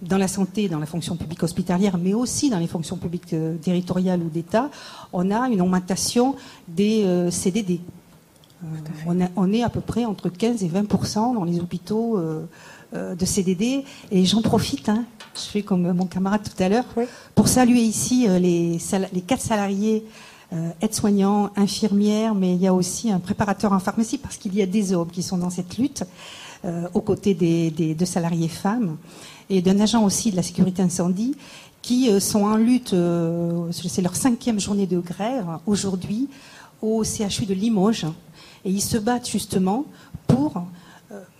dans la santé, dans la fonction publique hospitalière, mais aussi dans les fonctions publiques euh, territoriales ou d'État, on a une augmentation des CDD. On, a- on est à peu près entre 15 et 20% dans les hôpitaux de CDD. Et j'en profite, hein, je fais comme mon camarade tout à l'heure, pour saluer ici euh, les, quatre salariés euh, aides-soignants, infirmières, mais il y a aussi un préparateur en pharmacie parce qu'il y a des hommes qui sont dans cette lutte euh, aux côtés des, des- de salariés femmes et d'un agent aussi de la sécurité incendie qui euh, sont en lutte, euh, c'est leur cinquième journée de grève aujourd'hui au CHU de Limoges et ils se battent justement pour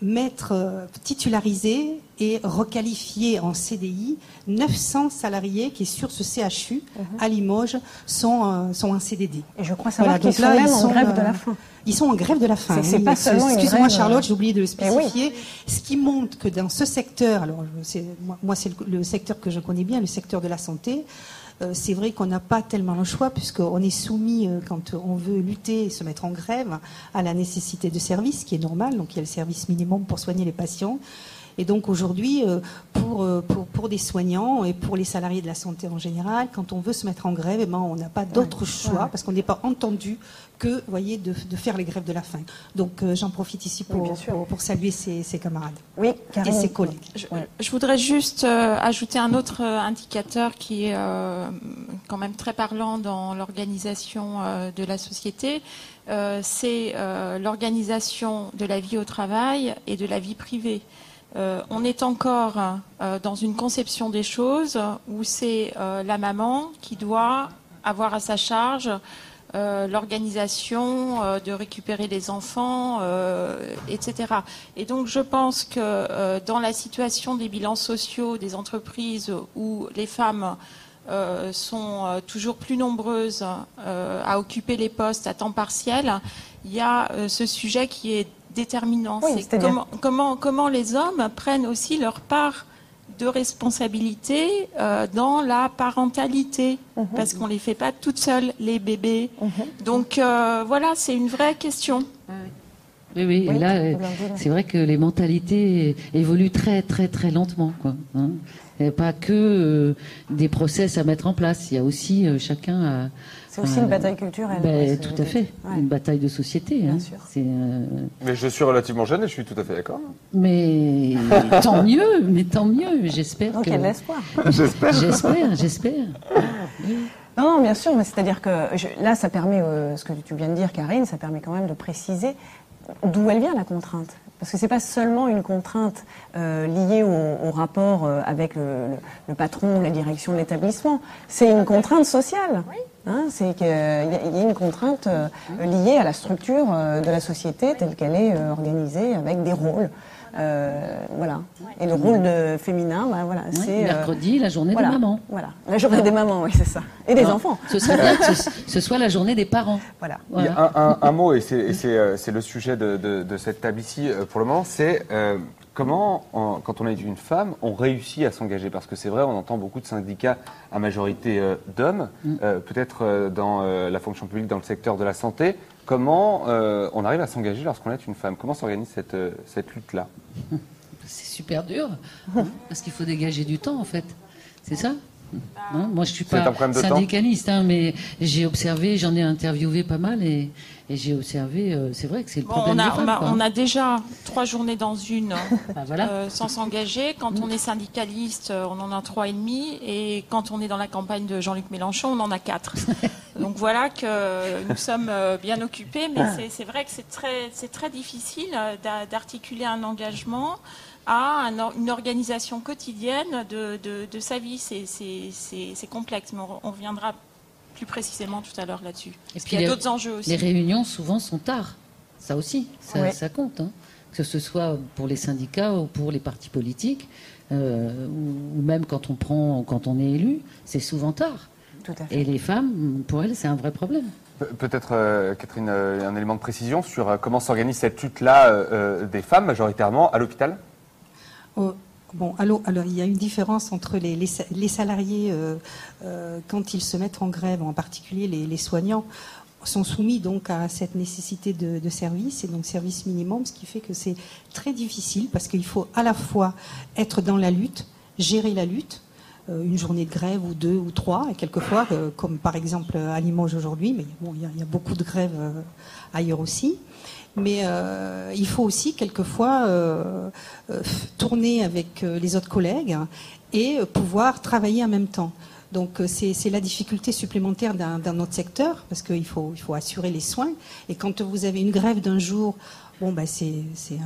mettre, euh, titulariser et requalifier en CDI 900 salariés qui, sur ce CHU à Limoges, sont, euh, sont en CDD. Et je crois savoir qu'ils sont même en grève de la faim. Ils sont en grève de la faim. C'est- oui. pas seulement Excuse-moi, Charlotte, euh, j'ai oublié de le Eh oui. spécifier. Ce qui montre que dans ce secteur, alors moi, moi, c'est le, le secteur que je connais bien, le secteur de la santé. Euh, c'est vrai qu'on n'a pas tellement le choix puisqu'on est soumis, euh, quand on veut lutter et se mettre en grève, à la nécessité de service, ce qui est normal. Donc il y a le service minimum pour soigner les patients. Et donc aujourd'hui, euh, pour, euh, pour, pour des soignants et pour les salariés de la santé en général, quand on veut se mettre en grève, eh ben, on n'a pas d'autre choix ouais. parce qu'on n'est pas entendu que voyez, de, de faire les grèves de la faim. Donc euh, j'en profite ici Oui, pour, bien sûr. pour, pour saluer ses, ses camarades Oui, et ses collègues. Je, je voudrais juste euh, ajouter un autre indicateur qui est euh, quand même très parlant dans l'organisation euh, de la société. Euh, c'est euh, l'organisation de la vie au travail et de la vie privée. Euh, on est encore euh, dans une conception des choses où c'est euh, la maman qui doit avoir à sa charge l'organisation de récupérer les enfants, etc. Et donc je pense que dans la situation des bilans sociaux des entreprises où les femmes sont toujours plus nombreuses à occuper les postes à temps partiel, il y a ce sujet qui est déterminant. Oui, C'est comment, comment, comment les hommes prennent aussi leur part de responsabilité euh, dans la parentalité, Mhm. parce qu'on les fait pas toutes seules, les bébés. Donc euh, voilà, c'est une vraie question. Oui, oui, et là, euh, Blandine. c'est vrai que les mentalités évoluent très, très, très lentement. Quoi, hein. Il n'y a pas que euh, des process à mettre en place. Il y a aussi chacun. à- C'est aussi une bataille culturelle, Ben, tout à fait. ouais. Une bataille de société. hein. C'est, euh, Mais je suis relativement jeune et je suis tout à fait d'accord. mais tant mieux, mais tant mieux. J'espère Donc que. il y a de l'espoir. J'espère. J'espère, j'espère. Non, non, bien sûr, mais c'est-à-dire que je- là, ça permet, euh, ce que tu viens de dire, Karine, ça permet quand même de préciser d'où elle vient la contrainte. Parce que c'est pas seulement une contrainte euh, liée au, au rapport euh, avec le, le- le patron ou la direction de l'établissement. C'est une contrainte sociale. Hein, c'est qu'il y, a il y a une contrainte euh, liée à la structure euh, de la société telle qu'elle est euh, organisée avec des rôles. Euh, voilà. Et le rôle de féminin, bah, voilà, Oui, c'est euh, mercredi, la journée voilà, des mamans. Voilà, la journée des mamans, oui, c'est ça. Et des Non, enfants. Ce serait bien que ce, ce soit la journée des parents. Voilà. Il y a un, un- un mot, et c'est le sujet de, de- de cette table ici pour le moment, c'est euh, comment, en- quand on est une femme, on réussit à s'engager? Parce que c'est vrai, on entend beaucoup de syndicats à majorité euh, d'hommes, euh, peut-être euh, dans la fonction publique, dans le secteur de la santé. Comment on arrive à s'engager lorsqu'on est une femme? Comment s'organise cette, cette lutte-là? C'est super dur, hein, parce qu'il faut dégager du temps, en fait. C'est ça? Hein, Moi, je suis C'est pas syndicaliste, hein, mais j'ai observé, j'en ai interviewé pas mal, et, et j'ai observé, euh, c'est vrai que c'est le Bon, problème on, a, des femmes. on, a, quoi. on a déjà trois journées dans une Bah, voilà. euh, sans s'engager. Quand on est syndicaliste, euh, on en a trois et demi. Et quand on est dans la campagne de Jean-Luc Mélenchon, on en a quatre. Donc voilà que nous sommes bien occupés. Mais c'est- c'est vrai que c'est très, difficile d'a- d'articuler un engagement à un or- une organisation quotidienne de, de, de sa vie. C'est- C'est c'est- c'est complexe, mais on, reviendra plus précisément tout à l'heure là-dessus. Et Parce puis qu'il y a les- d'autres enjeux aussi. Les réunions, souvent, sont tard. Ça aussi, ça, compte. hein. Que ce soit pour les syndicats ou pour les partis politiques, euh, ou, ou même quand on, prend, quand on est élu, c'est souvent tard. Tout à fait. Et les femmes, pour elles, c'est un vrai problème. Pe- Peut-être, euh, Catherine, euh, un élément de précision sur euh, comment s'organise cette lutte-là des femmes, majoritairement, à l'hôpital? Oh, Bon, allô, alors il y a une différence entre les, les les salariés euh, euh, quand ils se mettent en grève, en particulier les, soignants sont soumis donc à cette nécessité de, de service et donc service minimum, ce qui fait que c'est très difficile parce qu'il faut à la fois être dans la lutte, gérer la lutte, euh, une journée de grève ou deux ou trois, et quelquefois, comme par exemple à Limoges aujourd'hui, mais bon, il y, a- beaucoup de grèves ailleurs aussi. Mais euh, il faut aussi quelquefois euh, euh, tourner avec les autres collègues et pouvoir travailler en même temps. Donc c'est la difficulté supplémentaire d'un d'un autre secteur parce qu'il faut, il faut assurer les soins. Et quand vous avez une grève d'un jour, bon, bah, c'est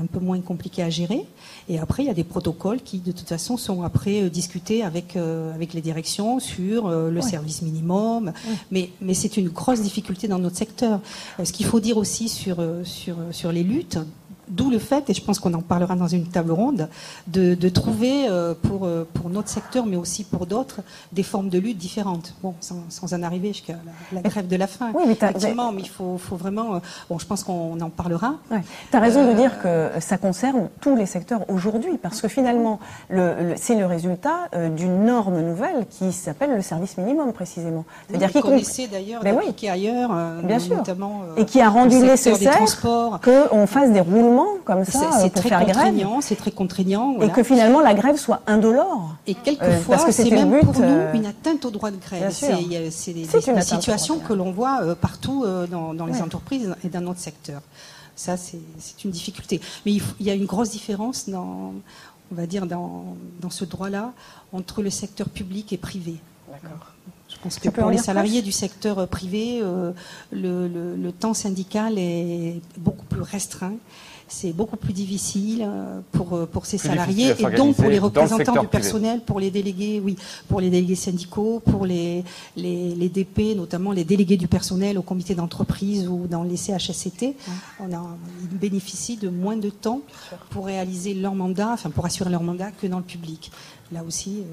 un peu moins compliqué à gérer. Et après, il y a des protocoles qui, de toute façon, sont après euh, discutés avec, euh, avec les directions sur euh, le Ouais. service minimum. Mais, mais c'est une grosse difficulté dans notre secteur. Ce qu'il faut dire aussi sur, sur, sur les luttes, D'où le fait, et je pense qu'on en parlera dans une table ronde, de, de trouver euh, pour, euh, pour notre secteur, mais aussi pour d'autres, des formes de lutte différentes. Bon, sans, sans en arriver jusqu'à la, la grève de la faim. Oui, mais Effectivement, mais il faut, faut vraiment. euh, Bon, je pense qu'on en parlera. Tu as raison de dire que ça concerne tous les secteurs aujourd'hui, parce que finalement, le- le- c'est le résultat d'une norme nouvelle qui s'appelle le service minimum, précisément. C'est-à-dire compte- essaie d'ailleurs Ben oui. ailleurs, Bien sûr. notamment euh, et qui a rendu nécessaire qu'on fasse des roulements comme ça C'est- euh, pour très faire grève. c'est très contraignant. Et que finalement la grève soit indolore. Et Euh, quelquefois, parce que c'est même but, pour nous euh, une atteinte au droit de grève. C'est des, des situations que l'on voit euh, partout euh, dans, dans les Ouais. entreprises et dans notre secteur. Ça, c'est une difficulté. Mais il, faut- il y a une grosse différence dans, on va dire, dans, dans ce droit-là entre le secteur public et privé. Je pense que pour les salariés du secteur euh, privé, euh, le, le- le temps syndical est beaucoup plus restreint. C'est beaucoup plus difficile euh, pour, euh, pour ces Plus salariés et donc pour les le représentants du privé. personnel, pour les délégués, oui, pour les délégués syndicaux, pour les, les, les DP, notamment les délégués du personnel au comité d'entreprise ou dans les CHSCT. On a, ils bénéficient de moins de temps pour réaliser leur mandat, enfin pour assurer leur mandat que dans le public. Là aussi, Euh,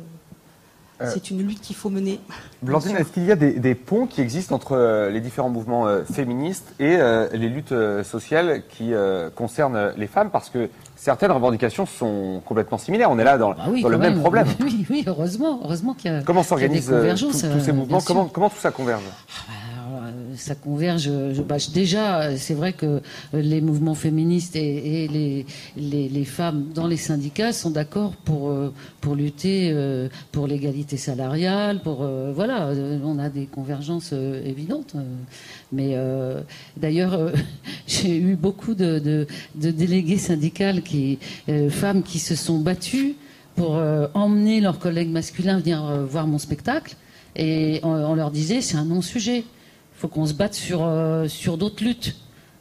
c'est une lutte qu'il faut mener. Blandine, est-ce qu'il y a des, des ponts qui existent entre euh, les différents mouvements euh, féministes et euh, les luttes euh, sociales qui euh, concernent euh, les femmes? Parce que certaines revendications sont complètement similaires. On est là dans, Ah oui, dans le même même. problème. Oui, oui, heureusement, heureusement qu'il y a. Comment s'organisent euh, tous- tous ces euh, mouvements? comment, comment tout ça converge? Alors, euh, ça converge. je- déjà, c'est vrai que euh, les mouvements féministes et, les, les, femmes dans les syndicats sont d'accord pour, euh, pour lutter euh, pour l'égalité salariale. Pour euh, voilà, euh, on a des convergences euh, évidentes. euh. mais euh, d'ailleurs, euh, j'ai eu beaucoup de, délégués syndicales qui, euh, femmes qui se sont battues pour euh, emmener leurs collègues masculins venir euh, voir mon spectacle. Et on leur disait, c'est un non-sujet. Il faut qu'on se batte sur, euh, sur d'autres luttes.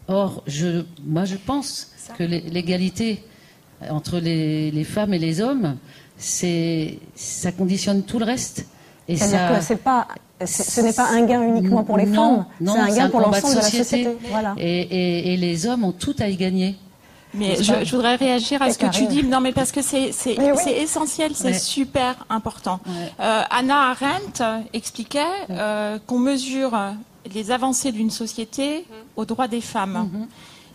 Or, je, moi, je pense que l'é- l'égalité entre les, les femmes et les hommes, c'est, ça conditionne tout le reste. Et C'est-à-dire ça, que c'est pas, c'est- ce n'est pas un gain uniquement pour les Non, femmes, non, c'est un gain pour l'ensemble de la société. Voilà. Et, et- et les hommes ont tout à y gagner. Mais je, voudrais réagir à ce que tu dis. Non, mais parce que c'est c'est- Oui, oui. c'est essentiel, c'est super important. Euh, Anna Arendt expliquait euh, qu'on mesure les avancées d'une société aux droits des femmes.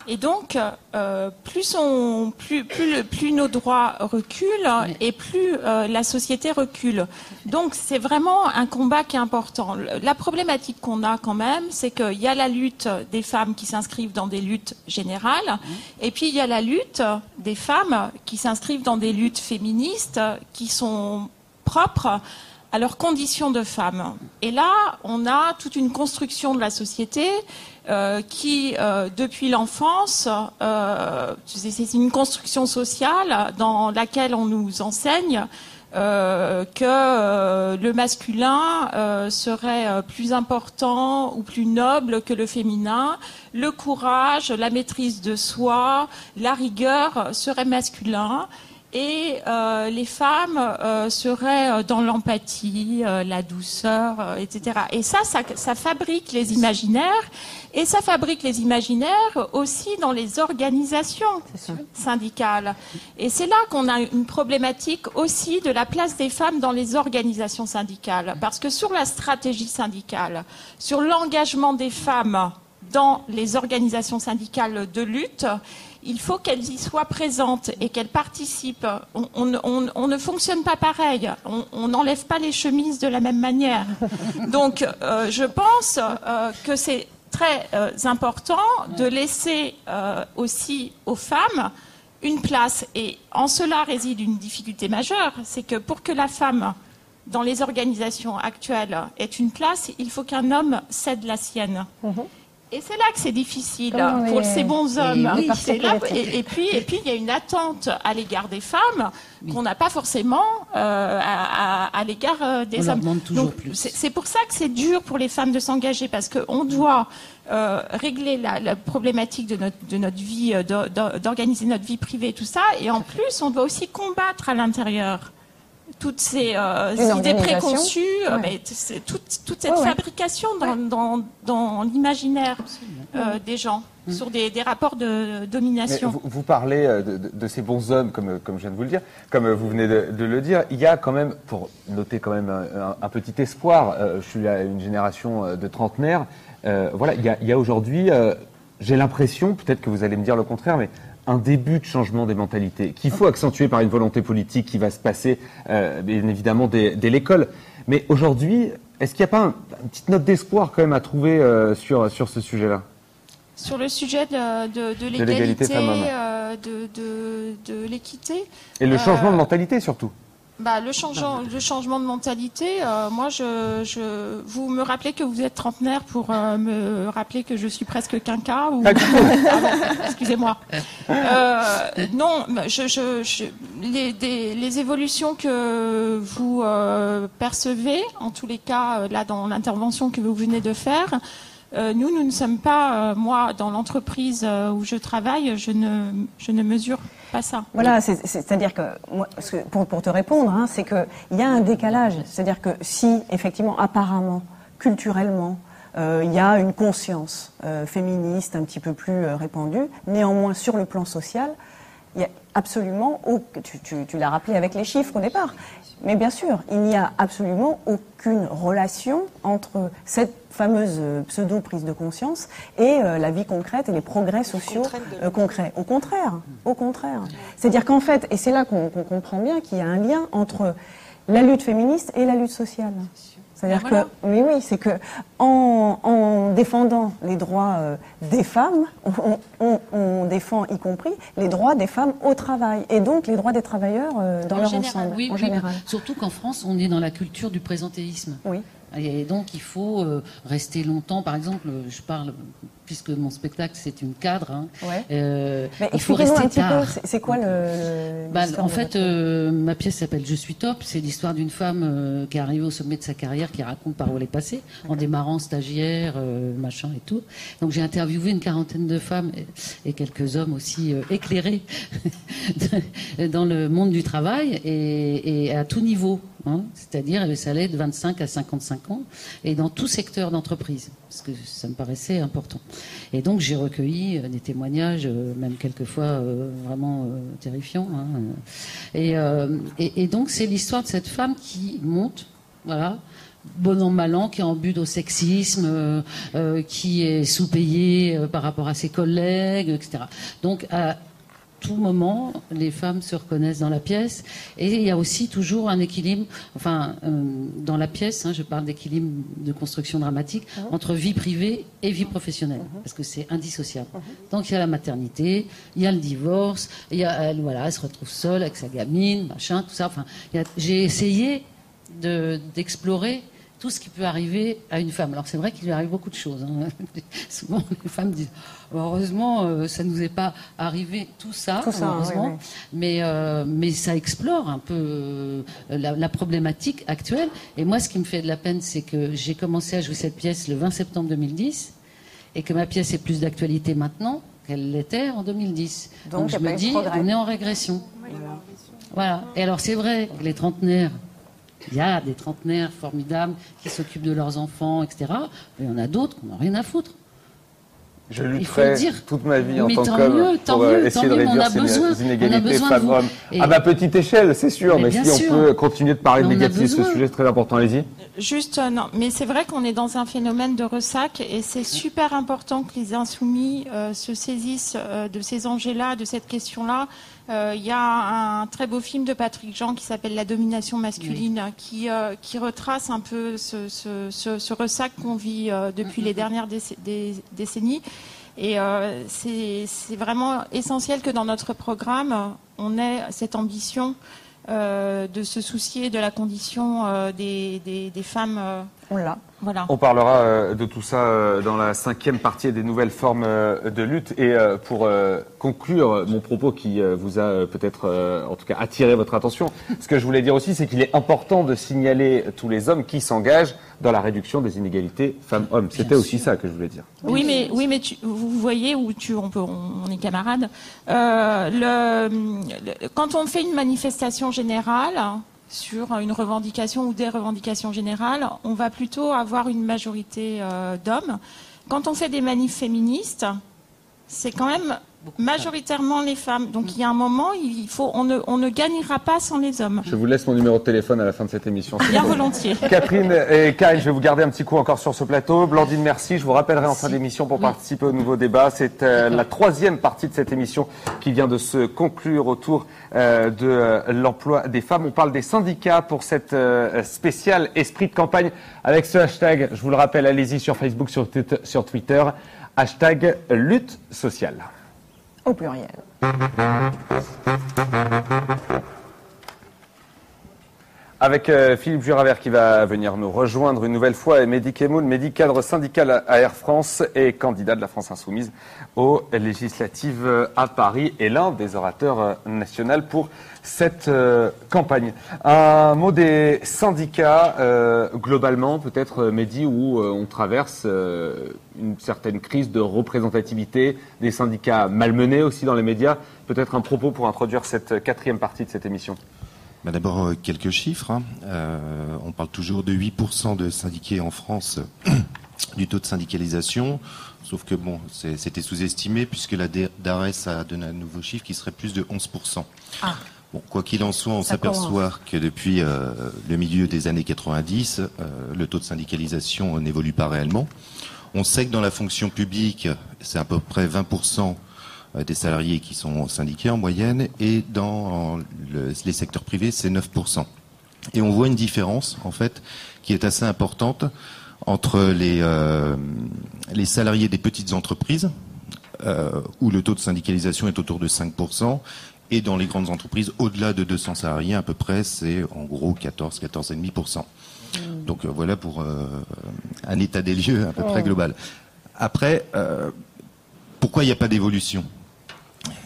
Et donc, euh, plus, on, plus, plus, le- plus nos droits reculent et plus euh, la société recule. Donc, c'est vraiment un combat qui est important. La problématique qu'on a quand même, c'est qu'il y a la lutte des femmes qui s'inscrivent dans des luttes générales, et puis il y a la lutte des femmes qui s'inscrivent dans des luttes féministes qui sont propres à leurs conditions de femmes. Et là, on a toute une construction de la société euh, qui, euh, depuis l'enfance, euh, c'est une construction sociale dans laquelle on nous enseigne que le masculin serait plus important ou plus noble que le féminin, le courage, la maîtrise de soi, la rigueur serait masculin et euh, les femmes euh, seraient euh, dans l'empathie, euh, la douceur, etc. Et ça, ça, ça fabrique les imaginaires, et ça fabrique les imaginaires aussi dans les organisations syndicales. Et c'est là qu'on a une problématique aussi de la place des femmes dans les organisations syndicales, parce que sur la stratégie syndicale, sur l'engagement des femmes dans les organisations syndicales de lutte, il faut qu'elles y soient présentes et qu'elles participent. On, ne fonctionne pas pareil. On- n'enlève pas les chemises de la même manière. Donc, euh, je pense euh, que c'est très euh, important de laisser aussi aux femmes une place. Et en cela réside une difficulté majeure, c'est que pour que la femme dans les organisations actuelles ait une place, il faut qu'un homme cède la sienne. Et c'est là que c'est difficile dans pour ces bons hommes. Oui, là- et, et puis, et puis, il y a une attente à l'égard des femmes qu'on n'a pas forcément euh, à, à- à l'égard euh, des On hommes. demande toujours Donc, plus. C'est pour ça que c'est dur pour les femmes de s'engager parce qu'on doit euh, régler la, la problématique de notre, de notre vie, d'or- d'or- d'organiser notre vie privée, tout ça, et en plus, on doit aussi combattre à l'intérieur toutes ces euh, idées préconçues, Ouais. mais t- c'est toute, toute cette Ouais, ouais. fabrication dans, dans, dans l'imaginaire euh, des gens, sur des, des rapports de domination. vous, vous parlez euh, de, de- de ces bons hommes, comme, comme je viens de vous le dire, comme vous venez de, de le dire. Il y a quand même, pour noter quand même un, un- un petit espoir, euh, je suis à une génération de trentenaires, euh, voilà, il y a, a aujourd'hui, euh, j'ai l'impression, peut-être que vous allez me dire le contraire, mais un début de changement des mentalités qu'il faut accentuer par une volonté politique qui va se passer, euh, bien évidemment, dès, dès l'école. Mais aujourd'hui, est-ce qu'il n'y a pas un- une petite note d'espoir quand même à trouver euh, sur, sur ce sujet-là? Sur le sujet de, de, de l'égalité euh, de, l'équité. Et le changement de mentalité surtout Bah, le, changeant, le changement de mentalité, euh, moi, je, je, vous me rappelez que vous êtes trentenaire pour euh, me rappeler que je suis presque quinca ou... Ah excusez-moi. Euh, non, mais je, je, je- les, des- les évolutions que vous euh, percevez, en tous les cas, euh, là, dans l'intervention que vous venez de faire, euh, nous, nous ne sommes pas, euh, moi, dans l'entreprise où je travaille, je ne, je ne mesure Voilà, c'est- c'est- c'est-à-dire que, pour, pour te répondre, hein, c'est qu'il y a un décalage. C'est-à-dire que si, effectivement, apparemment, culturellement, euh, il y a une conscience euh, féministe un petit peu plus euh, répandue, néanmoins, sur le plan social, il y a absolument, tu, tu- tu l'as rappelé avec les chiffres au départ, mais bien sûr, il n'y a absolument aucune relation entre cette fameuse euh, pseudo-prise de conscience et euh, la vie concrète et les progrès sociaux euh, concrets. Au contraire, au contraire. C'est-à-dire qu'en fait, et c'est là qu'on qu'on comprend bien qu'il y a un lien entre la lutte féministe et la lutte sociale. C'est-à-dire voilà. que, oui, oui, c'est que en, en défendant les droits euh, des femmes, on, on- on défend y compris les droits des femmes au travail et donc les droits des travailleurs euh, dans En leur général, ensemble. oui, en oui. général. Surtout qu'en France, on est dans la culture du présentéisme. Oui. Et donc, il faut euh, rester longtemps. Par exemple, je parle, puisque mon spectacle, c'est une cadre. hein, Ouais. euh, Mais il faut rester un tard. c'est- quoi le. Bah, en fait, euh, ma pièce s'appelle Je suis top. C'est l'histoire d'une femme euh, qui est arrivée au sommet de sa carrière, qui raconte par où elle est passée, en démarrant stagiaire, machin et tout. Donc j'ai interviewé une quarantaine de femmes et, et quelques hommes aussi éclairés dans le monde du travail et, et à tout niveau. Hein. C'est-à-dire, ça allait de 25 à 55 ans et dans tout secteur d'entreprise, parce que ça me paraissait important. Et donc j'ai recueilli euh, des témoignages, euh, même quelquefois euh, vraiment euh, terrifiants. hein. Et, donc c'est l'histoire de cette femme qui monte, voilà, bon an mal an, qui est en but au sexisme, qui est sous-payée euh, par rapport à ses collègues, etc. Donc tout moment, les femmes se reconnaissent dans la pièce. Et il y a aussi toujours un équilibre, enfin, euh, dans la pièce, hein, je parle d'équilibre de construction dramatique, entre vie privée et vie professionnelle, parce que c'est indissociable. Donc il y a la maternité, il y a le divorce, il y a, elle, voilà, elle se retrouve seule avec sa gamine, machin, tout ça. Enfin, j'ai essayé de- d'explorer tout ce qui peut arriver à une femme. Alors c'est vrai qu'il lui arrive beaucoup de choses. hein. Souvent les femmes disent heureusement euh, ça nous est pas arrivé tout ça, Tout ça, heureusement, oui, oui. mais euh, mais ça explore un peu euh, la, la problématique actuelle. Et moi ce qui me fait de la peine c'est que j'ai commencé à jouer cette pièce le 20 septembre 2010 et que ma pièce est plus d'actualité maintenant qu'elle l'était en 2010. Donc, je me dis progrès. on est en régression. Voilà. Et alors c'est vrai, que les trentenaires, il y a des trentenaires formidables qui s'occupent de leurs enfants, etc. Mais il y en a d'autres qui n'ont rien à foutre. Je Il faut lutterai le dire. toute ma vie en Mais tant qu'homme pour euh, mieux, essayer tant de mieux, mais on réduire a ces besoin- inégalités femmes-hommes. À ma petite échelle, c'est sûr, Mais si sûr. on peut continuer de parler de négatif, ce sujet est très important. Allez-y. Juste, euh, non, mais c'est vrai qu'on est dans un phénomène de ressac et c'est super important que les insoumis euh, se saisissent euh, de ces enjeux-là, de cette question-là. Euh, Il y a un très beau film de Patrick Jean qui s'appelle La domination masculine, qui, euh, qui retrace un peu ce, ce, ce, ce ressac qu'on vit euh, depuis les dernières décennies. Et euh, c'est c'est vraiment essentiel que dans notre programme, on ait cette ambition euh, de se soucier de la condition euh, des, des, des femmes. euh, on l'a. Voilà. On parlera euh, de tout ça euh, dans la cinquième partie des nouvelles formes euh, de lutte. Et euh, pour euh, conclure mon propos qui euh, vous a euh, peut-être, euh, en tout cas, attiré votre attention, ce que je voulais dire aussi, c'est qu'il est important de signaler tous les hommes qui s'engagent dans la réduction des inégalités femmes-hommes. C'était aussi ça que je voulais dire. Oui, mais oui, mais tu- vous voyez où tu, on peut, on, on est camarades. Euh, le, le- quand on fait une manifestation générale, sur une revendication ou des revendications générales, on va plutôt avoir une majorité euh, d'hommes. Quand on fait des manifs féministes, c'est quand même majoritairement les femmes. Donc il y a un moment, il faut, on, ne, on ne gagnera pas sans les hommes. Je vous laisse mon numéro de téléphone à la fin de cette émission. Bien volontiers. Catherine et Karine, je vais vous garder un petit coup encore sur ce plateau. Blandine, merci. Je vous rappellerai en fin d'émission pour participer au nouveau débat. C'est euh, la troisième partie de cette émission qui vient de se conclure autour euh, de euh, l'emploi des femmes. On parle des syndicats pour cette euh, spéciale esprit de campagne avec ce hashtag. Je vous le rappelle, allez-y sur Facebook, sur, Twitter- sur Twitter. Hashtag lutte sociale. Au pluriel. Avec euh, Philippe Juravert qui va venir nous rejoindre une nouvelle fois et Mehdi Kemoun, Mehdi cadre syndical à Air France et candidat de la France Insoumise aux législatives à Paris et l'un des orateurs nationaux pour cette euh, campagne. Un mot des syndicats, euh, globalement, peut-être, euh, Mehdi, où euh, on traverse euh, une certaine crise de représentativité, des syndicats malmenés aussi dans les médias. Peut-être un propos pour introduire cette quatrième partie de cette émission. Bah, D'abord, quelques chiffres. hein. Euh, on parle toujours de 8% de syndiqués en France du taux de syndicalisation. Sauf que bon, c'était sous-estimé puisque la DARES a donné un nouveau chiffre qui serait plus de 11%. Ah. Bon, quoi qu'il en soit, on s'aperçoit que depuis euh, le milieu des années 90, euh, le taux de syndicalisation n'évolue pas réellement. On sait que dans la fonction publique, c'est à peu près 20% des salariés qui sont syndiqués en moyenne, et dans le- les secteurs privés, c'est 9%. Et on voit une différence, en fait, qui est assez importante entre les, euh, les salariés des petites entreprises, euh, où le taux de syndicalisation est autour de 5%, et dans les grandes entreprises, au-delà de 200 salariés, à peu près, c'est en gros 14, 14,5%. Donc euh, voilà pour euh, un état des lieux à peu près Oh. global. Après, euh, pourquoi il n'y a pas d'évolution?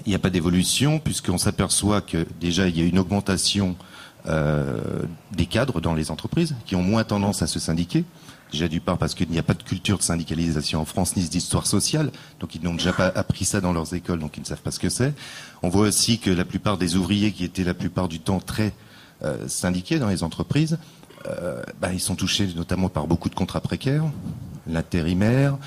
Il n'y a pas d'évolution puisqu'on s'aperçoit que déjà il y a une augmentation des cadres dans les entreprises qui ont moins tendance à se syndiquer. Déjà du part parce qu'il n'y a pas de culture de syndicalisation en France ni d'histoire sociale, donc ils n'ont déjà pas appris ça dans leurs écoles, donc ils ne savent pas ce que c'est. On voit aussi que la plupart des ouvriers qui étaient la plupart du temps très euh, syndiqués dans les entreprises, euh, bah, ils sont touchés notamment par beaucoup de contrats précaires, l'intérimaire,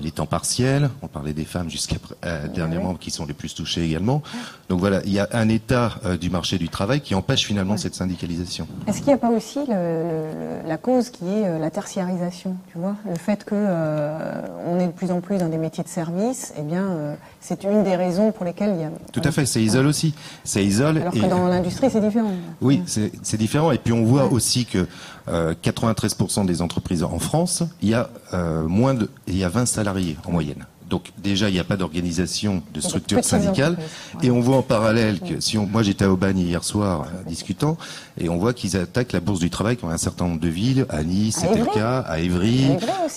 les temps partiels. On parlait des femmes jusqu'à euh, dernièrement qui sont les plus touchées également. Donc voilà, il y a un état euh, du marché du travail qui empêche finalement cette syndicalisation. Est-ce qu'il n'y a pas aussi le- le- la cause qui est euh, la tertiarisation Tu vois, le fait que euh, on est de plus en plus dans des métiers de service, eh bien, euh, c'est une des raisons pour lesquelles il y a. Tout à fait, ça isole aussi. Ça isole. Alors et- que dans l'industrie, c'est différent. Oui, c'est c'est différent. Et puis on voit aussi que euh, 93% des entreprises en France, il y a euh, moins de, il y a 20 salariés en moyenne. Donc déjà, il n'y a pas d'organisation de structure syndicale. Et on voit en parallèle que si on, moi j'étais à Aubagne hier soir euh, discutant, et on voit qu'ils attaquent la bourse du travail dans un certain nombre de villes, à Nice, À c'était le cas, à Évry,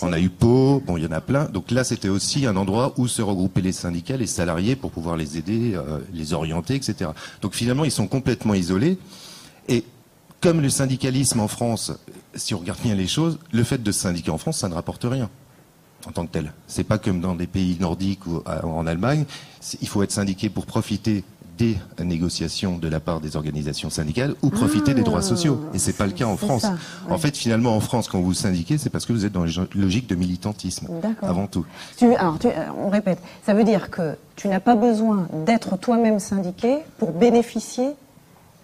on a eu Pau, bon il y en a plein. Donc là, c'était aussi un endroit où se regroupaient les syndicats, les salariés pour pouvoir les aider, euh, les orienter, etc. Donc finalement, ils sont complètement isolés. Et comme le syndicalisme en France, si on regarde bien les choses, le fait de se syndiquer en France, ça ne rapporte rien en tant que tel. C'est pas comme dans des pays nordiques ou euh, en Allemagne. Il faut être syndiqué pour profiter des négociations de la part des organisations syndicales ou profiter des droits sociaux. Et c'est pas le cas en France. ça, En fait, finalement, en France, quand vous syndiquez, c'est parce que vous êtes dans une logique de militantisme. Avant tout. Tu- alors, tu- euh, on répète, ça veut dire que tu n'as pas besoin d'être toi-même syndiqué pour bénéficier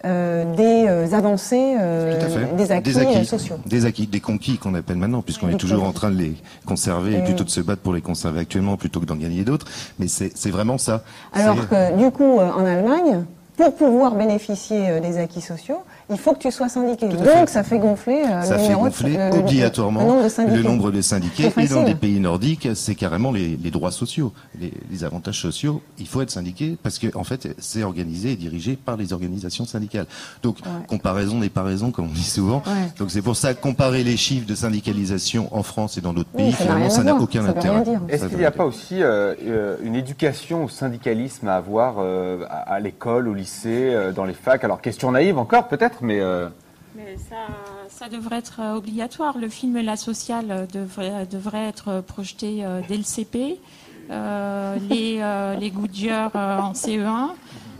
euh, des euh, avancées, euh, des acquis, sociaux. Des acquis, des conquis qu'on appelle maintenant, puisqu'on Oui, est toujours en train de les conserver et Oui, plutôt de se battre pour les conserver actuellement plutôt que d'en gagner d'autres. Mais c'est vraiment ça. Alors que du coup, en Allemagne, pour pouvoir bénéficier des acquis sociaux, il faut que tu sois syndiqué. Donc fait. ça fait gonfler euh, ça le fait de- gonfler euh, le- obligatoirement le nombre de syndiqués. le nombre de syndiqués. Et dans des pays nordiques, c'est carrément les, les droits sociaux, les, les avantages sociaux. Il faut être syndiqué parce que en fait, c'est organisé et dirigé par les organisations syndicales. Donc, comparaison n'est pas raison, comme on dit souvent. Ouais. Donc c'est pour ça que comparer les chiffres de syndicalisation en France et dans d'autres Oui, pays, finalement, ça n'a aucun ça intérêt. Est-ce qu'il n'y a pas aussi euh, une éducation au syndicalisme à avoir euh, à, à l'école, au lycée, euh, dans les facs? Alors, question naïve encore, peut-être, mais... euh, ça, devrait être euh, obligatoire. Le film La Sociale euh, devrait, être projeté dès le CP. Les, euh, Goodyear en CE1.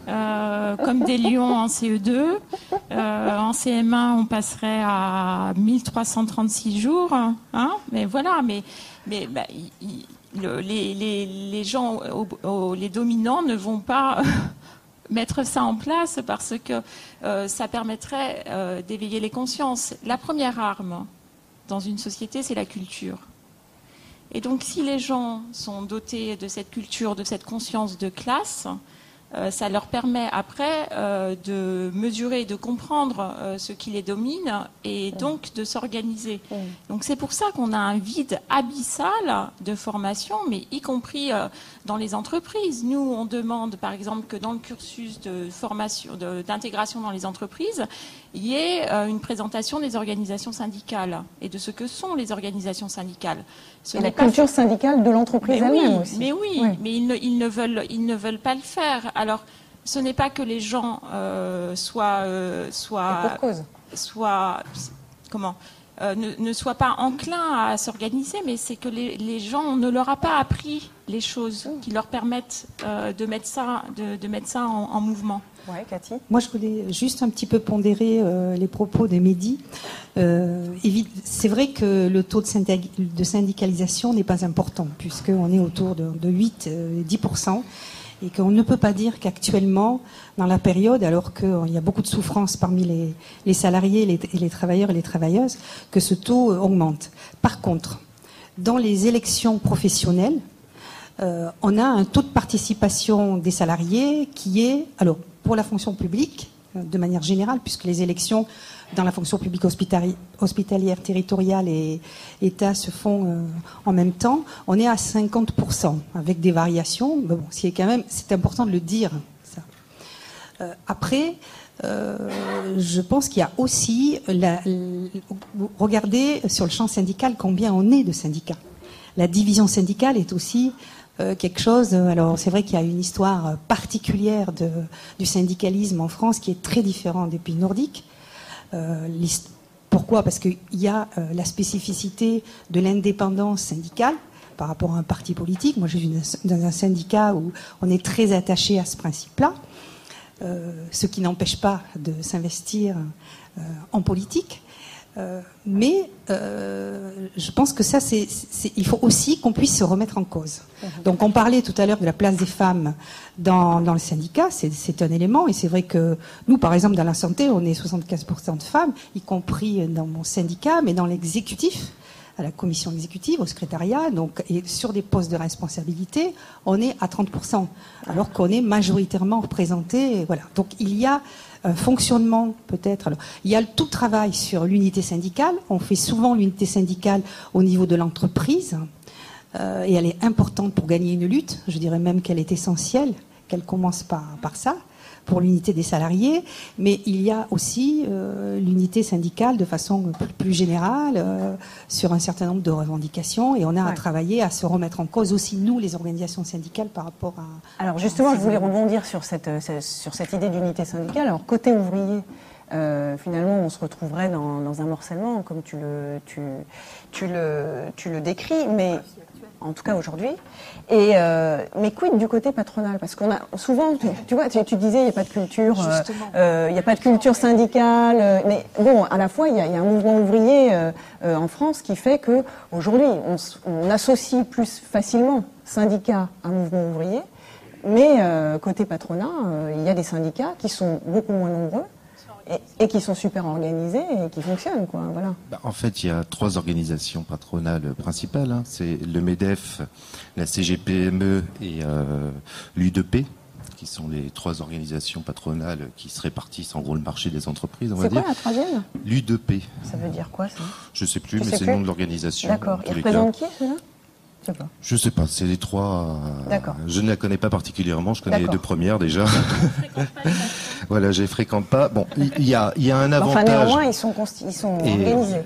euh, comme des lions en CE2. Euh, en CM1, on passerait à 1336 jours. Hein mais voilà, mais, bah, les, gens, les dominants ne vont pas mettre ça en place parce que euh, ça permettrait euh, d'éveiller les consciences. La première arme dans une société, c'est la culture. Et donc, si les gens sont dotés de cette culture, de cette conscience de classe, ça leur permet après euh, de mesurer, de comprendre euh, ce qui les domine et donc de s'organiser. Donc c'est pour ça qu'on a un vide abyssal de formation, mais y compris euh, dans les entreprises. Nous, on demande par exemple que dans le cursus de formation, d'intégration dans les entreprises, il y ait euh, une présentation des organisations syndicales et de ce que sont les organisations syndicales. Ce Et la culture fait- syndicale de l'entreprise mais oui, elle-même aussi. Mais oui, mais ils ne, ils, ne veulent, ils ne veulent pas le faire. Alors, ce n'est pas que les gens euh, soient, euh, soient, Et pour cause. soient- comment, euh, ne, ne soient pas enclins à s'organiser, mais c'est que les, les gens, on ne leur a pas appris les choses qui leur permettent euh, de mettre ça, de, de mettre ça en, en mouvement. Ouais, Cathy. Moi, je voulais juste un petit peu pondérer euh, les propos de Mehdi. Euh, c'est vrai que le taux de, syndic- de syndicalisation n'est pas important, puisqu'on est autour de, de 8-10%, et qu'on ne peut pas dire qu'actuellement, dans la période, alors qu'il y a beaucoup de souffrance parmi les, salariés et les travailleurs et les travailleuses, que ce taux euh, augmente. Par contre, dans les élections professionnelles, euh, on a un taux de participation des salariés qui est, alors pour la fonction publique, de manière générale, puisque les élections dans la fonction publique hospitali- hospitalière, territoriale et État se font euh, en même temps, on est à 50%, avec des variations. C'est quand même, c'est important de le dire. Euh, après, euh, je pense qu'il y a aussi, la, regardez sur le champ syndical combien on est de syndicats. La division syndicale est aussi euh, quelque chose. Alors c'est vrai qu'il y a une histoire particulière du syndicalisme en France qui est très différente des pays nordiques. Euh, pourquoi? Parce qu'il y a euh, la spécificité de l'indépendance syndicale par rapport à un parti politique. Moi, je suis dans un- syndicat où on est très attaché à ce principe-là, ce qui n'empêche pas de s'investir en politique. Euh, mais euh, je pense que ça, c'est, il faut aussi qu'on puisse se remettre en cause. Donc, on parlait tout à l'heure de la place des femmes dans, dans le syndicat, c'est, c'est un élément, et c'est vrai que nous, par exemple, dans la santé, on est 75% de femmes, y compris dans mon syndicat, mais dans l'exécutif, à la commission exécutive, au secrétariat, donc, et sur des postes de responsabilité, on est à 30%, alors qu'on est majoritairement représenté. Voilà. Donc il y a un fonctionnement peut-être. Il y a le tout travail sur l'unité syndicale. On fait souvent l'unité syndicale au niveau de l'entreprise, euh, et elle est importante pour gagner une lutte. Je dirais même qu'elle est essentielle, qu'elle commence par, par ça pour l'unité des salariés, mais il y a aussi euh, l'unité syndicale de façon plus, plus générale euh, sur un certain nombre de revendications, et on a à travailler à se remettre en cause aussi nous, les organisations syndicales, par rapport à. Alors justement, je voulais rebondir sur cette, euh, sur cette idée d'unité syndicale. Alors côté ouvrier, euh, finalement, on se retrouverait dans, dans un morcellement, comme tu le, tu, tu le, tu le décris, mais en tout cas aujourd'hui. Et euh, mais quid du côté patronal? Parce qu'on a souvent, tu, vois, tu, tu disais, il n'y a pas de culture, euh, euh, il n'y a pas de culture syndicale. euh, mais bon, à la fois, il y a, il y a un mouvement ouvrier euh, euh, en France qui fait que aujourd'hui, on, on associe plus facilement syndicat à mouvement ouvrier. Mais euh, côté patronat, il y a des syndicats qui sont beaucoup moins nombreux et, et qui sont super organisés et qui fonctionnent, quoi. Voilà. Bah, En fait, il y a trois organisations patronales principales. hein. C'est le MEDEF, la CGPME et euh, l'U2P, qui sont les trois organisations patronales qui se répartissent en gros le marché des entreprises, C'est quoi la troisième? L'U2P, Ça veut dire quoi ça? Je sais plus, Tu mais c'est le nom de l'organisation. D'accord. en Il tous les cas. représente qui celui-là Je sais pas. Je sais pas, c'est les trois. euh, D'accord. Je ne la connais pas particulièrement, je connais les deux premières déjà. voilà, je les fréquente pas. Bon, il y a, il y a un Mais Enfin, avantage. néanmoins, ils sont, ils sont Et, organisés.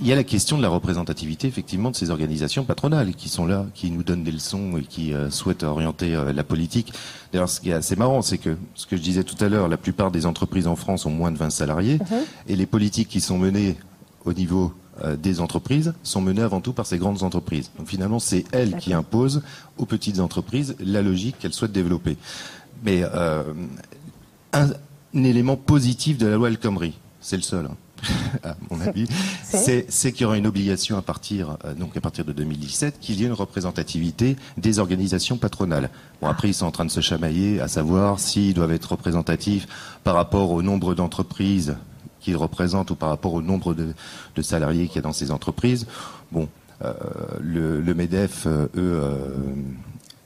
Il y a la question de la représentativité, effectivement, de ces organisations patronales qui sont là, qui nous donnent des leçons et qui euh, souhaitent orienter euh, la politique. D'ailleurs, ce qui est assez marrant, c'est que, ce que je disais tout à l'heure, la plupart des entreprises en France ont moins de 20 salariés, Mhm. et les politiques qui sont menées au niveau euh, des entreprises sont menées avant tout par ces grandes entreprises. Donc finalement, c'est elles qui imposent aux petites entreprises la logique qu'elles souhaitent développer. Mais euh, un, un élément positif de la loi El Khomri. C'est le seul. hein. à mon avis, c'est? c'est qu'il y aura une obligation à partir, euh, donc à partir de 2017, qu'il y ait une représentativité des organisations patronales. Bon, après, ils sont en train de se chamailler à savoir s'ils doivent être représentatifs par rapport au nombre d'entreprises qu'ils représentent ou par rapport au nombre de, de salariés qu'il y a dans ces entreprises. Bon, euh, le, le MEDEF, euh, eux, euh,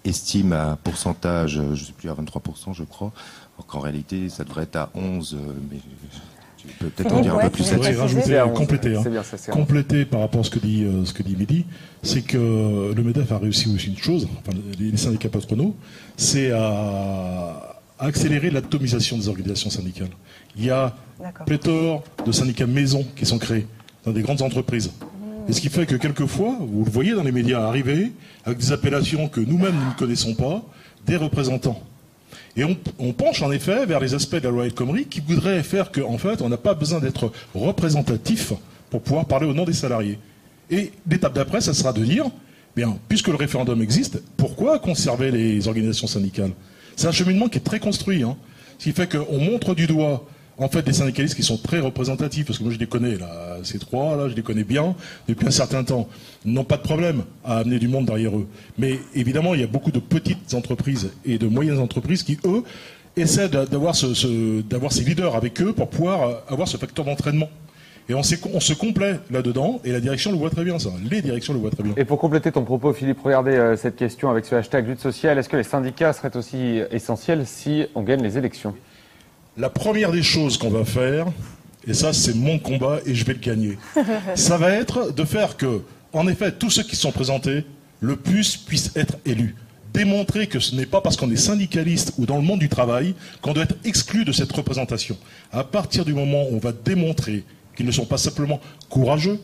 estime à pourcentage, je ne sais plus, à 23%, je crois, alors qu'en réalité, ça devrait être à 11, euh, mais tu peux peut-être en dire un peu plus là-dessus. rajouter, compléter, hein. Bien, ça, compléter par rapport à ce que dit, euh, ce que dit Mehdi, c'est que le MEDEF a réussi aussi une chose, enfin, les, les syndicats patronaux, c'est à, à accélérer l'atomisation des organisations syndicales. Il y a pléthore de syndicats maison qui sont créés dans des grandes entreprises. Et ce qui fait que quelquefois, vous le voyez dans les médias arriver, avec des appellations que nous-mêmes nous ne connaissons pas, des représentants. Et on, on penche en effet vers les aspects de la loi El Khomri qui voudraient faire qu'en fait, on n'a pas besoin d'être représentatif pour pouvoir parler au nom des salariés. Et l'étape d'après, ça sera de dire, bien, puisque le référendum existe, pourquoi conserver les organisations syndicales? C'est un cheminement qui est très construit. Hein. Ce qui fait qu'on montre du doigt en fait des syndicalistes qui sont très représentatifs, parce que moi je les connais, là, ces trois, là, je les connais bien depuis un certain temps. N'ont pas de problème à amener du monde derrière eux. Mais évidemment, il y a beaucoup de petites entreprises et de moyennes entreprises qui, eux, essaient d'avoir ces leaders avec eux pour pouvoir euh, avoir ce facteur d'entraînement. Et on, se complaît là-dedans, et la direction le voit très bien, ça. Les directions le voient très bien. Et pour compléter ton propos, Philippe, regardez euh, cette question avec ce hashtag lutte sociale. Est-ce que les syndicats seraient aussi essentiels si on gagne les élections? La première des choses qu'on va faire, et ça c'est mon combat et je vais le gagner, ça va être de faire que, en effet, tous ceux qui sont présentés, le plus puissent être élus. Démontrer que ce n'est pas parce qu'on est syndicaliste ou dans le monde du travail qu'on doit être exclu de cette représentation. À partir du moment où on va démontrer qu'ils ne sont pas simplement courageux,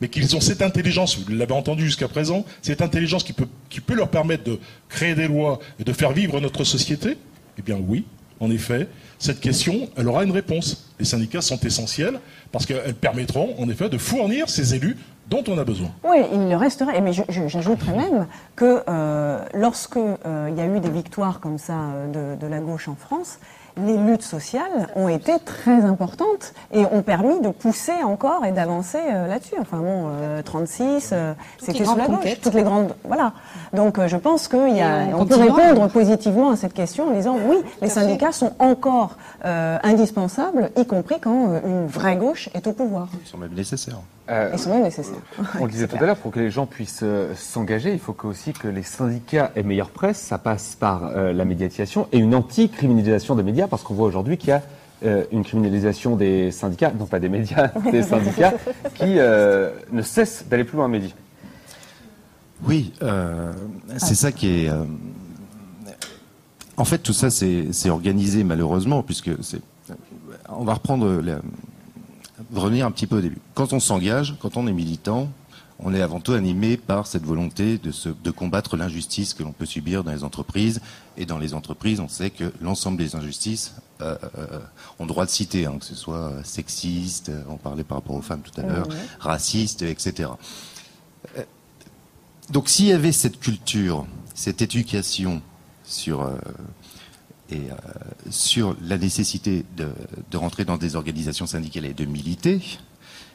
mais qu'ils ont cette intelligence, vous l'avez entendu jusqu'à présent, cette intelligence qui peut, leur permettre de créer des lois et de faire vivre notre société, eh bien oui, en effet, cette question, elle aura une réponse. Les syndicats sont essentiels parce qu'elles permettront, en effet, de fournir ces élus dont on a besoin. Oui, il le resterait. Mais je- je- j'ajouterais même que euh, lorsque euh, il y a eu des victoires comme ça euh, de la gauche en France, les luttes sociales ont été très importantes et ont permis de pousser encore et d'avancer euh, là-dessus. Enfin bon, euh, 36, euh, les c'était grandes la gauche. Toutes les grandes, voilà. Donc euh, je pense qu'il y a, Et on on peut répondre positivement à cette question en disant oui, les syndicats sont encore euh, indispensables, y compris quand euh, une vraie gauche est au pouvoir. Ils sont même nécessaires. Ils sont même nécessaires. On le disait tout à l'heure, pour que les gens puissent euh, s'engager, il faut que aussi que les syndicats aient meilleure presse. Ça passe par euh, la médiatisation et une anti-criminalisation des médias, parce qu'on voit aujourd'hui qu'il y a euh, une criminalisation des syndicats, non pas des médias, des syndicats, qui euh, ne cessent d'aller plus loin, Mehdi. Oui, euh, c'est ça qui est. euh, en fait, tout ça, c'est c'est organisé malheureusement, puisque c'est. On va reprendre. La, revenir un petit peu au début. Quand on s'engage, quand on est militant, on est avant tout animé par cette volonté de, se, de combattre l'injustice que l'on peut subir dans les entreprises. Et dans les entreprises, on sait que l'ensemble des injustices euh, euh, ont droit de citer, hein, que ce soit sexiste, euh, on parlait par rapport aux femmes tout à l'heure, raciste, etc. Euh, donc s'il y avait cette culture, cette éducation sur, euh, et, euh, sur la nécessité de, de rentrer dans des organisations syndicales et de militer,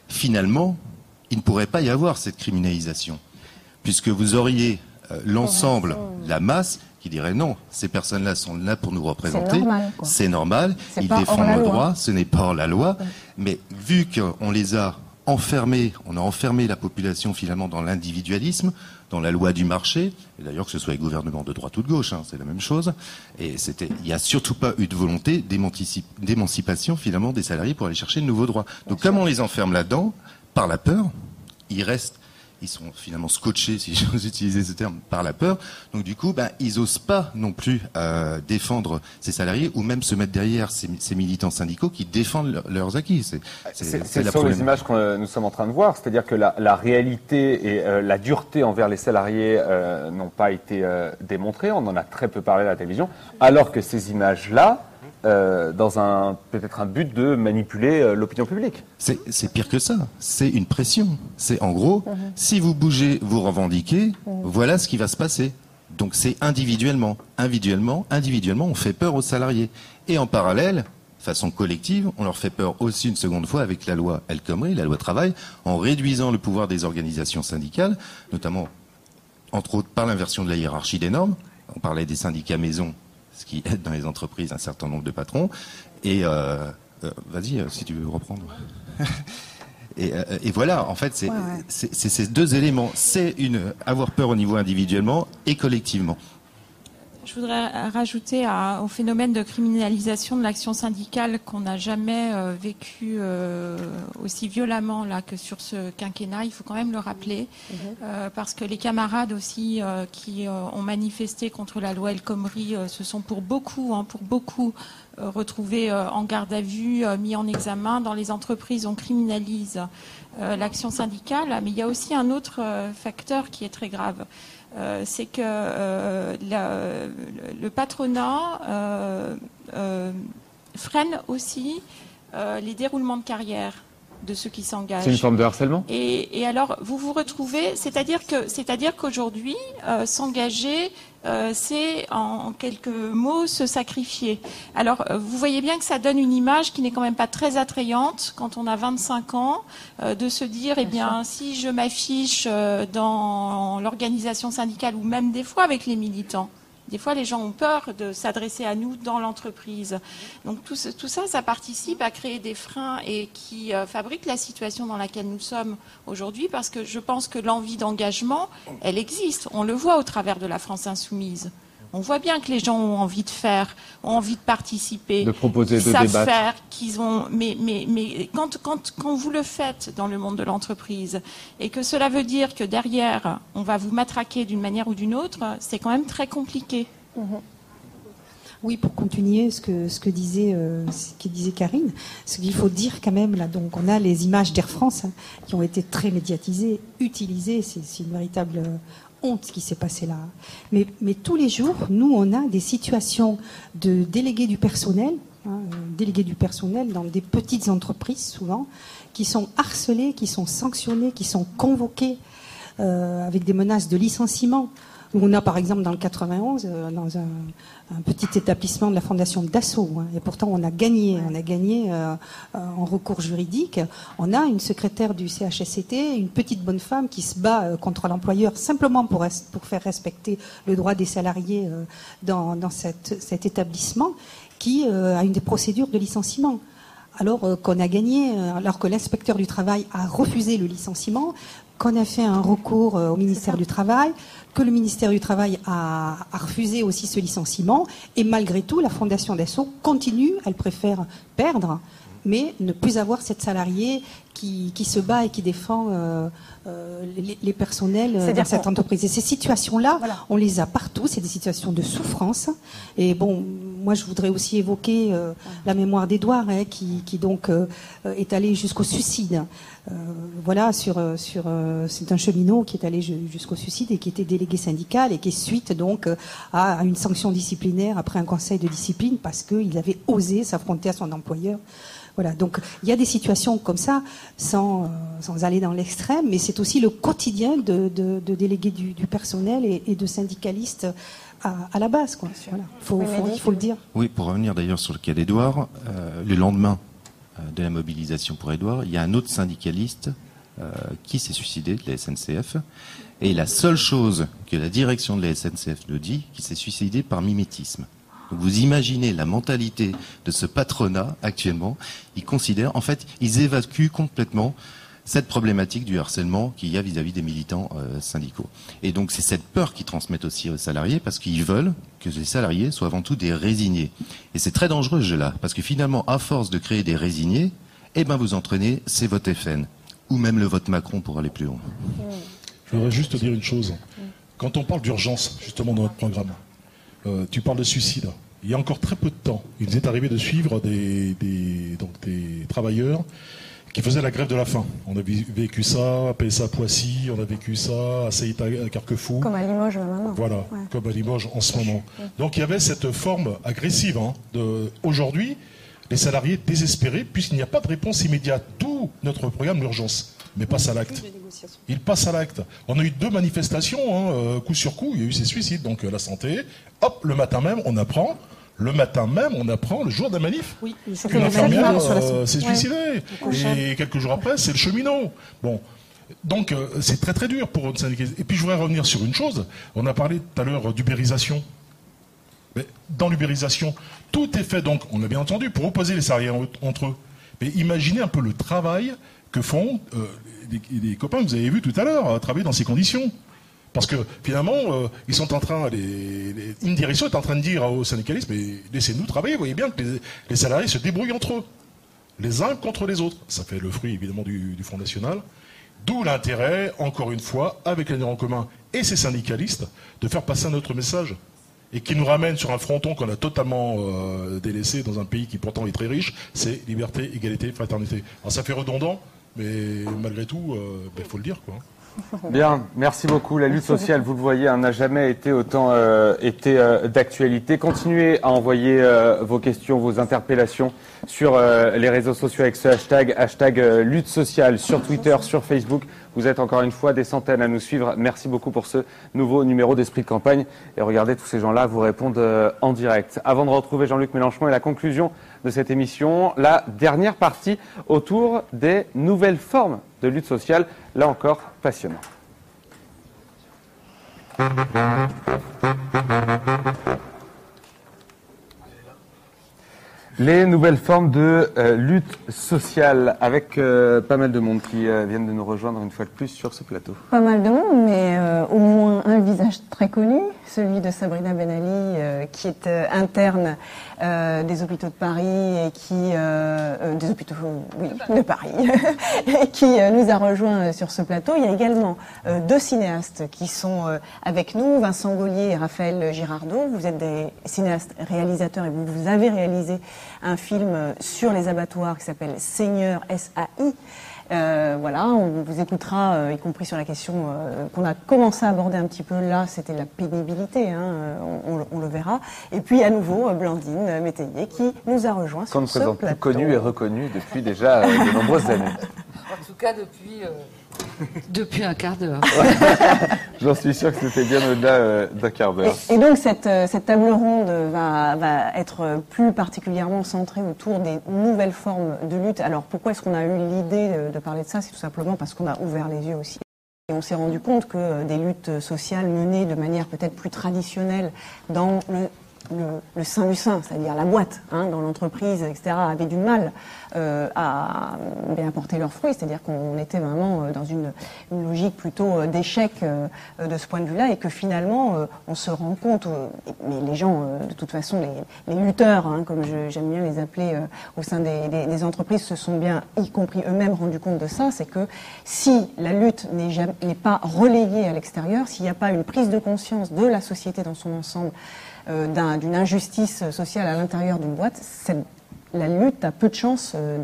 finalement, il ne pourrait pas y avoir cette criminalisation, puisque vous auriez euh, l'ensemble, la masse, qui dirait non, ces personnes-là sont là pour nous représenter, normal, c'est normal, C'est ils défendent le droit, ce n'est pas hors la loi, mais vu qu'on les a enfermés, on a enfermé la population finalement dans l'individualisme, dans la loi du marché, et d'ailleurs que ce soit les gouvernements de droite ou de gauche, hein, c'est la même chose, et c'était, il n'y a surtout pas eu de volonté d'émancipation finalement des salariés pour aller chercher de nouveaux droits. Donc comme on les enferme là-dedans, par la peur, ils restent ils sont finalement scotchés, si j'ose utiliser ce terme, par la peur. Donc du coup, ben, ils osent pas non plus euh, défendre ces salariés ou même se mettre derrière ces, ces militants syndicaux qui défendent leur- leurs acquis. C'est- sur les images que nous sommes en train de voir, c'est-à-dire que la, la réalité et euh, la dureté envers les salariés euh, n'ont pas été euh, démontrées. On en a très peu parlé à la télévision, alors que ces images-là, euh, dans un peut-être un but de manipuler euh, l'opinion publique. C'est c'est pire que ça. C'est une pression. C'est en gros, si vous bougez, vous revendiquez, voilà ce qui va se passer. Donc c'est individuellement, individuellement, individuellement, on fait peur aux salariés. Et en parallèle, façon collective, on leur fait peur aussi une seconde fois avec la loi El Khomri, la loi travail, en réduisant le pouvoir des organisations syndicales, notamment, entre autres, par l'inversion de la hiérarchie des normes. On parlait des syndicats maison, ce qui aide dans les entreprises un certain nombre de patrons. Et euh, euh, vas-y, euh, si tu veux reprendre. Et, euh, et voilà, en fait, c'est Ouais, ouais. ces deux éléments. C'est une avoir peur au niveau individuellement et collectivement. Je voudrais rajouter à- au phénomène de criminalisation de l'action syndicale qu'on n'a jamais euh, vécu euh, aussi violemment là que sur ce quinquennat. Il faut quand même le rappeler euh, parce que les camarades aussi qui ont manifesté contre la loi El Khomri se sont pour beaucoup, hein, pour beaucoup retrouvés en garde à vue, mis en examen. Dans les entreprises, on criminalise l'action syndicale, mais il y a aussi un autre facteur qui est très grave. Euh, c'est que euh, la- le, patronat euh, freine aussi les déroulements de carrière de ceux qui s'engagent. C'est une forme de harcèlement? Et, et alors, vous vous retrouvez, c'est-à-dire que, c'est-à-dire qu'aujourd'hui, s'engager, c'est en quelques mots se sacrifier. Alors, euh, vous voyez bien que ça donne une image qui n'est quand même pas très attrayante quand on a 25 ans, euh, de se dire, eh bien, si je m'affiche euh, dans l'organisation syndicale ou même des fois avec les militants. Des fois, les gens ont peur de s'adresser à nous dans l'entreprise. Donc tout, ça, ça participe à créer des freins et qui euh, fabrique la situation dans laquelle nous sommes aujourd'hui, parce que je pense que l'envie d'engagement, elle existe. On le voit au travers de la France insoumise. On voit bien que les gens ont envie de faire, ont envie de participer, De proposer, qu'ils de savent débattre. faire, qu'ils ont. Mais, mais, mais quand, quand, quand vous le faites dans le monde de l'entreprise et que cela veut dire que derrière on va vous matraquer d'une manière ou d'une autre, c'est quand même très compliqué. Oui, pour continuer ce que, ce que disait, euh, ce que disait Karine, ce qu'il faut dire quand même, là, donc on a les images d'Air France hein, qui ont été très médiatisées, utilisées, c'est c'est une véritable euh, honte ce qui s'est passé là. Mais, mais tous les jours, nous, on a des situations de délégués du personnel, hein, euh, délégués du personnel dans des petites entreprises souvent, qui sont harcelés, qui sont sanctionnés, qui sont convoqués euh, avec des menaces de licenciement. Où On a par exemple dans le 91, euh, dans un, un petit établissement de la fondation Dassault, hein, et pourtant on a gagné, on a gagné euh, euh, en recours juridique. On a une secrétaire du CHSCT, une petite bonne femme qui se bat contre l'employeur simplement pour, faire respecter le droit des salariés dans, dans cette- cet établissement, qui a une des procédures de licenciement alors euh, qu'on a gagné, alors que l'inspecteur du travail a refusé le licenciement, qu'on a fait un recours euh, au ministère du Travail, que le ministère du Travail a, a refusé aussi ce licenciement, et malgré tout, la Fondation d'Assaut continue, elle préfère perdre, mais ne plus avoir cette salariée qui, qui se bat et qui défend euh, euh, les, les personnels dans cette entreprise. Et ces situations-là, on les a partout, c'est des situations de souffrance. Et bon, moi je voudrais aussi évoquer euh, la mémoire d'Édouard, hein, qui, qui donc euh, euh, est allé jusqu'au suicide. Euh, voilà, sur, euh, sur, euh, c'est un cheminot qui est allé ju- jusqu'au suicide et qui était délégué syndical et qui suite donc à une sanction disciplinaire après un conseil de discipline parce qu'il avait osé s'affronter à son employeur. Voilà, donc il y a des situations comme ça, sans, euh, sans aller dans l'extrême, mais c'est aussi le quotidien de, de, de délégués du, du personnel et, et de syndicalistes à, à la base. Quoi. Voilà, faut, Oui, faut- il faut le dire. Oui, pour revenir d'ailleurs sur le cas d'Edouard, euh, le lendemain euh, de la mobilisation pour Edouard, il y a un autre syndicaliste euh, qui s'est suicidé de la SNCF. Et la seule chose que la direction de la SNCF nous dit, qu'il s'est suicidé par mimétisme. Donc vous imaginez la mentalité de ce patronat actuellement. Ils considèrent, en fait, ils évacuent complètement cette problématique du harcèlement qu'il y a vis-à-vis des militants euh, syndicaux. Et donc c'est cette peur qu'ils transmettent aussi aux salariés parce qu'ils veulent que les salariés soient avant tout des résignés. Et c'est très dangereux ce jeu-là parce que finalement, à force de créer des résignés, eh ben vous entraînez c'est vote FN ou même le vote Macron pour aller plus loin. Je voudrais juste te dire une chose. Quand on parle d'urgence, justement, dans notre programme, euh, tu parles de suicide. Il y a encore très peu de temps, il nous est arrivé de suivre des travailleurs qui faisaient la grève de la faim. On a vécu ça à PSA Poissy, on a vécu ça à Seita à Carquefou. Comme à Limoges maintenant. Voilà, Ouais. comme à Limoges en ce moment. Donc il y avait cette forme agressive. hein, de... Aujourd'hui, les salariés désespérés, puisqu'il n'y a pas de réponse immédiate. D'où notre programme d'urgence. mais passe à l'acte. Il passe à l'acte. On a eu deux manifestations, hein, euh, coup sur coup, il y a eu ces suicides, donc euh, la santé. Hop, le matin même, on apprend. Le matin même, on apprend, le jour de la manif, Oui, qu'une infirmière euh, s'est suicidée. Et quelques jours après, c'est le cheminot. Bon. Donc, euh, c'est très très dur pour une syndicaliste. Et puis, je voudrais revenir sur une chose. On a parlé tout à l'heure d'ubérisation. Mais dans l'ubérisation, tout est fait, donc, on a bien entendu, pour opposer les salariés en- entre eux. Mais imaginez un peu le travail que font euh, les, les copains que vous avez vus tout à l'heure, à travailler dans ces conditions. Parce que finalement, euh, ils sont en train, les, les, Indireso est en train de dire aux syndicalistes, mais laissez-nous travailler, vous voyez bien que les, salariés se débrouillent entre eux, les uns contre les autres. Ça fait le fruit évidemment du, Front National. D'où l'intérêt, encore une fois, avec l'avenir en commun et ces syndicalistes, de faire passer un autre message. Et qui nous ramène sur un fronton qu'on a totalement euh, délaissé dans un pays qui pourtant est très riche, c'est liberté, égalité, fraternité. Alors ça fait redondant, mais malgré tout, il faut le dire. Quoi. Bien, merci beaucoup. La lutte sociale, vous le voyez, hein, n'a jamais été autant euh, été euh, d'actualité. Continuez à envoyer euh, vos questions, vos interpellations sur les réseaux sociaux avec ce hashtag, hashtag lutte sociale sur Twitter, sur Facebook. Vous êtes encore une fois des centaines à nous suivre. Merci beaucoup pour ce nouveau numéro d'Esprit de campagne. Et regardez, tous ces gens-là vous répondent en direct. Avant de retrouver Jean-Luc Mélenchon et la conclusion de cette émission, la dernière partie autour des nouvelles formes de lutte sociale. Là encore, passionnant. Les nouvelles formes de euh, lutte sociale avec euh, pas mal de monde qui euh, viennent de nous rejoindre une fois de plus sur ce plateau. Pas mal de monde, mais au moins un visage très connu, celui de Sabrina Ben Ali, euh, qui est interne euh, des hôpitaux de Paris et qui euh, euh, des hôpitaux oui, de Paris et qui nous a rejoint sur ce plateau. Il y a également deux cinéastes qui sont avec nous, Vincent Gaulier et Raphaël Girardot. Vous êtes des cinéastes réalisateurs et vous, vous avez réalisé un film sur les abattoirs qui s'appelle Seigneur SAI. Euh, voilà, on vous écoutera, euh, y compris sur la question euh, qu'on a commencé à aborder un petit peu là, c'était la pénibilité, hein, euh, on, on le- on le verra. Et puis à nouveau, euh, Blandine Métayer qui nous a rejoint Qu'on sur ne ce présente plus plateau. connu et reconnu depuis déjà euh, de nombreuses années. En tout cas, depuis, euh, depuis un quart d'heure. J'en suis sûr que c'était bien au-delà euh, d'un quart d'heure. Et donc cette, euh, cette table ronde va, va être plus particulièrement centrée autour des nouvelles formes de lutte. Alors pourquoi est-ce qu'on a eu l'idée de, de parler de ça? C'est tout simplement parce qu'on a ouvert les yeux aussi. Et on s'est rendu compte que des luttes sociales menées de manière peut-être plus traditionnelle dans le, le, le sein du sein, c'est-à-dire la boîte, hein, dans l'entreprise, etc., avaient du mal euh, à bien apporter leurs fruits. C'est-à-dire qu'on était vraiment euh, dans une, une logique plutôt euh, d'échec euh, euh, de ce point de vue-là et que finalement, euh, on se rend compte, euh, mais les gens, euh, de toute façon, les, les lutteurs, hein, comme j'aime bien les appeler euh, au sein des, des- des entreprises, se sont bien, y compris eux-mêmes, rendus compte de ça, c'est que si la lutte n'est pas relayée à l'extérieur, s'il n'y a pas une prise de conscience de la société dans son ensemble, euh, d'un- d'une injustice sociale à l'intérieur d'une boîte, la lutte a peu de chances euh,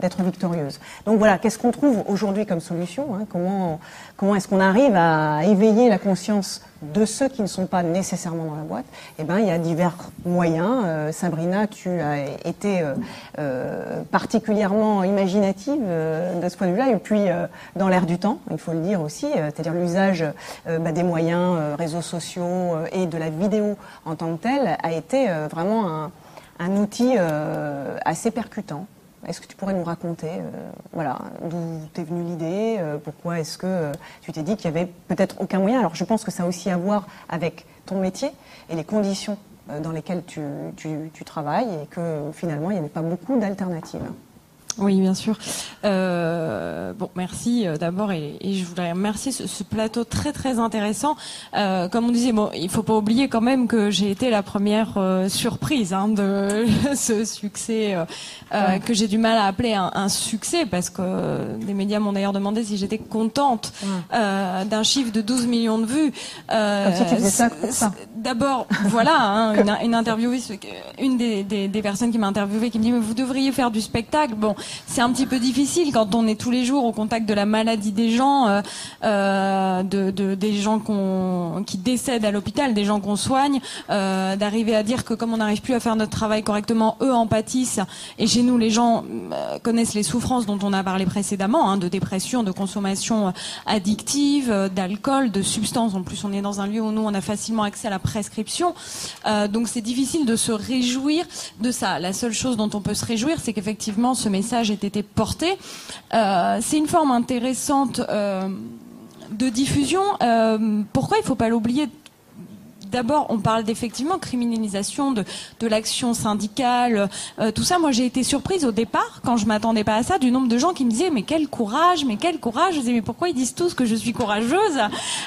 d'être victorieuse. Donc voilà, qu'est-ce qu'on trouve aujourd'hui comme solution hein Comment, comment est-ce qu'on arrive à éveiller la conscience de ceux qui ne sont pas nécessairement dans la boîte? Eh ben, il y a divers moyens. Euh, Sabrina, tu as été euh, particulièrement imaginative de ce point de vue-là, et puis dans l'air du temps, il faut le dire aussi, c'est-à-dire l'usage bah, des moyens, réseaux sociaux et de la vidéo en tant que telle a été vraiment un, un outil euh, assez percutant. Est-ce que tu pourrais nous raconter, euh, voilà, d'où t'es venue l'idée, euh, pourquoi est-ce que tu t'es dit qu'il y avait peut-être aucun moyen? Alors je pense que ça a aussi à voir avec ton métier et les conditions dans lesquelles tu- tu travailles et que finalement il n'y avait pas beaucoup d'alternatives. Oui, bien sûr. Euh, bon, merci euh, d'abord et, et je voudrais remercier ce, ce plateau très très intéressant. Euh, comme on disait, bon, il faut pas oublier quand même que j'ai été la première surprise hein, de ce succès Ouais. que j'ai du mal à appeler un, un succès parce que des médias m'ont d'ailleurs demandé si j'étais contente d'un chiffre de 12 millions de vues. D'abord, voilà, hein, une, une interviewée, une des, des, des personnes qui m'a interviewé qui me dit mais vous devriez faire du spectacle. Bon, c'est un petit peu difficile quand on est tous les jours au contact de la maladie des gens, euh, euh, de, de- des gens qui décèdent à l'hôpital, des gens qu'on soigne, euh, d'arriver à dire que comme on n'arrive plus à faire notre travail correctement, eux en pâtissent. Et chez nous, les gens connaissent les souffrances dont on a parlé précédemment, hein, de dépression, de consommation addictive, d'alcool, de substances. En plus, on est dans un lieu où nous, on a facilement accès à la prescription. Donc, c'est difficile de se réjouir de ça. La seule chose dont on peut se réjouir, c'est qu'effectivement, ce message ait été porté. Euh, c'est une forme intéressante euh, de diffusion. Euh, pourquoi il ne faut pas l'oublier? D'abord, on parle d'effectivement criminalisation de, de l'action syndicale, euh, tout ça. Moi, j'ai été surprise au départ, quand je m'attendais pas à ça, du nombre de gens qui me disaient mais quel courage, mais quel courage. Je disais mais pourquoi ils disent tous que je suis courageuse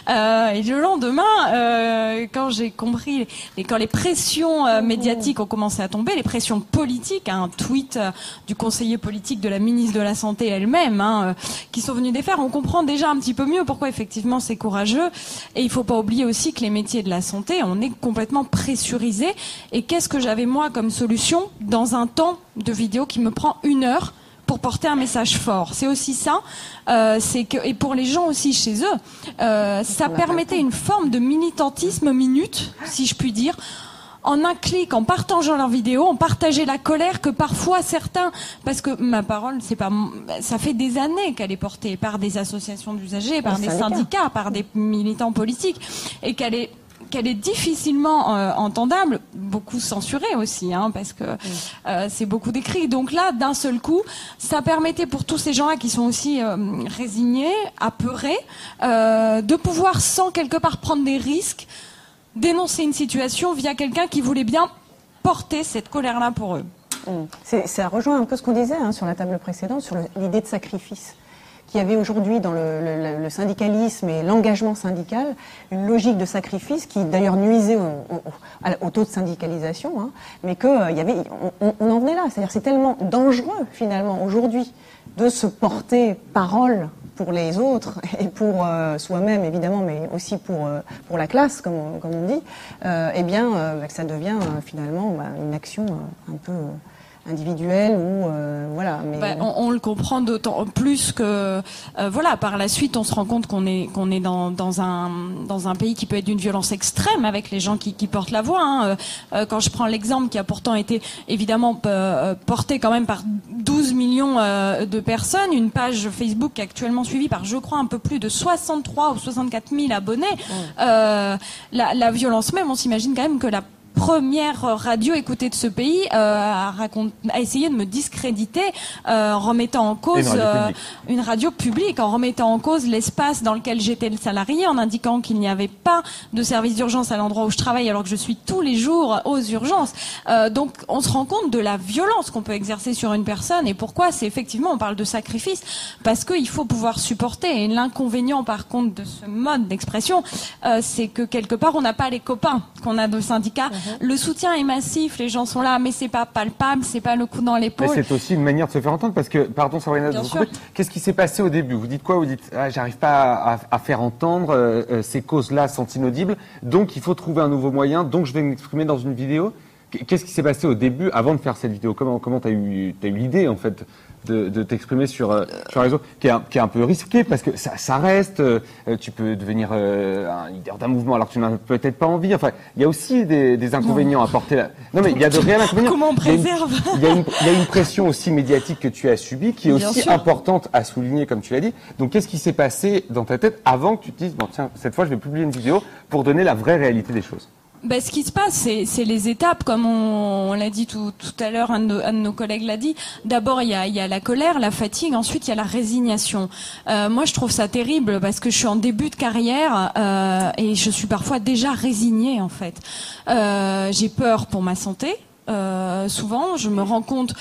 Euh, Et le lendemain, euh, quand j'ai compris, et quand les pressions médiatiques ont commencé à tomber, les pressions politiques, hein, un tweet du conseiller politique de la ministre de la santé elle-même, hein, qui sont venus défaire, on comprend déjà un petit peu mieux pourquoi effectivement c'est courageux. Et il faut pas oublier aussi que les métiers de la santé, on est complètement pressurisé. Et qu'est-ce que j'avais moi comme solution dans un temps de vidéo qui me prend une heure pour porter un message fort? C'est aussi ça, euh, c'est que et pour les gens aussi chez eux, euh, ça permettait une forme de militantisme minute, si je puis dire. En un clic, en partageant leur vidéo, on partageait la colère que parfois certains, parce que ma parole, c'est pas, ça fait des années qu'elle est portée par des associations d'usagers, par des syndicats. syndicats, par des militants politiques, et qu'elle est qu'elle est difficilement euh, entendable, beaucoup censurée aussi, hein, parce que euh, c'est beaucoup décrit. Donc là, d'un seul coup, ça permettait pour tous ces gens-là qui sont aussi euh, résignés, apeurés, euh, de pouvoir, sans quelque part prendre des risques, dénoncer une situation via quelqu'un qui voulait bien porter cette colère-là pour eux. C'est- Ça rejoint un peu ce qu'on disait hein, sur la table précédente, sur le- l'idée de sacrifice. Qu'il y avait aujourd'hui dans le, syndicalisme et l'engagement syndical une logique de sacrifice qui d'ailleurs nuisait au, taux de syndicalisation, hein, mais qu'il y avait, on, en venait là. C'est-à-dire c'est tellement dangereux finalement aujourd'hui de se porter parole pour les autres et pour euh, soi-même évidemment, mais aussi pour, euh, pour la classe, comme, on- comme on dit, euh, eh bien euh, que ça devient euh, finalement bah, une action euh, un peu euh, individuelle ou euh, voilà. Mais Bah, on, on le comprend d'autant plus que euh, voilà par la suite on se rend compte qu'on est qu'on est dans, dans un dans un pays qui peut être d'une violence extrême avec les gens qui, qui portent la voix. hein. Euh, quand je prends l'exemple qui a pourtant été évidemment porté quand même par 12 millions de personnes, une page Facebook actuellement suivie par je crois un peu plus de 63 ou 64 000 abonnés. La, la violence même, on s'imagine quand même que la première radio écoutée de ce pays euh, a, racont- a essayé de me discréditer euh, en remettant en cause Et une radio euh, publique. une radio publique, en remettant en cause l'espace dans lequel j'étais le salarié, en indiquant qu'il n'y avait pas de service d'urgence à l'endroit où je travaille alors que je suis tous les jours aux urgences. Euh, donc on se rend compte de la violence qu'on peut exercer sur une personne et pourquoi c'est effectivement on parle de sacrifice parce qu'il faut pouvoir supporter et l'inconvénient par contre de ce mode d'expression euh, c'est que quelque part on n'a pas les copains qu'on a de syndicats. Le soutien est massif, les gens sont là mais c'est pas palpable, c'est pas le coup dans Mais l'épaule. c'est aussi une manière de se faire entendre parce que, pardon Sabrina, qu'est-ce qui s'est passé au début? Vous dites quoi? Vous dites ah, j'arrive pas à, à faire entendre, euh, euh, ces causes-là sont inaudibles, donc il faut trouver un nouveau moyen, donc je vais m'exprimer dans une vidéo. Qu- Qu'est-ce qui s'est passé au début avant de faire cette vidéo? Comment comment t'as eu t'as eu l'idée en fait? De, de t'exprimer sur euh, sur un réseau qui est, un, qui est un peu risqué parce que ça, ça reste, euh, tu peux devenir euh, un leader d'un mouvement alors que tu n'as peut-être pas envie. Enfin, il y a aussi des, des inconvénients à porter. Là. Non mais il y a de réels inconvénients. Comment on Il y a une- préserve? il y, il y a une pression aussi médiatique que tu as subie qui est Bien aussi sûr. importante à souligner, comme tu l'as dit. Donc, qu'est-ce qui s'est passé dans ta tête avant que tu te dises, bon, tiens, cette fois, je vais publier une vidéo pour donner la vraie réalité des choses? Ben, ce qui se passe, c'est les étapes, comme on, on l'a dit tout, tout à l'heure, un, un de nos collègues l'a dit. D'abord, il y a, y a la colère, la fatigue, ensuite il y a la résignation. Euh, moi, je trouve ça terrible parce que je suis en début de carrière euh, et je suis parfois déjà résignée, en fait. Euh, J'ai peur pour ma santé. Euh, souvent, je me rends compte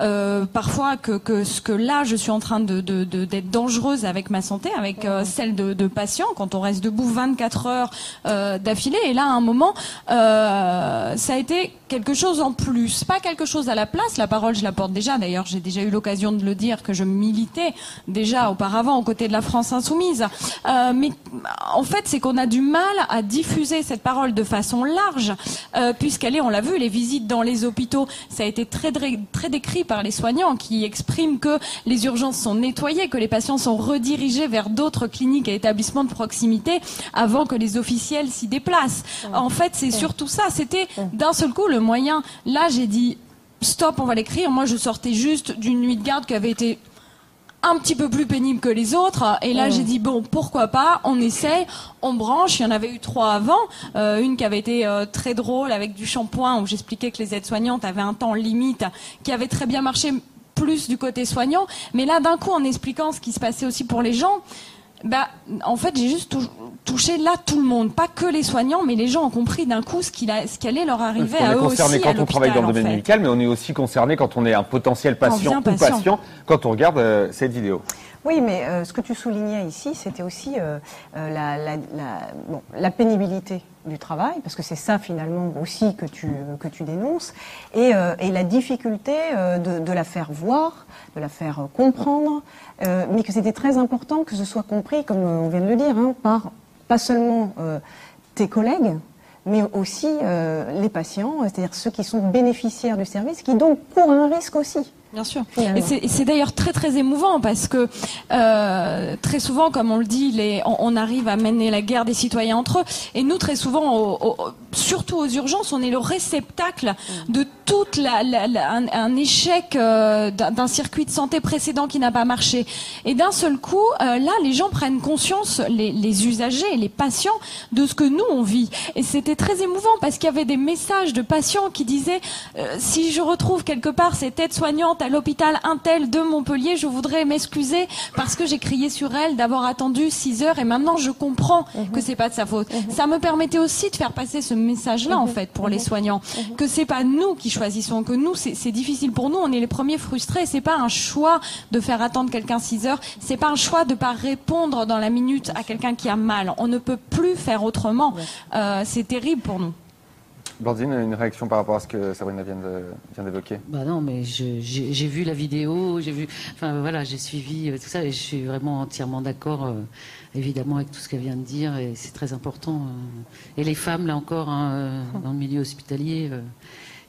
euh, parfois que, que ce que là je suis en train de de- de- d'être dangereuse avec ma santé, avec euh, celle de, patients quand on reste debout 24 heures euh, d'affilée. Et là, à un moment, ça a été quelque chose en plus, pas quelque chose à la place. La parole, je la porte déjà. D'ailleurs, j'ai déjà eu l'occasion de le dire que je militais déjà auparavant aux côtés de la France insoumise. Mais en fait, c'est qu'on a du mal à diffuser cette parole de façon large, puisqu'elle est, on l'a vu, les visites dans les hôpitaux, ça a été très, très, très par les soignants qui expriment que les urgences sont nettoyées, que les patients sont redirigés vers d'autres cliniques et établissements de proximité avant que les officiels s'y déplacent. En fait, c'est surtout ça. C'était d'un seul coup le moyen. Là, j'ai dit stop, on va l'écrire. Moi, je sortais juste d'une nuit de garde qui avait été un petit peu plus pénible que les autres. Et là, j'ai dit bon, pourquoi pas? On essaye, on branche. Il y en avait eu trois avant. Euh, une qui avait été euh, très drôle avec du shampoing où j'expliquais que les aides-soignantes avaient un temps limite, qui avait très bien marché plus du côté soignant. Mais là, d'un coup, en expliquant ce qui se passait aussi pour les gens. Bah, en fait, j'ai juste tou- touché là tout le monde, pas que les soignants, mais les gens ont compris d'un coup ce qu'il a- ce qui allait leur arriver on à est eux concerné aussi à quand on travaille dans le domaine fait. médical, mais on est aussi concerné quand on est un potentiel on patient ou patient. patient quand on regarde euh, cette vidéo. Oui, mais euh, ce que tu soulignais ici, c'était aussi euh, euh, la, pénibilité du travail, parce que c'est ça finalement aussi que tu, dénonces, et, la difficulté de, la faire voir, de la faire comprendre, mais que c'était très important que ce soit compris, comme on vient de le dire, hein, par pas seulement tes collègues, mais aussi les patients, c'est-à-dire ceux qui sont bénéficiaires du service, qui donc courent un risque aussi. Bien sûr. Et c'est- d'ailleurs très très émouvant parce que euh, très souvent, comme on le dit, les, on, on arrive à mener la guerre des citoyens entre eux. Et nous, très souvent, au- au- surtout aux urgences, on est le réceptacle de toute la, la- la- un, un échec euh, d'un circuit de santé précédent qui n'a pas marché. Et d'un seul coup, euh, là, les gens prennent conscience, les, les usagers, les patients, de ce que nous on vit. Et c'était très émouvant parce qu'il y avait des messages de patients qui disaient si je retrouve quelque part cette aide-soignante à l'hôpital Intel de Montpellier, je voudrais m'excuser parce que j'ai crié sur elle d'avoir attendu 6 heures et maintenant je comprends que c'est pas de sa faute. Ça me permettait aussi de faire passer ce message-là en fait pour les soignants, que c'est pas nous qui choisissons, que nous c'est c'est difficile pour nous, on est les premiers frustrés. C'est pas un choix de faire attendre quelqu'un 6 heures, c'est pas un choix de pas répondre dans la minute à quelqu'un qui a mal. On ne peut plus faire autrement. Euh, c'est terrible pour nous. Blandine, une réaction par rapport à ce que Sabrina vient d'évoquer? Bah non, mais j'ai vu la vidéo, j'ai enfin voilà, j'ai suivi euh, tout ça et je suis vraiment entièrement d'accord, euh, évidemment, avec tout ce qu'elle vient de dire et c'est très important. euh. Et les femmes, là encore, hein, dans le milieu hospitalier,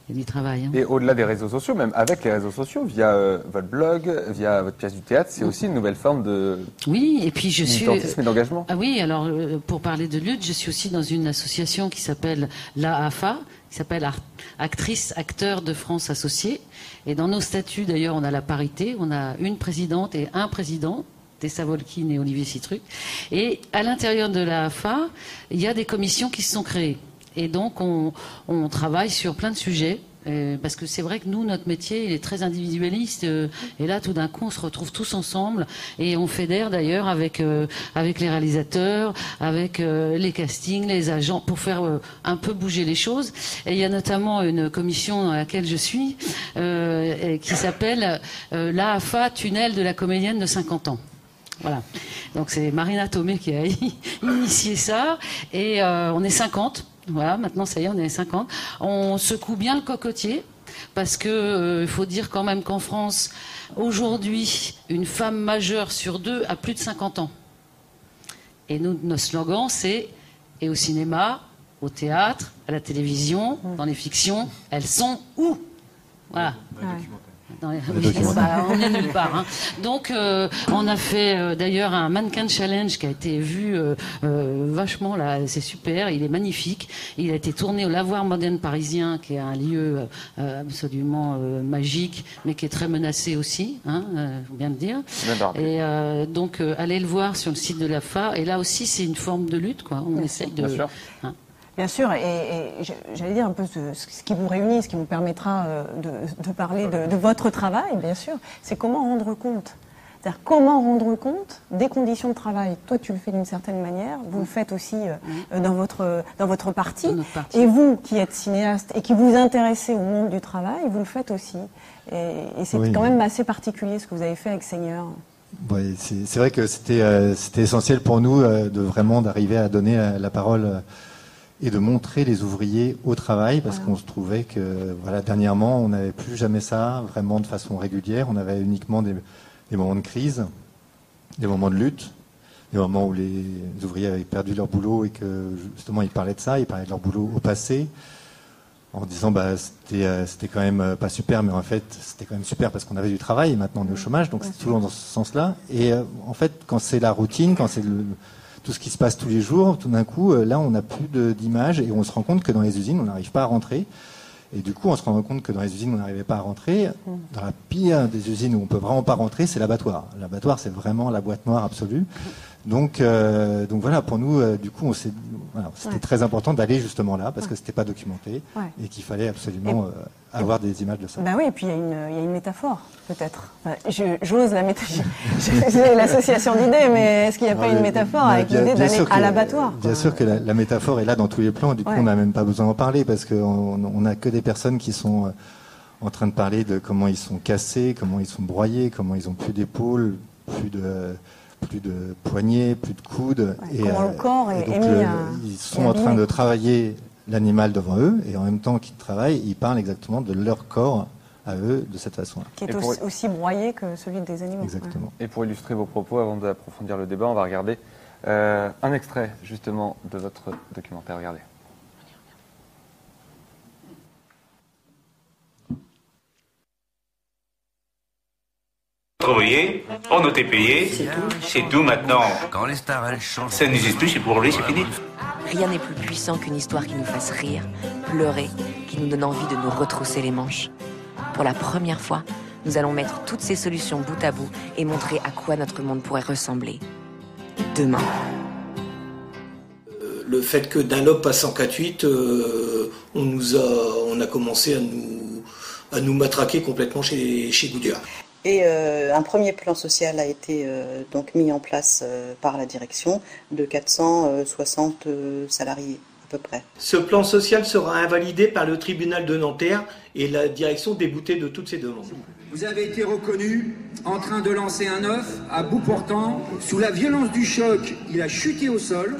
il y a du travail. hein. Et au-delà des réseaux sociaux, même avec les réseaux sociaux, via euh, votre blog, via votre pièce du théâtre, c'est aussi une nouvelle forme de Oui, et puis je suis. et d'engagement. Ah oui, alors euh, pour parler de lutte, je suis aussi dans une association qui s'appelle l'AAFA, qui s'appelle Actrices Acteurs de France Associés. Et dans nos statuts, d'ailleurs, on a la parité, on a une présidente et un président. Tessa Volkin et Olivier Citruc. Et à l'intérieur de l'AAFA, il y a des commissions qui se sont créées. Et donc, on, travaille sur plein de sujets. parce que c'est vrai que nous, notre métier, il est très individualiste. euh, et là, tout d'un coup, on se retrouve tous ensemble et on fédère d'ailleurs avec euh, avec les réalisateurs, avec euh, les castings, les agents, pour faire un peu bouger les choses. Et il y a notamment une commission dans laquelle je suis qui s'appelle l'AFA Tunnel de la comédienne de 50 ans. Voilà. Donc c'est Marina Tomé qui a initié ça. Et on est 50. Voilà, maintenant ça y est, on est 50. On secoue bien le cocotier. Parce que euh, il faut dire quand même qu'en France, aujourd'hui, une femme majeure sur deux a plus de 50 ans. Et nous, notre slogan, c'est et au cinéma, au théâtre, à la télévision, dans les fictions, elles sont où? Voilà. Dans les- Les documentaires. bah, on est nulle part. hein. Donc, euh, on a fait euh, d'ailleurs un mannequin challenge qui a été vu euh, euh, vachement là. C'est super. Il est magnifique. Il a été tourné au Lavoir moderne parisien, qui est un lieu euh, absolument euh, magique, mais qui est très menacé aussi. Hein, euh, faut bien le dire. Et euh, donc, euh, allez le voir sur le site de la FA. Et là aussi, c'est une forme de lutte, quoi. On essaye de. Bien sûr. hein. Bien sûr, et, j'allais dire un peu ce, ce qui vous réunit, ce qui vous permettra euh, de, de parler de, de votre travail, bien sûr, c'est comment rendre compte. C'est-à-dire comment rendre compte des conditions de travail. Toi, tu le fais d'une certaine manière, vous le faites aussi euh, dans, votre, dans votre partie. Et vous, qui êtes cinéaste et qui vous intéressez au monde du travail, vous le faites aussi. Et, et c'est Oui. quand même assez particulier ce que vous avez fait avec Seigneur. Ouais, c'est vrai que c'était euh, c'était essentiel pour nous euh, de vraiment d'arriver à donner euh, la parole euh, et de montrer les ouvriers au travail parce qu'on se trouvait que voilà dernièrement on n'avait plus jamais ça vraiment de façon régulière. On avait uniquement des, des moments de crise des moments de lutte des moments où les ouvriers avaient perdu leur boulot et que justement ils parlaient de ça ils parlaient de leur boulot au passé en disant bah c'était euh, c'était quand même euh, pas super mais en fait c'était quand même super parce qu'on avait du travail et maintenant on est au chômage. Donc c'est toujours dans ce sens-là. Et euh, en fait quand c'est la routine quand c'est le- tout ce qui se passe tous les jours tout d'un coup euh, là on n'a plus d'images et on se rend compte que dans les usines on n'arrive pas à rentrer. Et du coup on se rend compte que dans les usines on n'arrivait pas à rentrer. Dans la pire des usines où on peut vraiment pas rentrer c'est l'abattoir. L'abattoir c'est vraiment la boîte noire absolue donc, euh, donc voilà, pour nous, euh, du coup, voilà, c'était Ouais. très important d'aller justement là parce que c'était pas documenté Ouais. et qu'il fallait absolument euh, avoir des images de ça. Ben oui, et puis il y, a une- il y a une métaphore, peut-être. Enfin, J'ose la métaphore. L'association d'idées, mais est-ce qu'il n'y a pas une métaphore mais avec l'idée d'aller à l'abattoir Bien sûr que la, la métaphore est là dans tous les plans. Du coup, Ouais. on n'a même pas besoin d'en parler parce qu'on on n'a que des personnes qui sont en train de parler de comment ils sont cassés, comment ils sont broyés, comment ils ont plus d'épaules, plus de plus de poignets, plus de coudes. euh, le corps est- donc le- à- ils sont en train de travailler l'animal devant eux et en même temps qu'ils travaillent, ils parlent exactement de leur corps à eux de cette façon-là. qui est Et pour- aussi, aussi broyé que celui des animaux. Exactement. Et pour illustrer vos propos, avant d'approfondir le débat, on va regarder euh, un extrait justement de votre documentaire. Regardez. Travailler, on était payé, c'est tout maintenant. Quand les stars elles chantent, ça n'existe plus, c'est pour lui, c'est fini. Rien n'est plus puissant qu'une histoire qui nous fasse rire, pleurer, qui nous donne envie de nous retrousser les manches. Pour la première fois, nous allons mettre toutes ces solutions bout à bout et montrer à quoi notre monde pourrait ressembler. Demain. le fait que Dunlop passe en 4-8, euh, on, nous a, on a commencé à nous, à nous matraquer complètement chez, chez Goodyear. Et euh, un premier plan social a été euh, donc mis en place euh, par la direction de 460 euh, salariés à peu près. Ce plan social sera invalidé par le tribunal de Nanterre et la direction déboutée de toutes ces demandes. Vous avez été reconnu en train de lancer un œuf à bout portant. Sous la violence du choc, il a chuté au sol.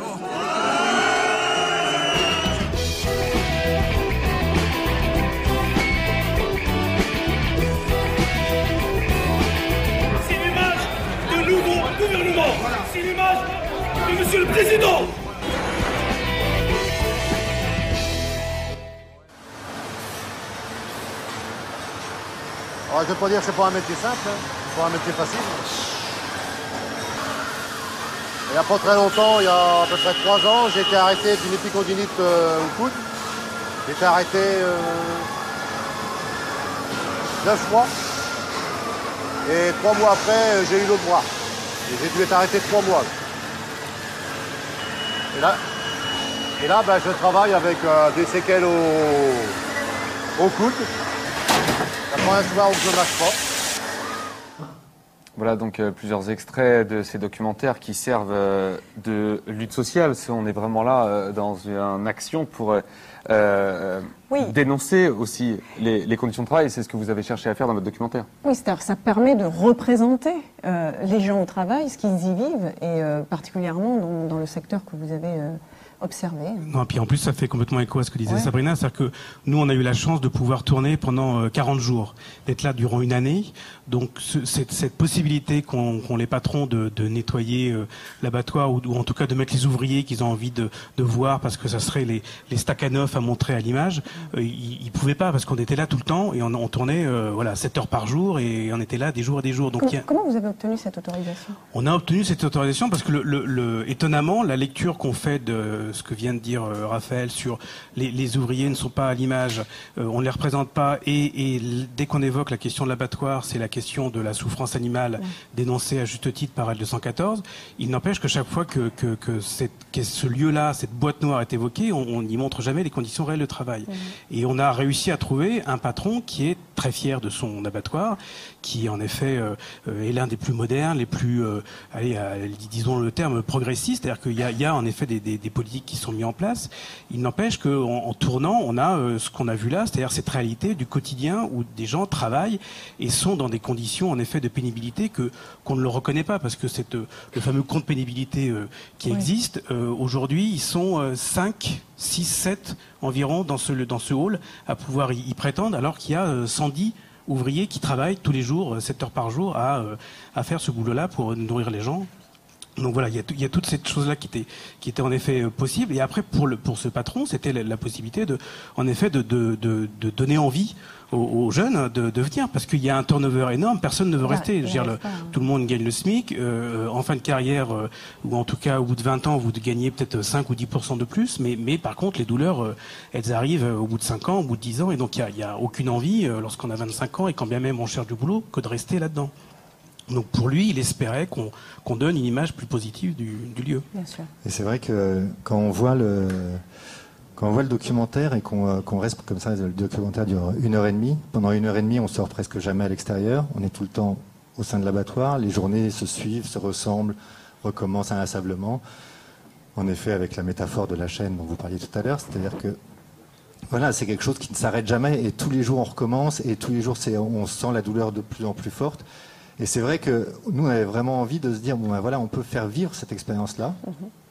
Gouvernement. C'est l'image de Monsieur le Président. Alors, je ne vais pas dire que c'est pas un métier simple, hein. c'est pas un métier facile. Il n'y a pas très longtemps, il y a à peu près trois ans, j'ai été arrêté d'une épicondylite euh, au coude. J'ai été arrêté euh, neuf mois. Et trois mois après, euh, j'ai eu l'autre bras. J'ai dû être arrêté trois mois. Et là, et là ben, je travaille avec euh, des séquelles au, au coude. La première fois où je ne marche pas. Voilà donc euh, plusieurs extraits de ces documentaires qui servent euh, de lutte sociale. On est vraiment là dans une action pour euh, euh, dénoncer aussi les, les conditions de travail. C'est ce que vous avez cherché à faire dans votre documentaire. Oui, c'est-à-dire ça permet de représenter euh, les gens au travail, ce qu'ils y vivent, et euh, particulièrement dans, dans le secteur que vous avez euh, observé. Non, puis en plus, ça fait complètement écho à ce que disait Ouais. Sabrina, c'est-à-dire que nous, on a eu la chance de pouvoir tourner pendant euh, 40 jours, d'être là durant une année. Donc, ce- cette, cette possibilité qu'ont les patrons de, de nettoyer euh, l'abattoir ou, ou en tout cas de mettre les ouvriers qu'ils ont envie de, de voir parce que ça serait les, les Stakhanov à montrer à l'image, euh, ils, ils pouvaient pas parce qu'on était là tout le temps et on, on tournait euh, voilà 7 heures par jour et on était là des jours et des jours. Donc, a- Comment vous avez obtenu cette autorisation? On a obtenu cette autorisation parce que, le, le- le- étonnamment, la lecture qu'on fait de ce que vient de dire euh, Raphaël sur les, les ouvriers ne sont pas à l'image, euh, on ne les représente pas, et, dès qu'on évoque la question de l'abattoir, c'est la question de la souffrance animale dénoncée à juste titre par L214. Il n'empêche que chaque fois que, que, que, cette- que ce lieu-là, cette boîte noire est évoquée, on on n'y montre jamais les conditions réelles de travail. Et on a réussi à trouver un patron qui est très fier de son abattoir, qui en effet est l'un des plus modernes, les plus, allez, disons le terme progressiste, c'est-à-dire qu'il y a, il y a en effet des, des, des, politiques qui sont mises en place. Il n'empêche qu'en en tournant, on a ce qu'on a vu là, c'est-à-dire cette réalité du quotidien où des gens travaillent et sont dans des conditions en effet de pénibilité que qu'on ne le reconnaît pas. Parce que c'est le fameux compte pénibilité qui existe aujourd'hui, ils sont 5 6, 7 environ dans ce, dans ce hall à pouvoir y, prétendre, alors qu'il y a 110 euh, ouvriers qui travaillent tous les jours, 7 heures par jour, à, euh, à faire ce boulot-là pour nourrir les gens. Donc voilà, il y a, il y a toute cette chose-là qui était, qui était en effet euh, possible. Et après, pour, le, pour ce patron, c'était la, possibilité de, en effet, de, de, de, de donner envie aux, jeunes de, de, venir parce qu'il y a un turnover énorme, personne ne veut rester. le, tout le monde gagne le SMIC. Euh, en fin de carrière, euh, ou en tout cas au bout de 20 ans, vous gagnez peut-être 5 ou 10% de plus, mais, mais par contre, les douleurs, euh, elles arrivent au bout de 5 ans, au bout de 10 ans, et donc il n'y a, a, aucune envie, lorsqu'on a 25 ans, et quand bien même on cherche du boulot, que de rester là-dedans. Donc pour lui, il espérait qu'on donne une image plus positive du, du lieu. Bien sûr. Et c'est vrai que quand on voit le quand on voit le documentaire et qu'on reste comme ça, le documentaire dure une heure et demie. Pendant une heure et demie, on sort presque jamais à l'extérieur. On est tout le temps au sein de l'abattoir. Les journées se suivent, se ressemblent, recommencent inlassablement. En effet, avec la métaphore de la chaîne dont vous parliez tout à l'heure, c'est-à-dire que voilà, c'est quelque chose qui ne s'arrête jamais et tous les jours on recommence et tous les jours on sent la douleur de plus en plus forte. Et c'est vrai que nous on avait vraiment envie de se dire bon ben voilà, on peut faire vivre cette expérience-là. Mm-hmm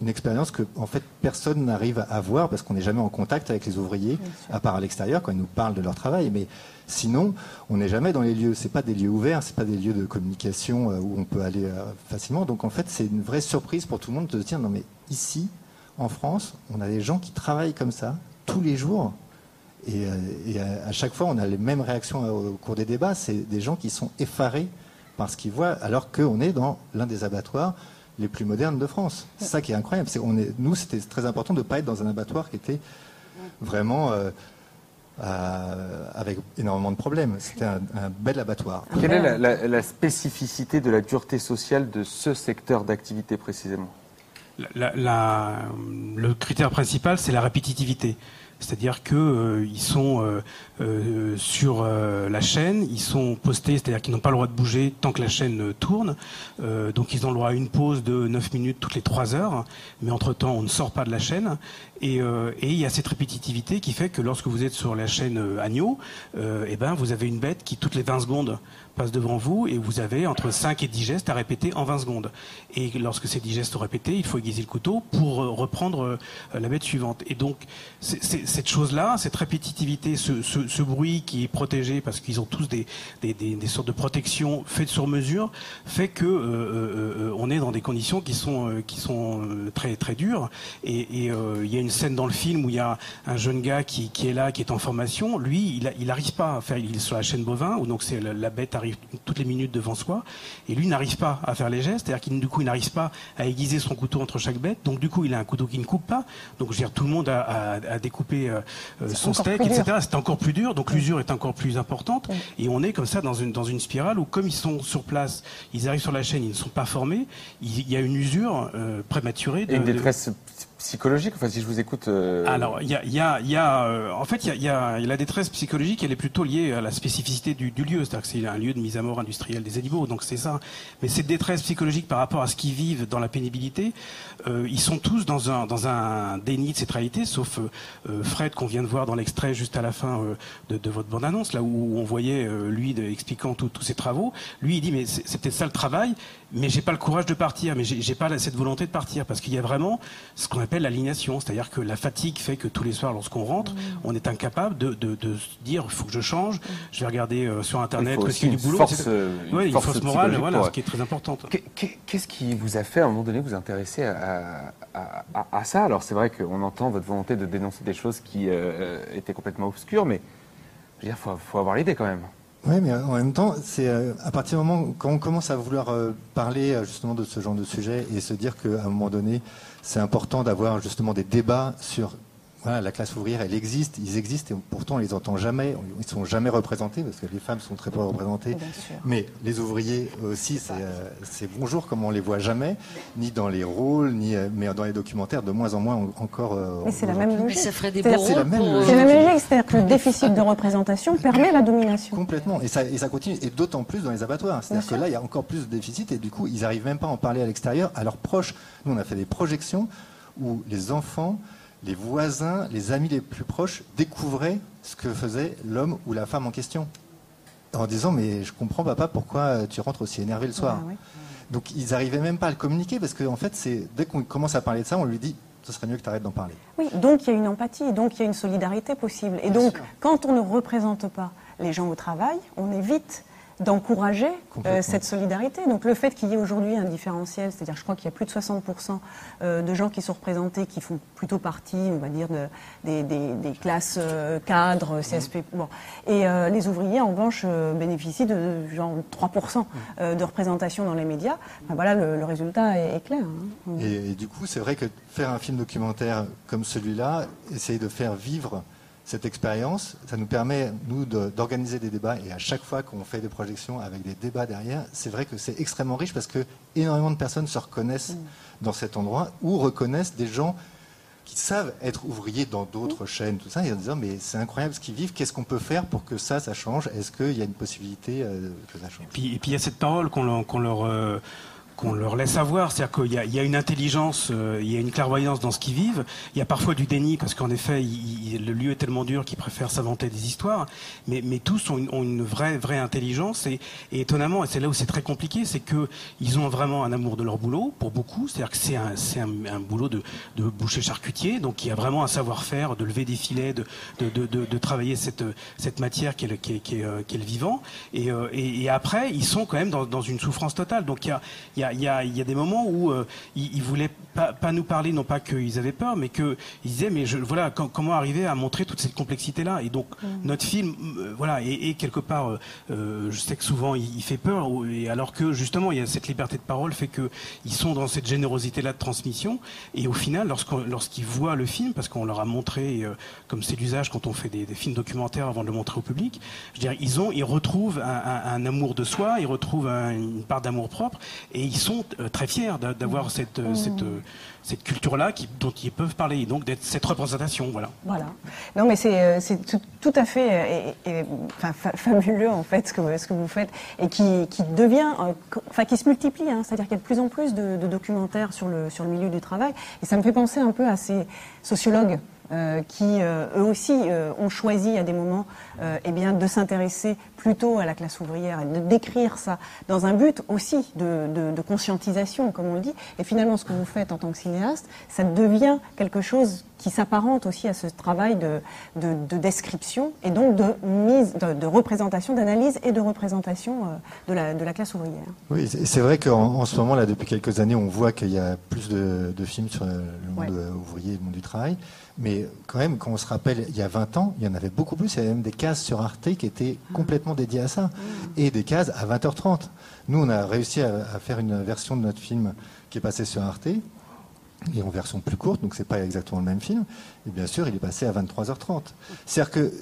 une expérience que en fait personne n'arrive à voir parce qu'on n'est jamais en contact avec les ouvriers, à part à l'extérieur quand ils nous parlent de leur travail. Mais sinon, on n'est jamais dans les lieux. C'est pas des lieux ouverts, c'est pas des lieux de communication euh, où on peut aller euh, facilement. Donc en fait, c'est une vraie surprise pour tout le monde de se dire non mais ici, en France, on a des gens qui travaillent comme ça tous les jours. Et, euh, à chaque fois, on a les mêmes réactions au cours des débats. C'est des gens qui sont effarés par ce qu'ils voient, alors qu'on est dans l'un des abattoirs les plus modernes de France. C'est ça qui est incroyable. on est, nous, c'était très important de ne pas être dans un abattoir qui était vraiment euh, avec énormément de problèmes. C'était un, bel abattoir. Quelle est la, spécificité de la dureté sociale de ce secteur d'activité précisément? Le critère principal, c'est la répétitivité. C'est-à-dire qu'ils euh, sont euh, euh, sur la chaîne, ils sont postés, c'est-à-dire qu'ils n'ont pas le droit de bouger tant que la chaîne tourne. donc ils ont le droit à une pause de 9 minutes toutes les 3 heures, mais entre-temps on ne sort pas de la chaîne. Et, il y a cette répétitivité qui fait que lorsque vous êtes sur la chaîne agneau, eh ben, vous avez une bête qui toutes les 20 secondes passe devant vous et vous avez entre 5 et 10 gestes à répéter en 20 secondes. Et lorsque ces 10 gestes sont répétés, il faut aiguiser le couteau pour euh, reprendre euh, la bête suivante. Et donc, cette chose-là, cette répétitivité, ce, bruit qui est protégé parce qu'ils ont tous des, sortes de protections faites sur mesure, fait que euh, on est dans des conditions qui sont, qui sont très, très dures. Et, il y a une scène dans le film où il y a un jeune gars qui, qui est là, qui est en formation. Lui, il n'arrive pas à faire, il est sur la chaîne bovin, où donc c'est la bête arrive toutes les minutes devant soi, et lui n'arrive pas à faire les gestes, c'est-à-dire qu'il du coup il n'arrive pas à aiguiser son couteau entre chaque bête, donc du coup il a un couteau qui ne coupe pas, donc je veux dire, tout le monde a, a, découpé euh, euh, son steak, etc. C'est encore plus dur, donc l'usure est encore plus importante, et on est comme ça dans une, dans une spirale où comme ils sont sur place, ils arrivent sur la chaîne, ils ne sont pas formés, il, y a une usure euh, prématurée. De, et une détresse psychologique Enfin, si je vous écoute. Euh, Alors, il y a, y a, euh, en fait, il y a, la détresse psychologique, elle est plutôt liée à la spécificité du, lieu. C'est-à-dire que c'est un lieu de mise à mort industrielle des animaux, donc c'est ça. Mais cette détresse psychologique par rapport à ce qu'ils vivent dans la pénibilité, euh, ils sont tous dans un, dans un déni de cette réalité, sauf Fred qu'on vient de voir dans l'extrait juste à la fin de, votre bande-annonce, là où on voyait lui expliquant tous ses travaux. Lui, il dit mais c'est peut-être ça le travail, mais j'ai pas le courage de partir, mais j'ai pas cette volonté de partir parce qu'il y a vraiment ce qu'on appelle l'alignation, c'est-à-dire que la fatigue fait que tous les soirs, lorsqu'on rentre, mmh. on est incapable de, de, de se dire il faut que je change, mmh. je vais regarder euh, sur internet parce qu'il y a du boulot. Force, euh, une force, morale, voilà, ce qui est très importante. Qu'est-ce qui vous a fait à un moment donné vous intéresser à, à, à, ça? Alors c'est vrai qu'on entend votre volonté de dénoncer des choses qui euh, étaient complètement obscures, mais je veux dire, faut, faut avoir l'idée quand même. Oui, mais en même temps, c'est à partir du moment quand on commence à vouloir parler justement de ce genre de sujet et se dire qu'à un moment donné, c'est important d'avoir justement des débats sur voilà, la classe ouvrière, elle existe, ils existent, et pourtant on les entend jamais, ils sont jamais représentés, parce que les femmes sont très peu représentées. Mais les ouvriers aussi, c'est euh, c'est bonjour comme on les voit jamais, ni dans les rôles, ni euh, mais dans les documentaires, de moins en moins encore. euh, Mais c'est la même logique. ça ferait des C'est la rôles même logique. C'est la même logique, c'est-à-dire que le déficit de représentation permet la domination. Complètement, et ça, et ça continue, et d'autant plus dans les abattoirs. C'est-à-dire que là, il y a encore plus de déficit, et du coup, ils n'arrivent même pas à en parler à l'extérieur, à leurs proches. Nous, on a fait des projections où les enfants, les voisins, les amis les plus proches découvraient ce que faisait l'homme ou la femme en question. En disant, mais je comprends, papa, pourquoi tu rentres aussi énervé le soir. Donc, ils n'arrivaient même pas à le communiquer, parce qu'en fait, c'est dès qu'on commence à parler de ça, on lui dit, ce serait mieux que tu arrêtes d'en parler. Oui, donc il y a une empathie, donc il y a une solidarité possible. Et donc, quand on ne représente pas les gens au travail, on évite d'encourager euh, cette solidarité. Donc le fait qu'il y ait aujourd'hui un différentiel, c'est-à-dire je crois qu'il y a plus de 60% euh, de gens qui sont représentés, qui font plutôt partie, on va dire, de- des, des- des classes euh, cadres, CSP. Bon. Et les ouvriers, en revanche, bénéficient de genre 3% euh, de représentation dans les médias. Enfin, voilà, le, le résultat est, est clair. hein. Et, et du coup, c'est vrai que faire un film documentaire comme celui-là, essayer de faire vivre cette expérience, ça nous permet, nous, de- d'organiser des débats. Et à chaque fois qu'on fait des projections avec des débats derrière, c'est vrai que c'est extrêmement riche parce que énormément de personnes se reconnaissent dans cet endroit ou reconnaissent des gens qui savent être ouvriers dans d'autres chaînes, tout ça, et en disant mais c'est incroyable ce qu'ils vivent, qu'est-ce qu'on peut faire pour que ça, ça change? Est-ce qu'il y a une possibilité euh, que ça change? Puis, et puis il y a cette parole qu'on leur, qu'on leur, euh, qu'on leur laisse avoir, c'est-à-dire qu'il y, a- une intelligence, euh, il y a une clairvoyance dans ce qu'ils vivent. Il y a parfois du déni parce qu'en effet, le lieu est tellement dur qu'ils préfèrent s'inventer des histoires. Mais, tous ont une, vraie, vraie intelligence et, étonnamment, et c'est là où c'est très compliqué, c'est que ils ont vraiment un amour de leur boulot pour beaucoup. C'est-à-dire que c'est un, un, un boulot de, de boucher charcutier, donc il y a vraiment un savoir-faire de lever des filets, de, de, de, travailler cette, cette matière qui est qui est, est, euh, est le vivant. Et, euh, et, après, ils sont quand même dans, dans une souffrance totale. Donc il y a, il y a, y a des moments où euh, ils, ils voulaient pas, pas nous parler, non pas qu'ils avaient peur, mais qu'ils disaient, mais je, voilà, com- comment arriver à montrer toute cette complexité-là? Et donc notre film, euh, voilà, et, et quelque part, euh, euh, je sais que souvent il, il fait peur, et alors que justement, il y a cette liberté de parole fait que ils sont dans cette générosité-là de transmission. Et au final, lorsqu'ils voient le film, parce qu'on leur a montré, comme c'est l'usage quand on fait des, des films documentaires avant de le montrer au public, je ils ont, ils retrouvent un, un- un amour de soi, ils retrouvent un- une part d'amour propre, et ils sont euh, très fiers d'a- d'avoir cette, euh, cette, euh, cette culture-là dont ils peuvent parler, et donc d'être cette représentation, voilà. Voilà. Non, mais c'est tout, tout à fait et- et, enfin, fa- fabuleux en fait ce que, ce que vous faites et qui, qui devient, enfin qui se multiplie. hein. C'est-à-dire qu'il y a de plus en plus de, de documentaires sur le, sur le milieu du travail. Et ça me fait penser un peu à ces sociologues. Euh, qui euh, eux aussi euh, ont choisi à des moments eh bien, de s'intéresser plutôt à la classe ouvrière et de décrire ça dans un but aussi de, de- de conscientisation, comme on le dit. Et finalement, ce que vous faites en tant que cinéaste, ça devient quelque chose qui s'apparente aussi à ce travail de, de- de description et donc de mise, de, représentation, d'analyse et de représentation de, la, de la classe ouvrière. Oui, c'est vrai qu'en en ce moment, là, depuis quelques années, on voit qu'il y a plus de, films sur le monde Ouais. ouvrier et le monde du travail. Mais quand même, quand on se rappelle, il y a 20 ans, il y en avait beaucoup plus. Il y avait même des cases sur Arte qui étaient complètement dédiées à ça. Et des cases à 20h30. Nous, on a réussi à, à faire une version de notre film qui est passé sur Arte. Et en version plus courte, donc c'est pas exactement le même film. Et bien sûr, il est passé à 23h30. C'est-à-dire que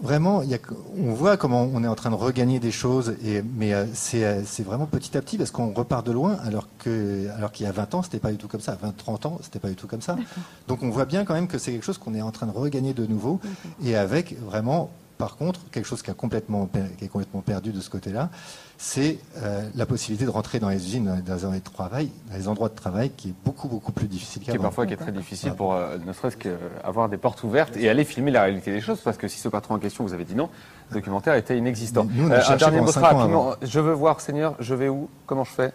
vraiment, il y a- on voit comment on est en train de regagner des choses, et, mais euh, c'est euh, c'est vraiment petit à petit parce qu'on repart de loin, alors que alors qu'il y a 20 ans, c'était pas du tout comme ça. 20, 30 ans, c'était pas du tout comme ça. Donc on voit bien quand même que c'est quelque chose qu'on est en train de regagner de nouveau, et avec vraiment, par contre, quelque chose qui, a complètement, qui est complètement perdu de ce côté-là, c'est euh, la possibilité de rentrer dans les usines, dans les, dans les endroits de travail, dans les endroits de travail, qui est beaucoup beaucoup plus difficile qui est parfois qui est très difficile pour euh, ne serait-ce qu'avoir des portes ouvertes et aller filmer la réalité des choses parce que si ce patron en question vous avez dit non, le documentaire était inexistant. Nous, on a Euh, un dernier mot rapidement. Je veux voir Seigneur, je vais où? Comment je fais?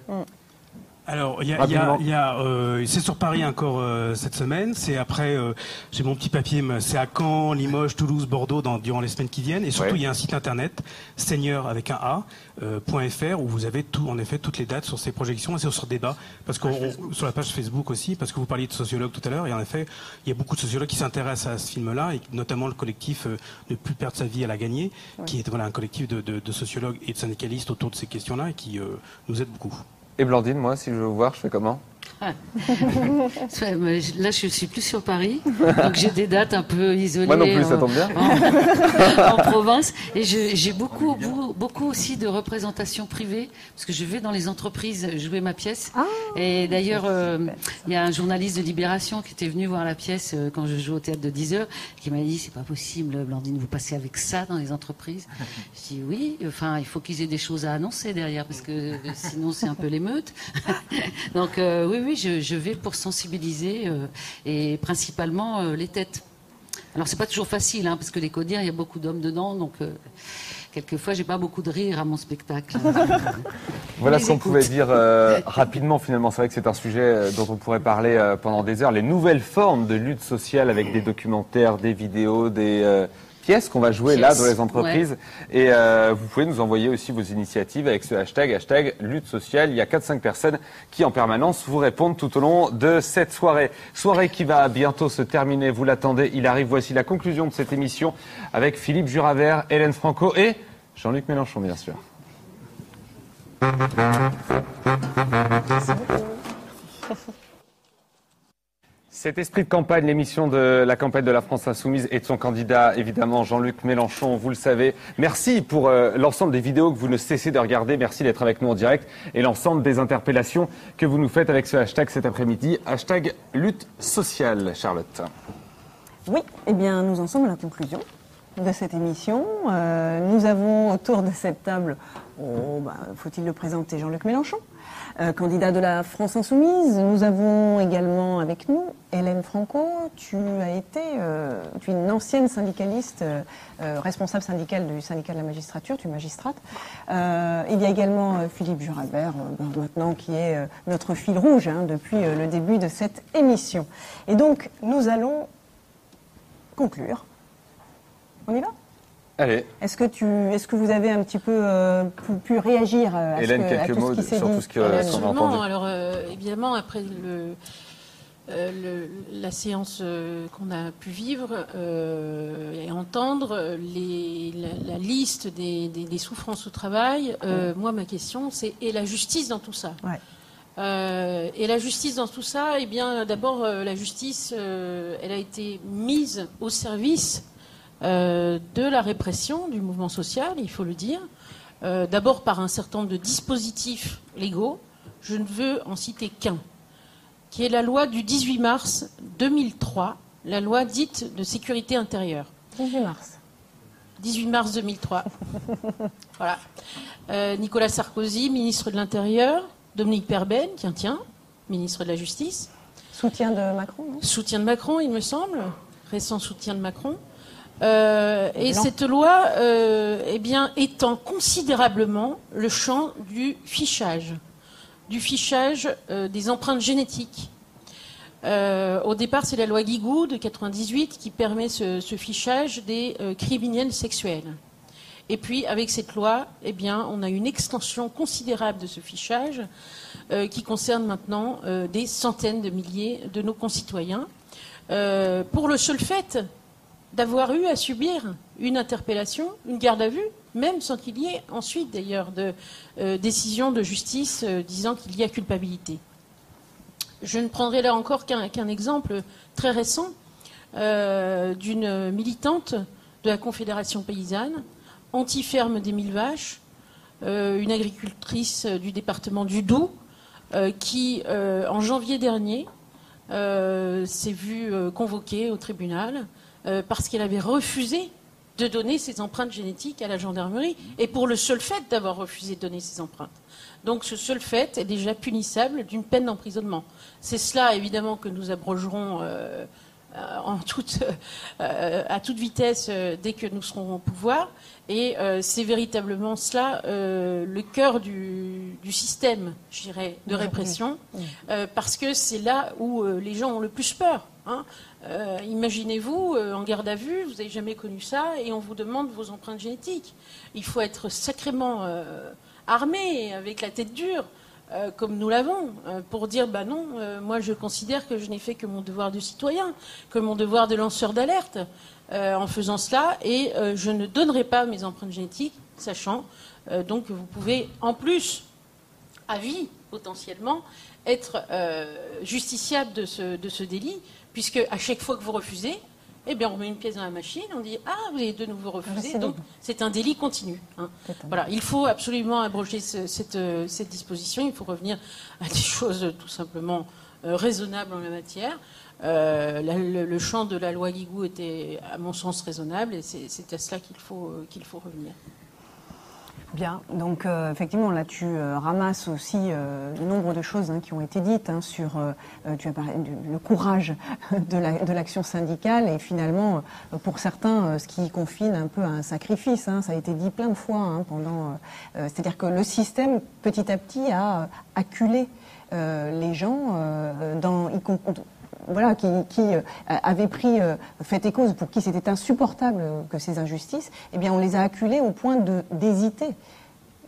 Alors, il y a, il y a- y a, euh, c'est sur Paris encore euh, cette semaine. C'est après, euh, j'ai mon petit papier, mais c'est à Caen, Limoges, Toulouse, Bordeaux dans, durant les semaines qui viennent. Et surtout, Ouais. il y a un site internet, seigneur avec un A, euh, .fr, où vous avez tout, en effet, toutes les dates sur ces projections et sur ce débat. Parce qu'on, on- sur la page Facebook aussi, parce que vous parliez de sociologues tout à l'heure. Et en effet, il y a beaucoup de sociologues qui s'intéressent à ce film-là, et notamment le collectif euh, Ne plus perdre sa vie à la gagner, qui est voilà, un collectif de, de- de sociologues et de syndicalistes autour de ces questions-là et qui euh, nous aide beaucoup. Et Blandine, moi, si je veux voir, je fais comment? Là, je suis plus sur Paris, donc j'ai des dates un peu isolées. Moi non plus, ça en- tombe bien. En, en province, et j'ai beaucoup, beaucoup, aussi de représentations privées, parce que je vais dans les entreprises jouer ma pièce. et d'ailleurs, euh, il y a un journaliste de Libération qui était venu voir la pièce euh, quand je joue au théâtre de 10 heures, qui m'a dit c'est pas possible, Blandine, vous passez avec ça dans les entreprises. Je dis oui, enfin, il faut qu'ils aient des choses à annoncer derrière, parce que euh, sinon c'est un peu l'émeute. Donc euh, oui, oui, je, je vais pour sensibiliser euh, et principalement euh, les têtes. Alors c'est pas toujours facile, hein, parce que les codières, il y a beaucoup d'hommes dedans, donc euh, quelquefois j'ai pas beaucoup de rire à mon spectacle. Voilà ce qu'on pouvait dire euh, rapidement finalement. C'est vrai que c'est un sujet dont on pourrait parler euh, pendant des heures. Les nouvelles formes de lutte sociale avec des documentaires, des vidéos, des pièces qu'on va jouer là dans les entreprises. Et euh, vous pouvez nous envoyer aussi vos initiatives avec ce hashtag, hashtag lutte sociale. Il y a 4-5 personnes qui en permanence vous répondent tout au long de cette soirée. Soirée qui va bientôt se terminer, vous l'attendez, il arrive. Voici la conclusion de cette émission avec Philippe Juravert, Hélène Franco et Jean-Luc Mélenchon bien sûr. Cet esprit de campagne, l'émission de la campagne de la France Insoumise et de son candidat, évidemment, Jean-Luc Mélenchon, vous le savez. Merci pour euh, l'ensemble des vidéos que vous ne cessez de regarder. Merci d'être avec nous en direct et l'ensemble des interpellations que vous nous faites avec ce hashtag cet après-midi. Hashtag lutte sociale, Charlotte. Oui, eh bien, nous en sommes à la conclusion de cette émission. Euh, nous avons autour de cette table, oh, bah, faut-il le présenter, Jean-Luc Mélenchon, candidat de la France Insoumise. Nous avons également avec nous Hélène Franco. Tu as été, euh, tu es une ancienne syndicaliste, euh, euh, responsable syndicale du syndicat de la magistrature, tu es magistrate. Euh, il y a également euh, Philippe Jurabert, euh, ben, maintenant qui est euh, notre fil rouge hein, depuis euh, le début de cette émission. Et donc, nous allons conclure. On y va? Allez, Est-ce que, tu, est-ce que vous avez un petit peu euh, pu, pu réagir euh, à, ce Hélène, que- à quelques tout mots ce qui s'est sur dit tout ce que- qu'on a Absolument. entendu. Alors euh, évidemment, après le, euh, le- la séance qu'on a pu vivre euh, et entendre, les- la, la liste des, des- des souffrances au travail, euh, moi ma question c'est et la justice dans tout ça? Euh, et la justice dans tout ça, eh bien, d'abord, euh, la justice, euh, elle a été mise au service euh, de la répression du mouvement social, il faut le dire. Euh, d'abord par un certain nombre de dispositifs légaux. Je ne veux en citer qu'un, qui est la loi du 18 mars 2003, la loi dite de sécurité intérieure. 18 mars. 18 mars 2003. voilà. Euh, Nicolas Sarkozy, ministre de l'Intérieur. Dominique Perben, tiens, tiens, ministre de la Justice. Soutien de Macron, non? Soutien de Macron, il me semble. Récent soutien de Macron. Euh, et Blanc. cette loi euh, eh bien, étend considérablement le champ du fichage, du fichage euh, des empreintes génétiques. Au départ, c'est la loi Guigou de 98 qui permet ce, ce fichage des criminels sexuels. Et puis, avec cette loi, eh bien, on a une extension considérable de ce fichage qui concerne maintenant des centaines de milliers de nos concitoyens. Pour le seul fait d'avoir eu à subir une interpellation, une garde à vue, même sans qu'il y ait ensuite d'ailleurs de euh, décision de justice euh, disant qu'il y a culpabilité. Je ne prendrai là encore qu'un exemple très récent euh, d'une militante de la Confédération paysanne, anti-ferme des mille vaches, une agricultrice du département du Doubs, qui, en janvier dernier, s'est vue convoquée au tribunal euh, parce qu'elle avait refusé de donner ses empreintes génétiques à la gendarmerie, et pour le seul fait d'avoir refusé de donner ses empreintes. Donc ce seul fait est déjà punissable d'une peine d'emprisonnement. C'est cela, évidemment, que nous abrogerons euh, euh, en toute, euh, à toute vitesse dès que nous serons au pouvoir. Et euh, c'est véritablement cela le cœur du, du système, je dirais, de répression, parce que c'est là où les gens ont le plus peur. Hein. Euh, Imaginez-vous, euh, en garde à vue, vous n'avez jamais connu ça, et on vous demande vos empreintes génétiques. Il faut être sacrément euh, armé, avec la tête dure, comme nous l'avons, pour dire bah non, moi je considère que je n'ai fait que mon devoir de citoyen, que mon devoir de lanceur d'alerte en faisant cela, et je ne donnerai pas mes empreintes génétiques, sachant donc que vous pouvez en plus à vie potentiellement être justiciable de ce délit, puisque à chaque fois que vous refusez, eh bien, on met une pièce dans la machine, on dit ah vous avez de nouveau refusé, donc c'est un délit continu. hein. Voilà, il faut absolument abroger ce- cette, euh, cette disposition. Il faut revenir à des choses tout simplement euh, raisonnables en la matière. Euh, la- le, le champ de la loi Guigou était, à mon sens, raisonnable, et c'est à cela qu'il faut euh, qu'il faut revenir. Bien, donc euh, effectivement là tu euh, ramasses aussi euh, nombre de choses hein, qui ont été dites hein, sur, le courage de la- de l'action syndicale et finalement pour certains ce qui confine un peu à un sacrifice, hein, ça a été dit plein de fois pendant, c'est-à-dire que le système petit à petit a acculé les gens dans, voilà, qui, qui euh, avaient pris euh, fait et cause, pour qui c'était insupportable euh, que ces injustices, eh on les a acculés au point d'hésiter,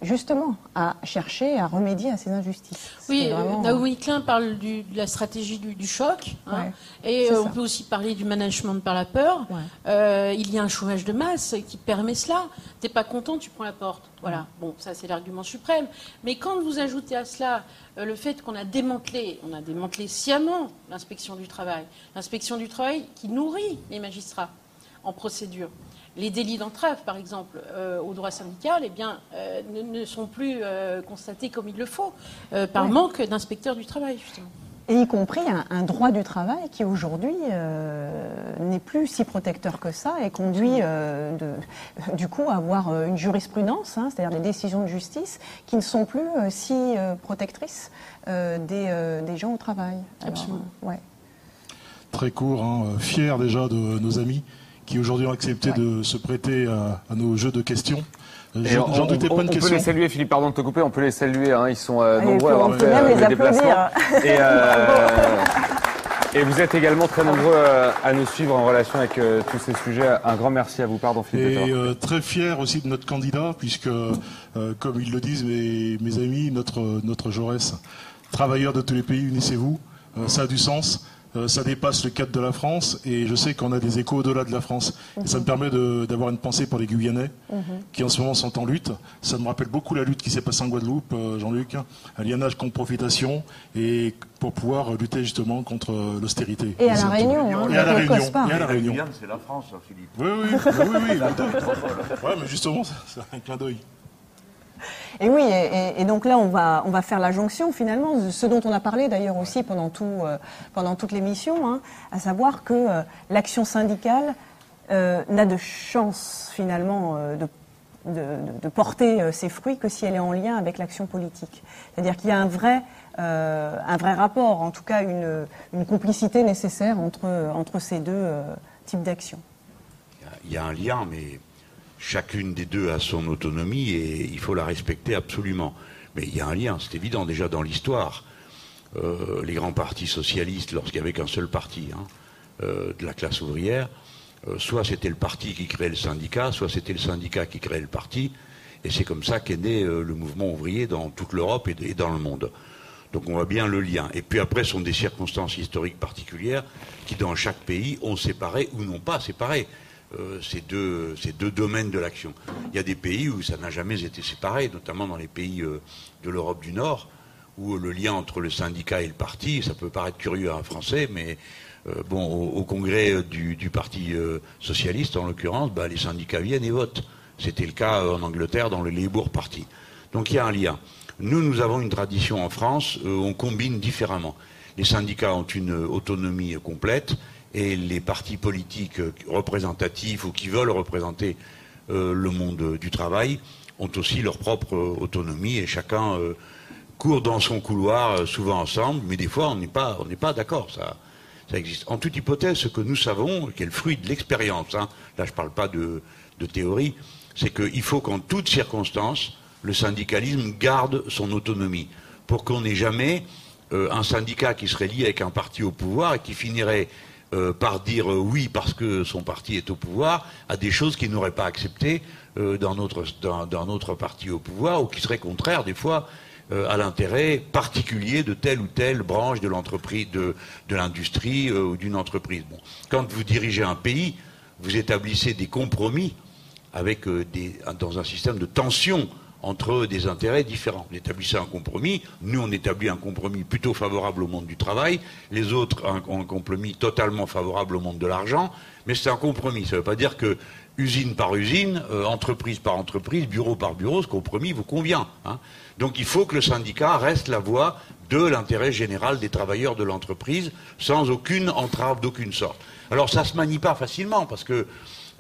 justement, à chercher à remédier à ces injustices. Oui, C'est euh, vraiment- Naomi Klein parle du- de la stratégie du, du choc. hein. Et euh, on ça. peut aussi parler du management par la peur. Euh, il y a un chômage de masse qui permet cela. T'es pas content, tu prends la porte. Voilà. Bon, ça c'est l'argument suprême. Mais quand vous ajoutez à cela euh, le fait qu'on a démantelé, on a démantelé sciemment l'inspection du travail, l'inspection du travail qui nourrit les magistrats en procédure. Les délits d'entrave, par exemple, euh, au droit syndical, eh bien, euh, ne, ne sont plus euh, constatés comme il le faut, euh, par Ouais. manque d'inspecteurs du travail, justement. Et y compris un, un droit du travail qui aujourd'hui euh, n'est plus si protecteur que ça et conduit euh, de- du coup à avoir une jurisprudence, hein, c'est-à-dire des décisions de justice qui ne sont plus euh, si euh, protectrices euh, des, euh, des gens au travail. Alors, Absolument. ouais. Très court, hein, fier déjà de nos amis qui aujourd'hui ont accepté de se prêter à, à nos jeux de questions. Euh, J'en on, doutais on- pas une on peut question. les saluer, Philippe, pardon de te couper, on peut les saluer, hein, ils sont euh, nombreux à on avoir peut fait euh, les le déplacement. applaudir. Et, euh, et vous êtes également très nombreux euh, à nous suivre en relation avec euh, tous ces sujets. Un grand merci à vous, pardon Philippe. Et euh, très fier aussi de notre candidat, puisque, euh, comme ils le disent mes, mes amis, notre, notre Jaurès, travailleurs de tous les pays, unissez-vous, Euh, ça a du sens. Euh, ça dépasse le cadre de la France et je sais qu'on a des échos au-delà de la France. Et ça me permet de- d'avoir une pensée pour les Guyanais qui en ce moment sont en lutte. Ça me rappelle beaucoup la lutte qui s'est passée en Guadeloupe, euh, Jean-Luc, aliénage contre profitation et pour pouvoir lutter justement contre euh, l'austérité. Et à La Réunion, hein, et à la Réunion. Cospa. Et à la Réunion. Guyane, c'est la France, Philippe. Oui, oui, oui, oui, oui, oui. Ouais, mais justement, c'est un clin d'œil. Et oui, et, donc là, on va, on va faire la jonction finalement, ce dont on a parlé d'ailleurs aussi pendant, tout, euh, pendant toute l'émission, hein, à savoir que euh, l'action syndicale euh, n'a de chance finalement euh, de, de- porter ses fruits que si elle est en lien avec l'action politique. C'est-à-dire qu'il y a un vrai, euh, un vrai rapport, en tout cas une, une complicité nécessaire entre, entre ces deux euh, types d'actions. Il y a un lien, mais chacune des deux a son autonomie et il faut la respecter absolument. Mais il y a un lien, c'est évident déjà dans l'histoire. Euh, les grands partis socialistes, lorsqu'il n'y avait qu'un seul parti hein, euh, de la classe ouvrière, euh, soit c'était le parti qui créait le syndicat, soit c'était le syndicat qui créait le parti. Et c'est comme ça qu'est né le mouvement ouvrier dans toute l'Europe et, et dans le monde. Donc on voit bien le lien. Et puis après, ce sont des circonstances historiques particulières qui, dans chaque pays, ont séparé ou n'ont pas séparé euh, ces, deux, domaines de l'action. Il y a des pays où ça n'a jamais été séparé, notamment dans les pays euh, de l'Europe du Nord, où le lien entre le syndicat et le parti, ça peut paraître curieux à un Français, mais euh, bon, au, congrès du, Parti socialiste, en l'occurrence, bah, les syndicats viennent et votent. C'était le cas en Angleterre dans le Labour Party. Donc il y a un lien. Nous, nous avons une tradition en France, on combine différemment. Les syndicats ont une autonomie complète et les partis politiques représentatifs ou qui veulent représenter euh, le monde du travail ont aussi leur propre euh, autonomie et chacun euh, court dans son couloir, souvent ensemble, mais des fois on n'est pas, on pas d'accord. Ça, ça existe. En toute hypothèse, ce que nous savons, qui est le fruit de l'expérience, hein, là je ne parle pas de, théorie, c'est qu'il faut qu'en toutes circonstances, le syndicalisme garde son autonomie, pour qu'on n'ait jamais un syndicat qui serait lié avec un parti au pouvoir et qui finirait euh, par dire euh, oui parce que son parti est au pouvoir à des choses qu'il n'aurait pas acceptées dans, notre, dans, parti au pouvoir ou qui seraient contraires des fois euh, à l'intérêt particulier de telle ou telle branche de l'entreprise, de, l'industrie ou d'une entreprise. Quand vous dirigez un pays, vous établissez des compromis avec des, dans un système de tension entre des intérêts différents. Vous établissez un compromis, nous on établit un compromis plutôt favorable au monde du travail, les autres un, un compromis totalement favorable au monde de l'argent, mais c'est un compromis. Ça ne veut pas dire que usine par usine, euh, entreprise par entreprise, bureau par bureau, ce compromis vous convient. hein. Donc il faut que le syndicat reste la voix de l'intérêt général des travailleurs de l'entreprise, sans aucune entrave d'aucune sorte. Alors ça se manie pas facilement, parce que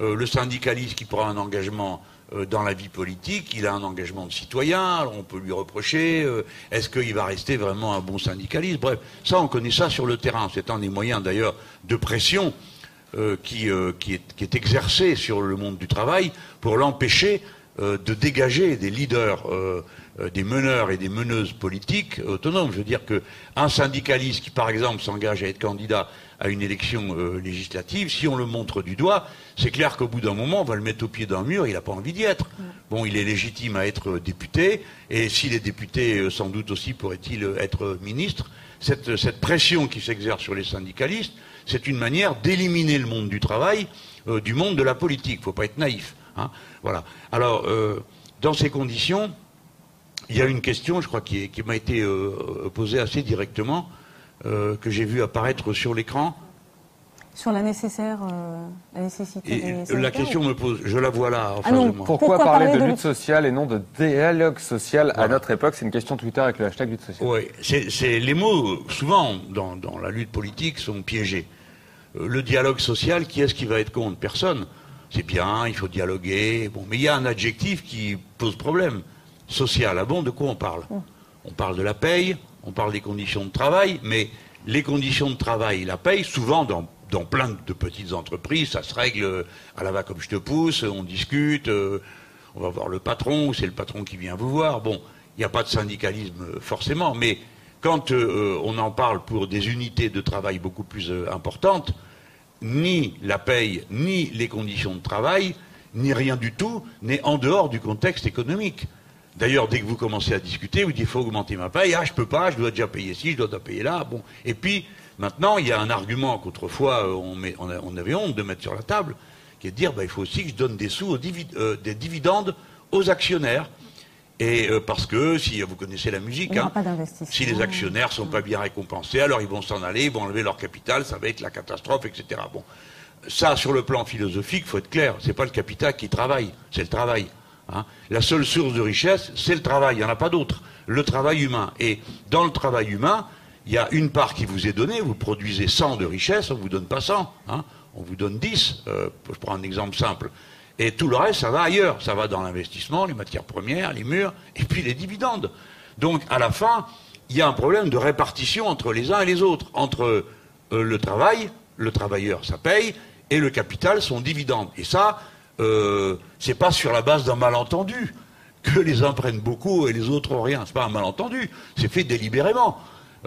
euh, le syndicaliste qui prend un engagement dans la vie politique, il a un engagement de citoyen, on peut lui reprocher, euh, est-ce qu'il va rester vraiment un bon syndicaliste? Bref, ça on connaît ça sur le terrain, c'est un des moyens d'ailleurs de pression euh, qui, euh, qui, est, exercé sur le monde du travail pour l'empêcher euh, de dégager des leaders, euh, euh, des meneurs et des meneuses politiques autonomes. Je veux dire qu'un syndicaliste qui, par exemple, s'engage à être candidat à une élection euh, législative, si on le montre du doigt, c'est clair qu'au bout d'un moment, on va le mettre au pied d'un mur, il n'a pas envie d'y être. Bon, il est légitime à être euh, député, et s'il est député, euh, sans doute aussi pourrait-il être ministre. Cette, cette pression qui s'exerce sur les syndicalistes, c'est une manière d'éliminer le monde du travail euh, du monde de la politique. Il ne faut pas être naïf. hein. Voilà. Alors, euh, dans ces conditions, il y a une question, je crois, qui, m'a été posée assez directement, euh, que j'ai vu apparaître sur l'écran. Sur la nécessaire, euh, la nécessité Et des la question me pose, je la vois là, en Ah face non, de moi. Pourquoi, Pourquoi parler, parler de de lutte sociale et non de dialogue social à notre époque? C'est une question Twitter avec le hashtag lutte sociale. Oui, c'est, c'est- les mots, souvent, dans, dans la lutte politique, sont piégés. Euh, Le dialogue social, qui est-ce qui va être contre? Personne. C'est bien, il faut dialoguer. Bon, mais il y a un adjectif qui pose problème. Social. Ah bon, de quoi on parle? On parle de la paye, on parle des conditions de travail, mais les conditions de travail la paye, souvent dans, plein de petites entreprises, ça se règle euh, à la va comme je te pousse, on discute, euh, on va voir le patron, c'est le patron qui vient vous voir. Bon, il n'y a pas de syndicalisme euh, forcément, mais quand on en parle pour des unités de travail beaucoup plus importantes, ni la paye, ni les conditions de travail, ni rien du tout n'est en dehors du contexte économique. D'ailleurs, dès que vous commencez à discuter, vous dites il faut augmenter ma paye, ah je peux pas, je dois déjà payer ci, je dois déjà payer là. Bon, et puis maintenant il y a un argument qu'autrefois euh, on, avait honte de mettre sur la table, qui est de dire bah, il faut aussi que je donne des sous aux divi- euh, des dividendes aux actionnaires. Et euh, parce que si vous connaissez la musique, Il hein, si les actionnaires sont pas bien récompensés, alors ils vont s'en aller, ils vont enlever leur capital, ça va être la catastrophe, etc. Bon, ça, sur le plan philosophique, faut être clair, c'est pas le capital qui travaille, c'est le travail. Hein. La seule source de richesse, c'est le travail, il n'y en a pas d'autre. Le travail humain. Et dans le travail humain, il y a une part qui vous est donnée, vous produisez 100 de richesse, on vous donne pas 100, hein, on vous donne 10. Euh, je prends un exemple simple. Et tout le reste, ça va ailleurs. Ça va dans l'investissement, les matières premières, les murs, et puis les dividendes. Donc, à la fin, il y a un problème de répartition entre les uns et les autres. Entre euh, le travail, le travailleur, ça paye, et le capital, son dividende. Et ça, euh, c'est pas sur la base d'un malentendu que les uns prennent beaucoup et les autres rien. C'est pas un malentendu. C'est fait délibérément.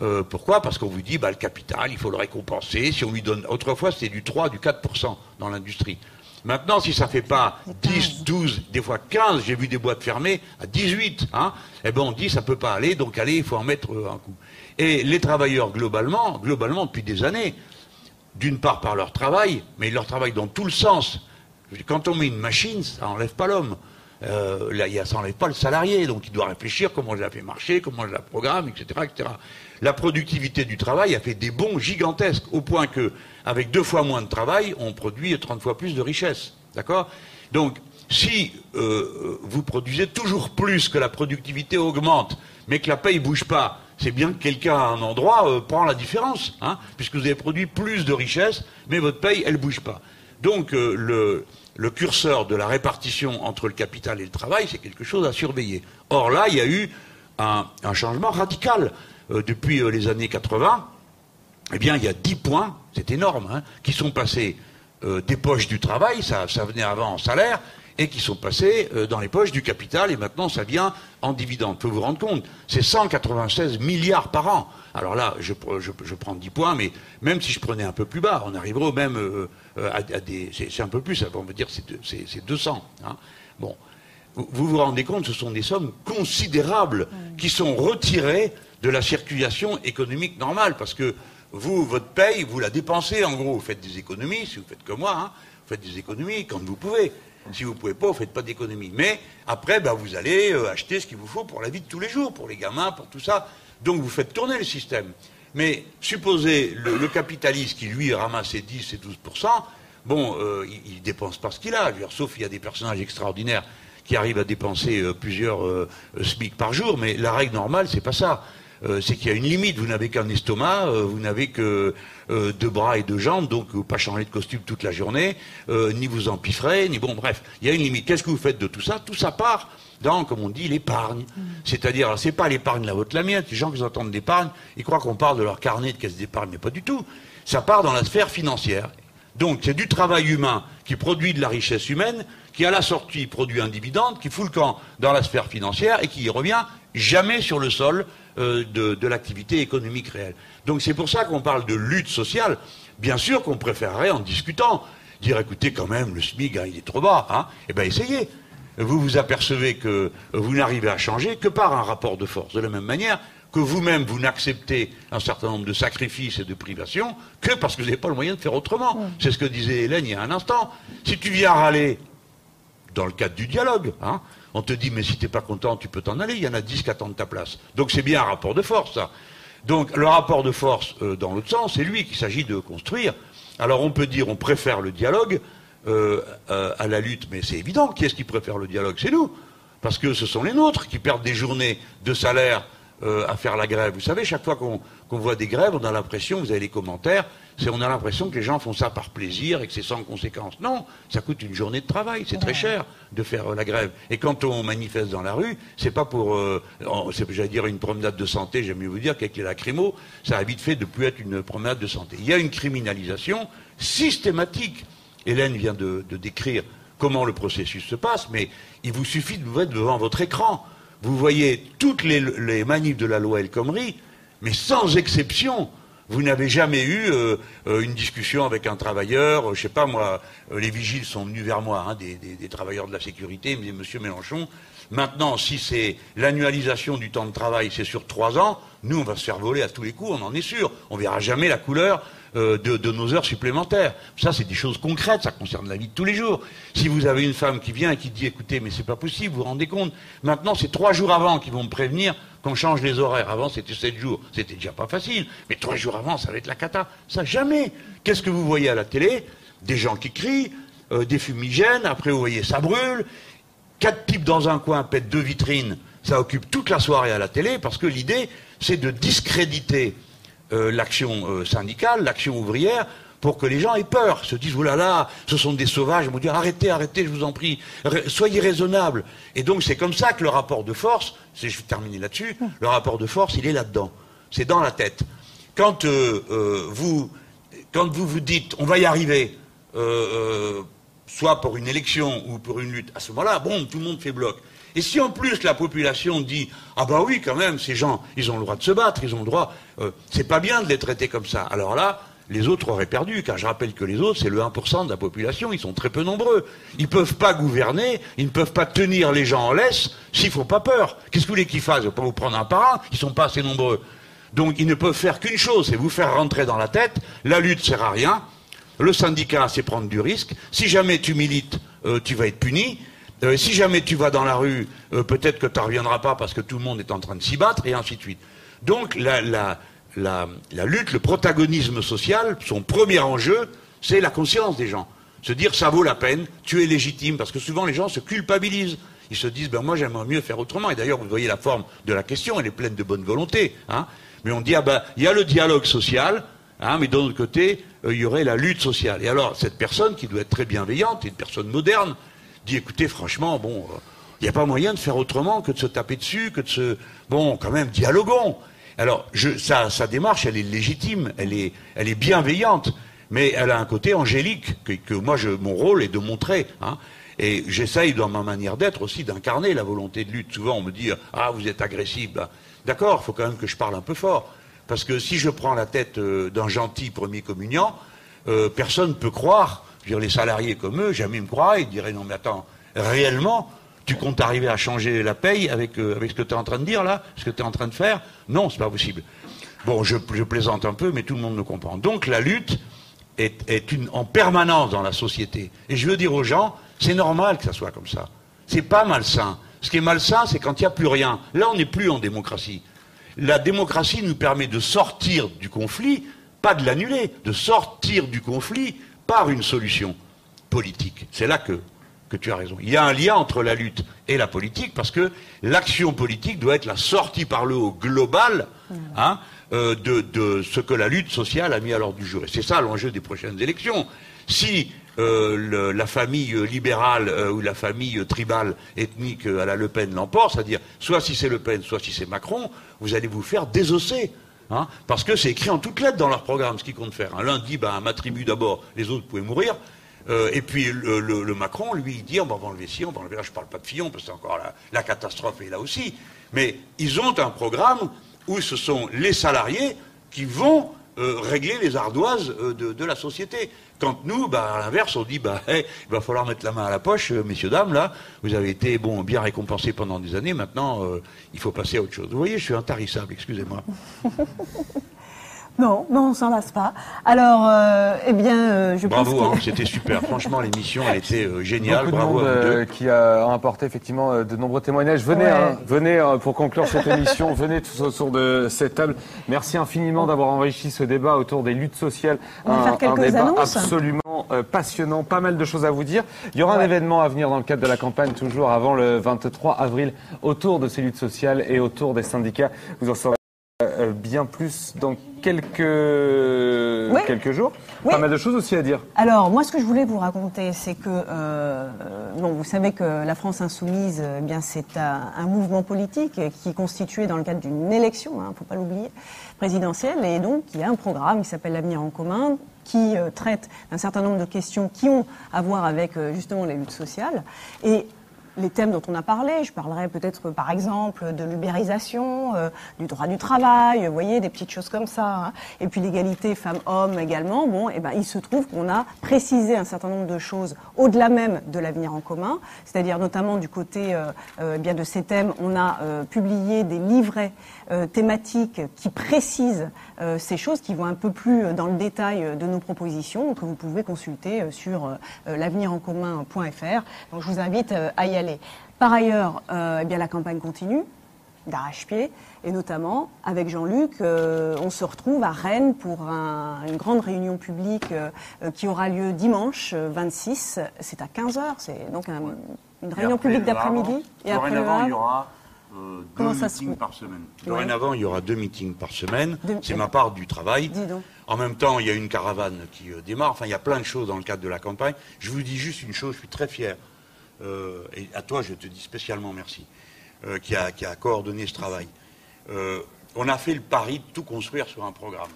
Euh, pourquoi? Parce qu'on vous dit, bah, le capital, il faut le récompenser. Si on lui donne, autrefois, c'était du 3, du 4% dans l'industrie. Maintenant, si ça fait pas 10, 12, des fois 15, j'ai vu des boîtes fermées à 18, hein, eh ben on dit ça peut pas aller, donc allez, il faut en mettre euh, un coup. Et les travailleurs globalement, globalement depuis des années, d'une part par leur travail, mais leur travail dans tout le sens. Quand on met une machine, ça enlève pas l'homme. Euh, là, ça n'enlève pas le salarié, donc il doit réfléchir comment je la fais marcher, comment je la programme, etc., etc. La productivité du travail a fait des bons gigantesques, au point que, avec deux fois moins de travail, on produit 30 fois plus de richesse. D'accord? Donc, si euh, vous produisez toujours plus que la productivité augmente, mais que la paye bouge pas, c'est bien que quelqu'un à un endroit euh, prend la différence, hein, puisque vous avez produit plus de richesse, mais votre paye, elle bouge pas. Donc, euh, le, curseur de la répartition entre le capital et le travail, c'est quelque chose à surveiller. Or là, il y a eu un, changement radical euh, depuis euh, les années 80. Eh bien, il y a 10 points, c'est énorme, hein, qui sont passés des poches du travail, ça venait avant en salaire, et qui sont passés euh, dans les poches du capital, et maintenant ça vient en dividende. Faut vous rendre compte, c'est 196 milliards par an. Alors là, je, je- je prends 10 points, mais même si je prenais un peu plus bas, on arriverait au même euh, euh, à, à des... C'est un peu plus, on va dire c'est de- c'est c'est 200. hein. Bon, vous vous vous rendez compte, ce sont des sommes considérables qui sont retirées de la circulation économique normale, parce que vous, votre paye, vous la dépensez en gros, vous faites des économies, si vous faites comme moi, hein, vous faites des économies quand vous pouvez. Si vous pouvez pas, vous faites pas d'économie. Mais après, bah, vous allez euh, acheter ce qu'il vous faut pour la vie de tous les jours, pour les gamins, pour tout ça. Donc vous faites tourner le système. Mais supposez le, capitaliste qui, lui, ramasse ses 10 et 12% bon, euh, il, il dépense pas ce qu'il a. Sauf il y a des personnages extraordinaires qui arrivent à dépenser euh, plusieurs SMIC par jour, mais la règle normale, c'est pas ça. Euh, c'est qu'il y a une limite. Vous n'avez qu'un estomac, euh, vous n'avez que euh, deux bras et deux jambes, donc vous pas changer de costume toute la journée, ni vous empiffrez, ni bon, bref, il y a une limite. Qu'est-ce que vous faites de tout ça? Tout ça part dans, comme on dit, l'épargne. C'est-à-dire, alors, c'est pas l'épargne la vôtre, la mienne. Les gens qui entendent d'épargne, ils croient qu'on parle de leur carnet de caisse d'épargne, mais pas du tout. Ça part dans la sphère financière. Donc, c'est du travail humain qui produit de la richesse humaine, qui à la sortie produit un dividende, qui fout le camp dans la sphère financière et qui y revient jamais sur le sol euh, de, de l'activité économique réelle. Donc c'est pour ça qu'on parle de lutte sociale. Bien sûr qu'on préférerait, en discutant, dire écoutez quand même, le SMIC, hein, il est trop bas. Hein. Eh bien essayez. Vous vous apercevez que vous n'arrivez à changer que par un rapport de force. De la même manière que vous-même, vous n'acceptez un certain nombre de sacrifices et de privations que parce que vous n'avez pas le moyen de faire autrement. C'est ce que disait Hélène il y a un instant. Si tu viens râler dans le cadre du dialogue, hein, on te dit, mais si tu n'es pas content, tu peux t'en aller, il y en a 10 qui attendent ta place. Donc c'est bien un rapport de force, ça. Donc le rapport de force, euh, dans l'autre sens, c'est lui qu'il s'agit de construire. Alors on peut dire, on préfère le dialogue euh, euh, à la lutte, mais c'est évident, qui est-ce qui préfère le dialogue? C'est nous. Parce que ce sont les nôtres qui perdent des journées de salaire euh, à faire la grève. Vous savez, chaque fois qu'on voit des grèves, on a l'impression, vous avez les commentaires, c'est on a l'impression que les gens font ça par plaisir et que c'est sans conséquence. Non, ça coûte une journée de travail, c'est très cher de faire euh, la grève. Et quand on manifeste dans la rue, c'est pas pour, euh, j'allais dire, une promenade de santé, j'aime mieux vous dire qu'avec les lacrymos, ça a vite fait de plus être une promenade de santé. Il y a une criminalisation systématique. Hélène vient de, de décrire comment le processus se passe, mais il vous suffit de vous mettre devant votre écran. Vous voyez toutes les, les manifs de la loi El Khomri, mais sans exception. Vous n'avez jamais eu euh, euh, une discussion avec un travailleur, euh, je sais pas moi, les vigiles sont venus vers moi, hein, des, travailleurs de la sécurité, ils Monsieur Mélenchon, maintenant si c'est l'annualisation du temps de travail, c'est sur trois ans, nous on va se faire voler à tous les coups, on en est sûr. On verra jamais la couleur euh, de, nos heures supplémentaires. Ça c'est des choses concrètes, ça concerne la vie de tous les jours. Si vous avez une femme qui vient et qui dit écoutez mais c'est pas possible, vous vous rendez compte, maintenant c'est trois jours avant qu'ils vont me prévenir qu'on change les horaires. Avant, c'était sept jours. C'était déjà pas facile. Mais trois jours avant, ça va être la cata. Ça, jamais. Qu'est-ce que vous voyez à la télé? Des gens qui crient, euh, des fumigènes. Après, vous voyez, ça brûle. Quatre types dans un coin pètent deux vitrines. Ça occupe toute la soirée à la télé parce que l'idée, c'est de discréditer euh, l'action euh, syndicale, l'action ouvrière, pour que les gens aient peur, se disent, oh là là, ce sont des sauvages, ils vont dire, arrêtez, arrêtez, je vous en prie, soyez raisonnables. Et donc c'est comme ça que le rapport de force, je vais terminer là-dessus, le rapport de force, il est là-dedans, c'est dans la tête. Quand euh, vous, quand vous vous dites, on va y arriver, soit pour une élection ou pour une lutte, à ce moment-là, bon, tout le monde fait bloc. Et si en plus la population dit ah bah oui quand même ces gens ils ont le droit de se battre ils ont le droit euh, c'est pas bien de les traiter comme ça. Alors là les autres auraient perdu car je rappelle que les autres c'est le 1% de la population ils sont très peu nombreux. Ils peuvent pas gouverner ils ne peuvent pas tenir les gens en laisse s'ils font pas peur. Qu'est-ce que vous voulez qu'ils fassent? Ils vont pas vous prendre un par un ils sont pas assez nombreux. Donc ils ne peuvent faire qu'une chose c'est vous faire rentrer dans la tête la lutte sert à rien le syndicat, c'est prendre du risque. Si jamais tu milites, euh, tu vas être puni. Euh, si jamais tu vas dans la rue, euh, peut-être que tu n'en reviendras pas parce que tout le monde est en train de s'y battre, et ainsi de suite. Donc la lutte, le protagonisme social, son premier enjeu, c'est la conscience des gens. Se dire ça vaut la peine, tu es légitime, parce que souvent les gens se culpabilisent. Ils se disent, ben moi j'aimerais mieux faire autrement. Et d'ailleurs, vous voyez la forme de la question, elle est pleine de bonne volonté. Hein mais on dit, ah ben, il y a le dialogue social, Hein, mais d'un autre côté, euh, il y aurait la lutte sociale. Et alors, cette personne qui doit être très bienveillante, une personne moderne, dit écoutez, franchement, bon, euh, il n'y a pas moyen de faire autrement que de se taper dessus, que de se. Bon, quand même, dialoguons. Alors, je, sa, démarche, elle est légitime, elle est, elle est bienveillante, mais elle a un côté angélique que, que moi, je, mon rôle est de montrer. Hein, et j'essaye, dans ma manière d'être aussi, d'incarner la volonté de lutte. Souvent, on me dit ah, vous êtes agressif. Ben, D'accord, il faut quand même que je parle un peu fort. Parce que si je prends la tête euh, d'un gentil premier communiant, euh, personne ne peut croire, les salariés comme eux, jamais me croiraient, ils diraient non mais attends, réellement, tu comptes arriver à changer la paye avec, euh, avec ce que tu es en train de dire là, ce que tu es en train de faire? Non, c'est pas possible. Bon, je, plaisante un peu, mais tout le monde me comprend. Donc la lutte est, en permanence dans la société. Et je veux dire aux gens, C'est normal que ça soit comme ça. C'est pas malsain. Ce qui est malsain, c'est quand il n'y a plus rien. Là, on n'est plus en démocratie. La démocratie nous permet de sortir du conflit, pas de l'annuler, de sortir du conflit par une solution politique. C'est là que, que tu as raison. Il y a un lien entre la lutte et la politique parce que l'action politique doit être la sortie par le haut global hein, euh, de, de ce que la lutte sociale a mis à l'ordre du jour. Et c'est ça l'enjeu des prochaines élections. Si euh, la famille libérale euh, ou la famille tribale ethnique euh, à la Le Pen l'emporte, c'est-à-dire soit si c'est Le Pen, soit si c'est Macron, vous allez vous faire désosser. hein, parce que c'est écrit en toutes lettres dans leur programme ce qu'ils comptent faire. L'un dit, ben, ma tribu d'abord, les autres pouvaient mourir. Et puis le, Macron, lui, il dit on va enlever Fillon, on va enlever là, je parle pas de Fillon, parce que c'est encore la, la catastrophe est là aussi. Mais ils ont un programme où ce sont les salariés qui vont euh, régler les ardoises euh, de, la société. Quand nous, bah, à l'inverse, on dit hey, il va falloir mettre la main à la poche, euh, messieurs, dames, là, vous avez été bon, bien récompensés pendant des années, maintenant il faut passer à autre chose. Vous voyez, je suis intarissable, excusez-moi. Non, non, on s'en lasse pas. Alors, euh, eh bien, euh, je pense Bravo, que... hein, c'était super. Franchement, l'émission, elle était euh, géniale. Beaucoup de Bravo monde à vous deux. euh, qui a apporté effectivement euh, de nombreux témoignages. Venez, Ouais. hein, venez euh, pour conclure cette émission. venez tous autour de cette table. Merci infiniment d'avoir enrichi ce débat autour des luttes sociales. On va un, faire quelques un débat annonces. absolument euh, passionnant. Pas mal de choses à vous dire. Il y aura un événement à venir dans le cadre de la campagne, toujours avant le 23 avril, autour de ces luttes sociales et autour des syndicats. Vous en saurez bien plus dans quelques, Oui. quelques jours. Oui. Pas mal de choses aussi à dire. Alors, moi, ce que je voulais vous raconter, c'est que, euh, euh, bon, vous savez que la France insoumise, eh bien, c'est un, un mouvement politique qui est constitué dans le cadre d'une élection, il ne faut pas l'oublier, présidentielle, et donc il y a un programme qui s'appelle l'Avenir en commun, qui euh, traite d'un certain nombre de questions qui ont à voir avec euh, justement les luttes sociales. Et les thèmes dont on a parlé, je parlerai peut-être par exemple de l'ubérisation, euh, du droit du travail, vous voyez, des petites choses comme ça, hein. et puis l'égalité femmes-hommes également. Bon, et ben il se trouve qu'on a précisé un certain nombre de choses au-delà même de l'avenir en commun, c'est-à-dire notamment du côté euh, euh, eh bien de ces thèmes, on a euh, publié des livrets thématiques qui précisent euh, ces choses, qui vont un peu plus euh, dans le détail euh, de nos propositions, que vous pouvez consulter euh, sur euh, euh, l'avenirencommun.fr. Donc je vous invite euh, à y aller. Par ailleurs, euh, eh bien la campagne continue d'arrache-pied, et notamment avec Jean-Luc, euh, on se retrouve à Rennes pour un- une grande réunion publique euh, euh, qui aura lieu dimanche euh, 26. C'est à 15h, c'est donc un- une réunion publique d'après-midi. Et après il y Havre. aura euh, deux Comment ça se meetings par semaine. Ouais. Dorénavant, il y aura deux meetings par semaine. Deux- C'est ma part du travail. Dis donc. En même temps, il y a une caravane qui euh, démarre. Enfin, il y a plein de choses dans le cadre de la campagne. Je vous dis juste une chose, je suis très fier. Euh, et à toi, je te dis spécialement merci, euh, qui, a, qui a coordonné ce travail. Euh, on a fait le pari de tout construire sur un programme.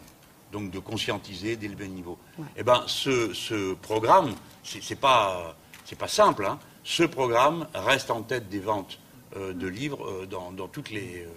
Donc de conscientiser d'élever le niveau. Eh ben, ce, ce programme, c'est pas, c'est pas simple. hein. Ce programme reste en tête des ventes de livres euh, dans, dans toutes les, euh,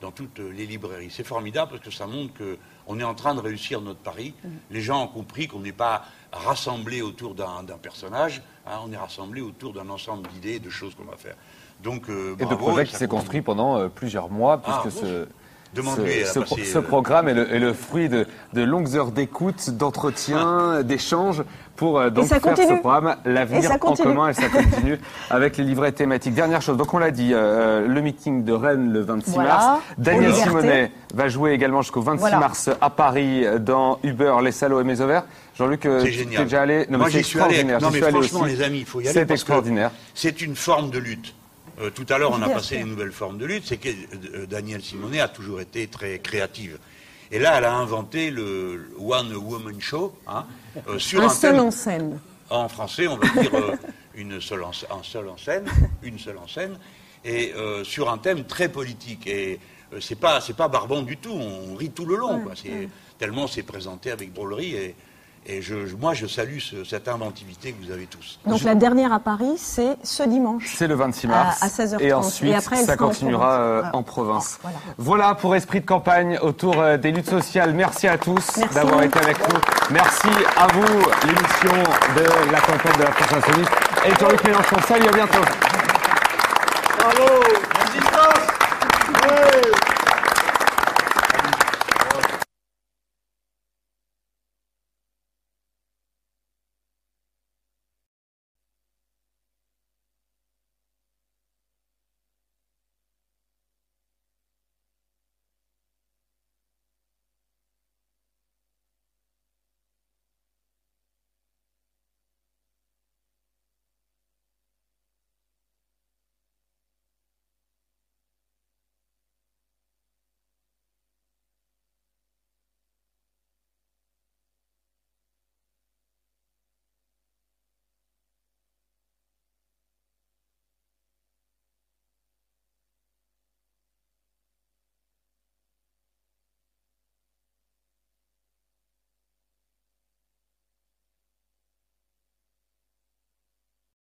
dans toutes les librairies. C'est formidable parce que ça montre qu'on est en train de réussir notre pari. Les gens ont compris qu'on n'est pas rassemblés autour d'un d'un personnage, hein, on est rassemblés autour d'un ensemble d'idées et de choses qu'on va faire. Donc, euh, Et de bravo, projet et qui s'est construit pendant euh, plusieurs mois, Ah, puisque bon. Ce, Demande-lui, ce, ce euh, programme est le, est le fruit de, de longues heures d'écoute, d'entretien, d'échanges pour euh, donc faire continue. ce programme L'avenir ça en continue. commun et ça continue avec les livrets thématiques. Dernière chose, donc on l'a dit, euh, le meeting de Rennes le 26 Voilà. mars. Daniel. Simonet va jouer également jusqu'au 26 Voilà. mars à Paris dans Uber, Les Salauds et Mésover. Jean-Luc, euh, tu t'es déjà allé? Non, Moi, mais c'est j'y suis allé. extraordinaire. Non, mais suis allé franchement, aussi. les amis, il faut y aller. C'est parce que extraordinaire. C'est une forme de lutte. Euh, tout à l'heure, on a passé une nouvelle forme de lutte. C'est que euh, Daniel Simonet a toujours été très créative. Et là, elle a inventé le One Woman Show hein, euh, sur Un un, seul thème- en scène. en français, on va dire une seule en, un seul en scène, une seule en scène, et sur un thème très politique. Et c'est pas pas barbant du tout. On rit tout le long. quoi. C'est tellement c'est présenté avec drôlerie. Et, et je, je- moi, je salue ce- cette inventivité que vous avez tous. Donc la dernière à Paris, c'est ce dimanche. C'est le 26 mars. À- à 16h30. Et ensuite, Et après, ça continuera euh, Voilà. en province. Voilà. Voilà pour Esprit de campagne autour euh, des luttes sociales. Merci à tous Merci. d'avoir été avec nous. Merci à vous, l'émission de la campagne de la France Insoumise. Et Jean-Luc Mélenchon, salut, à bientôt.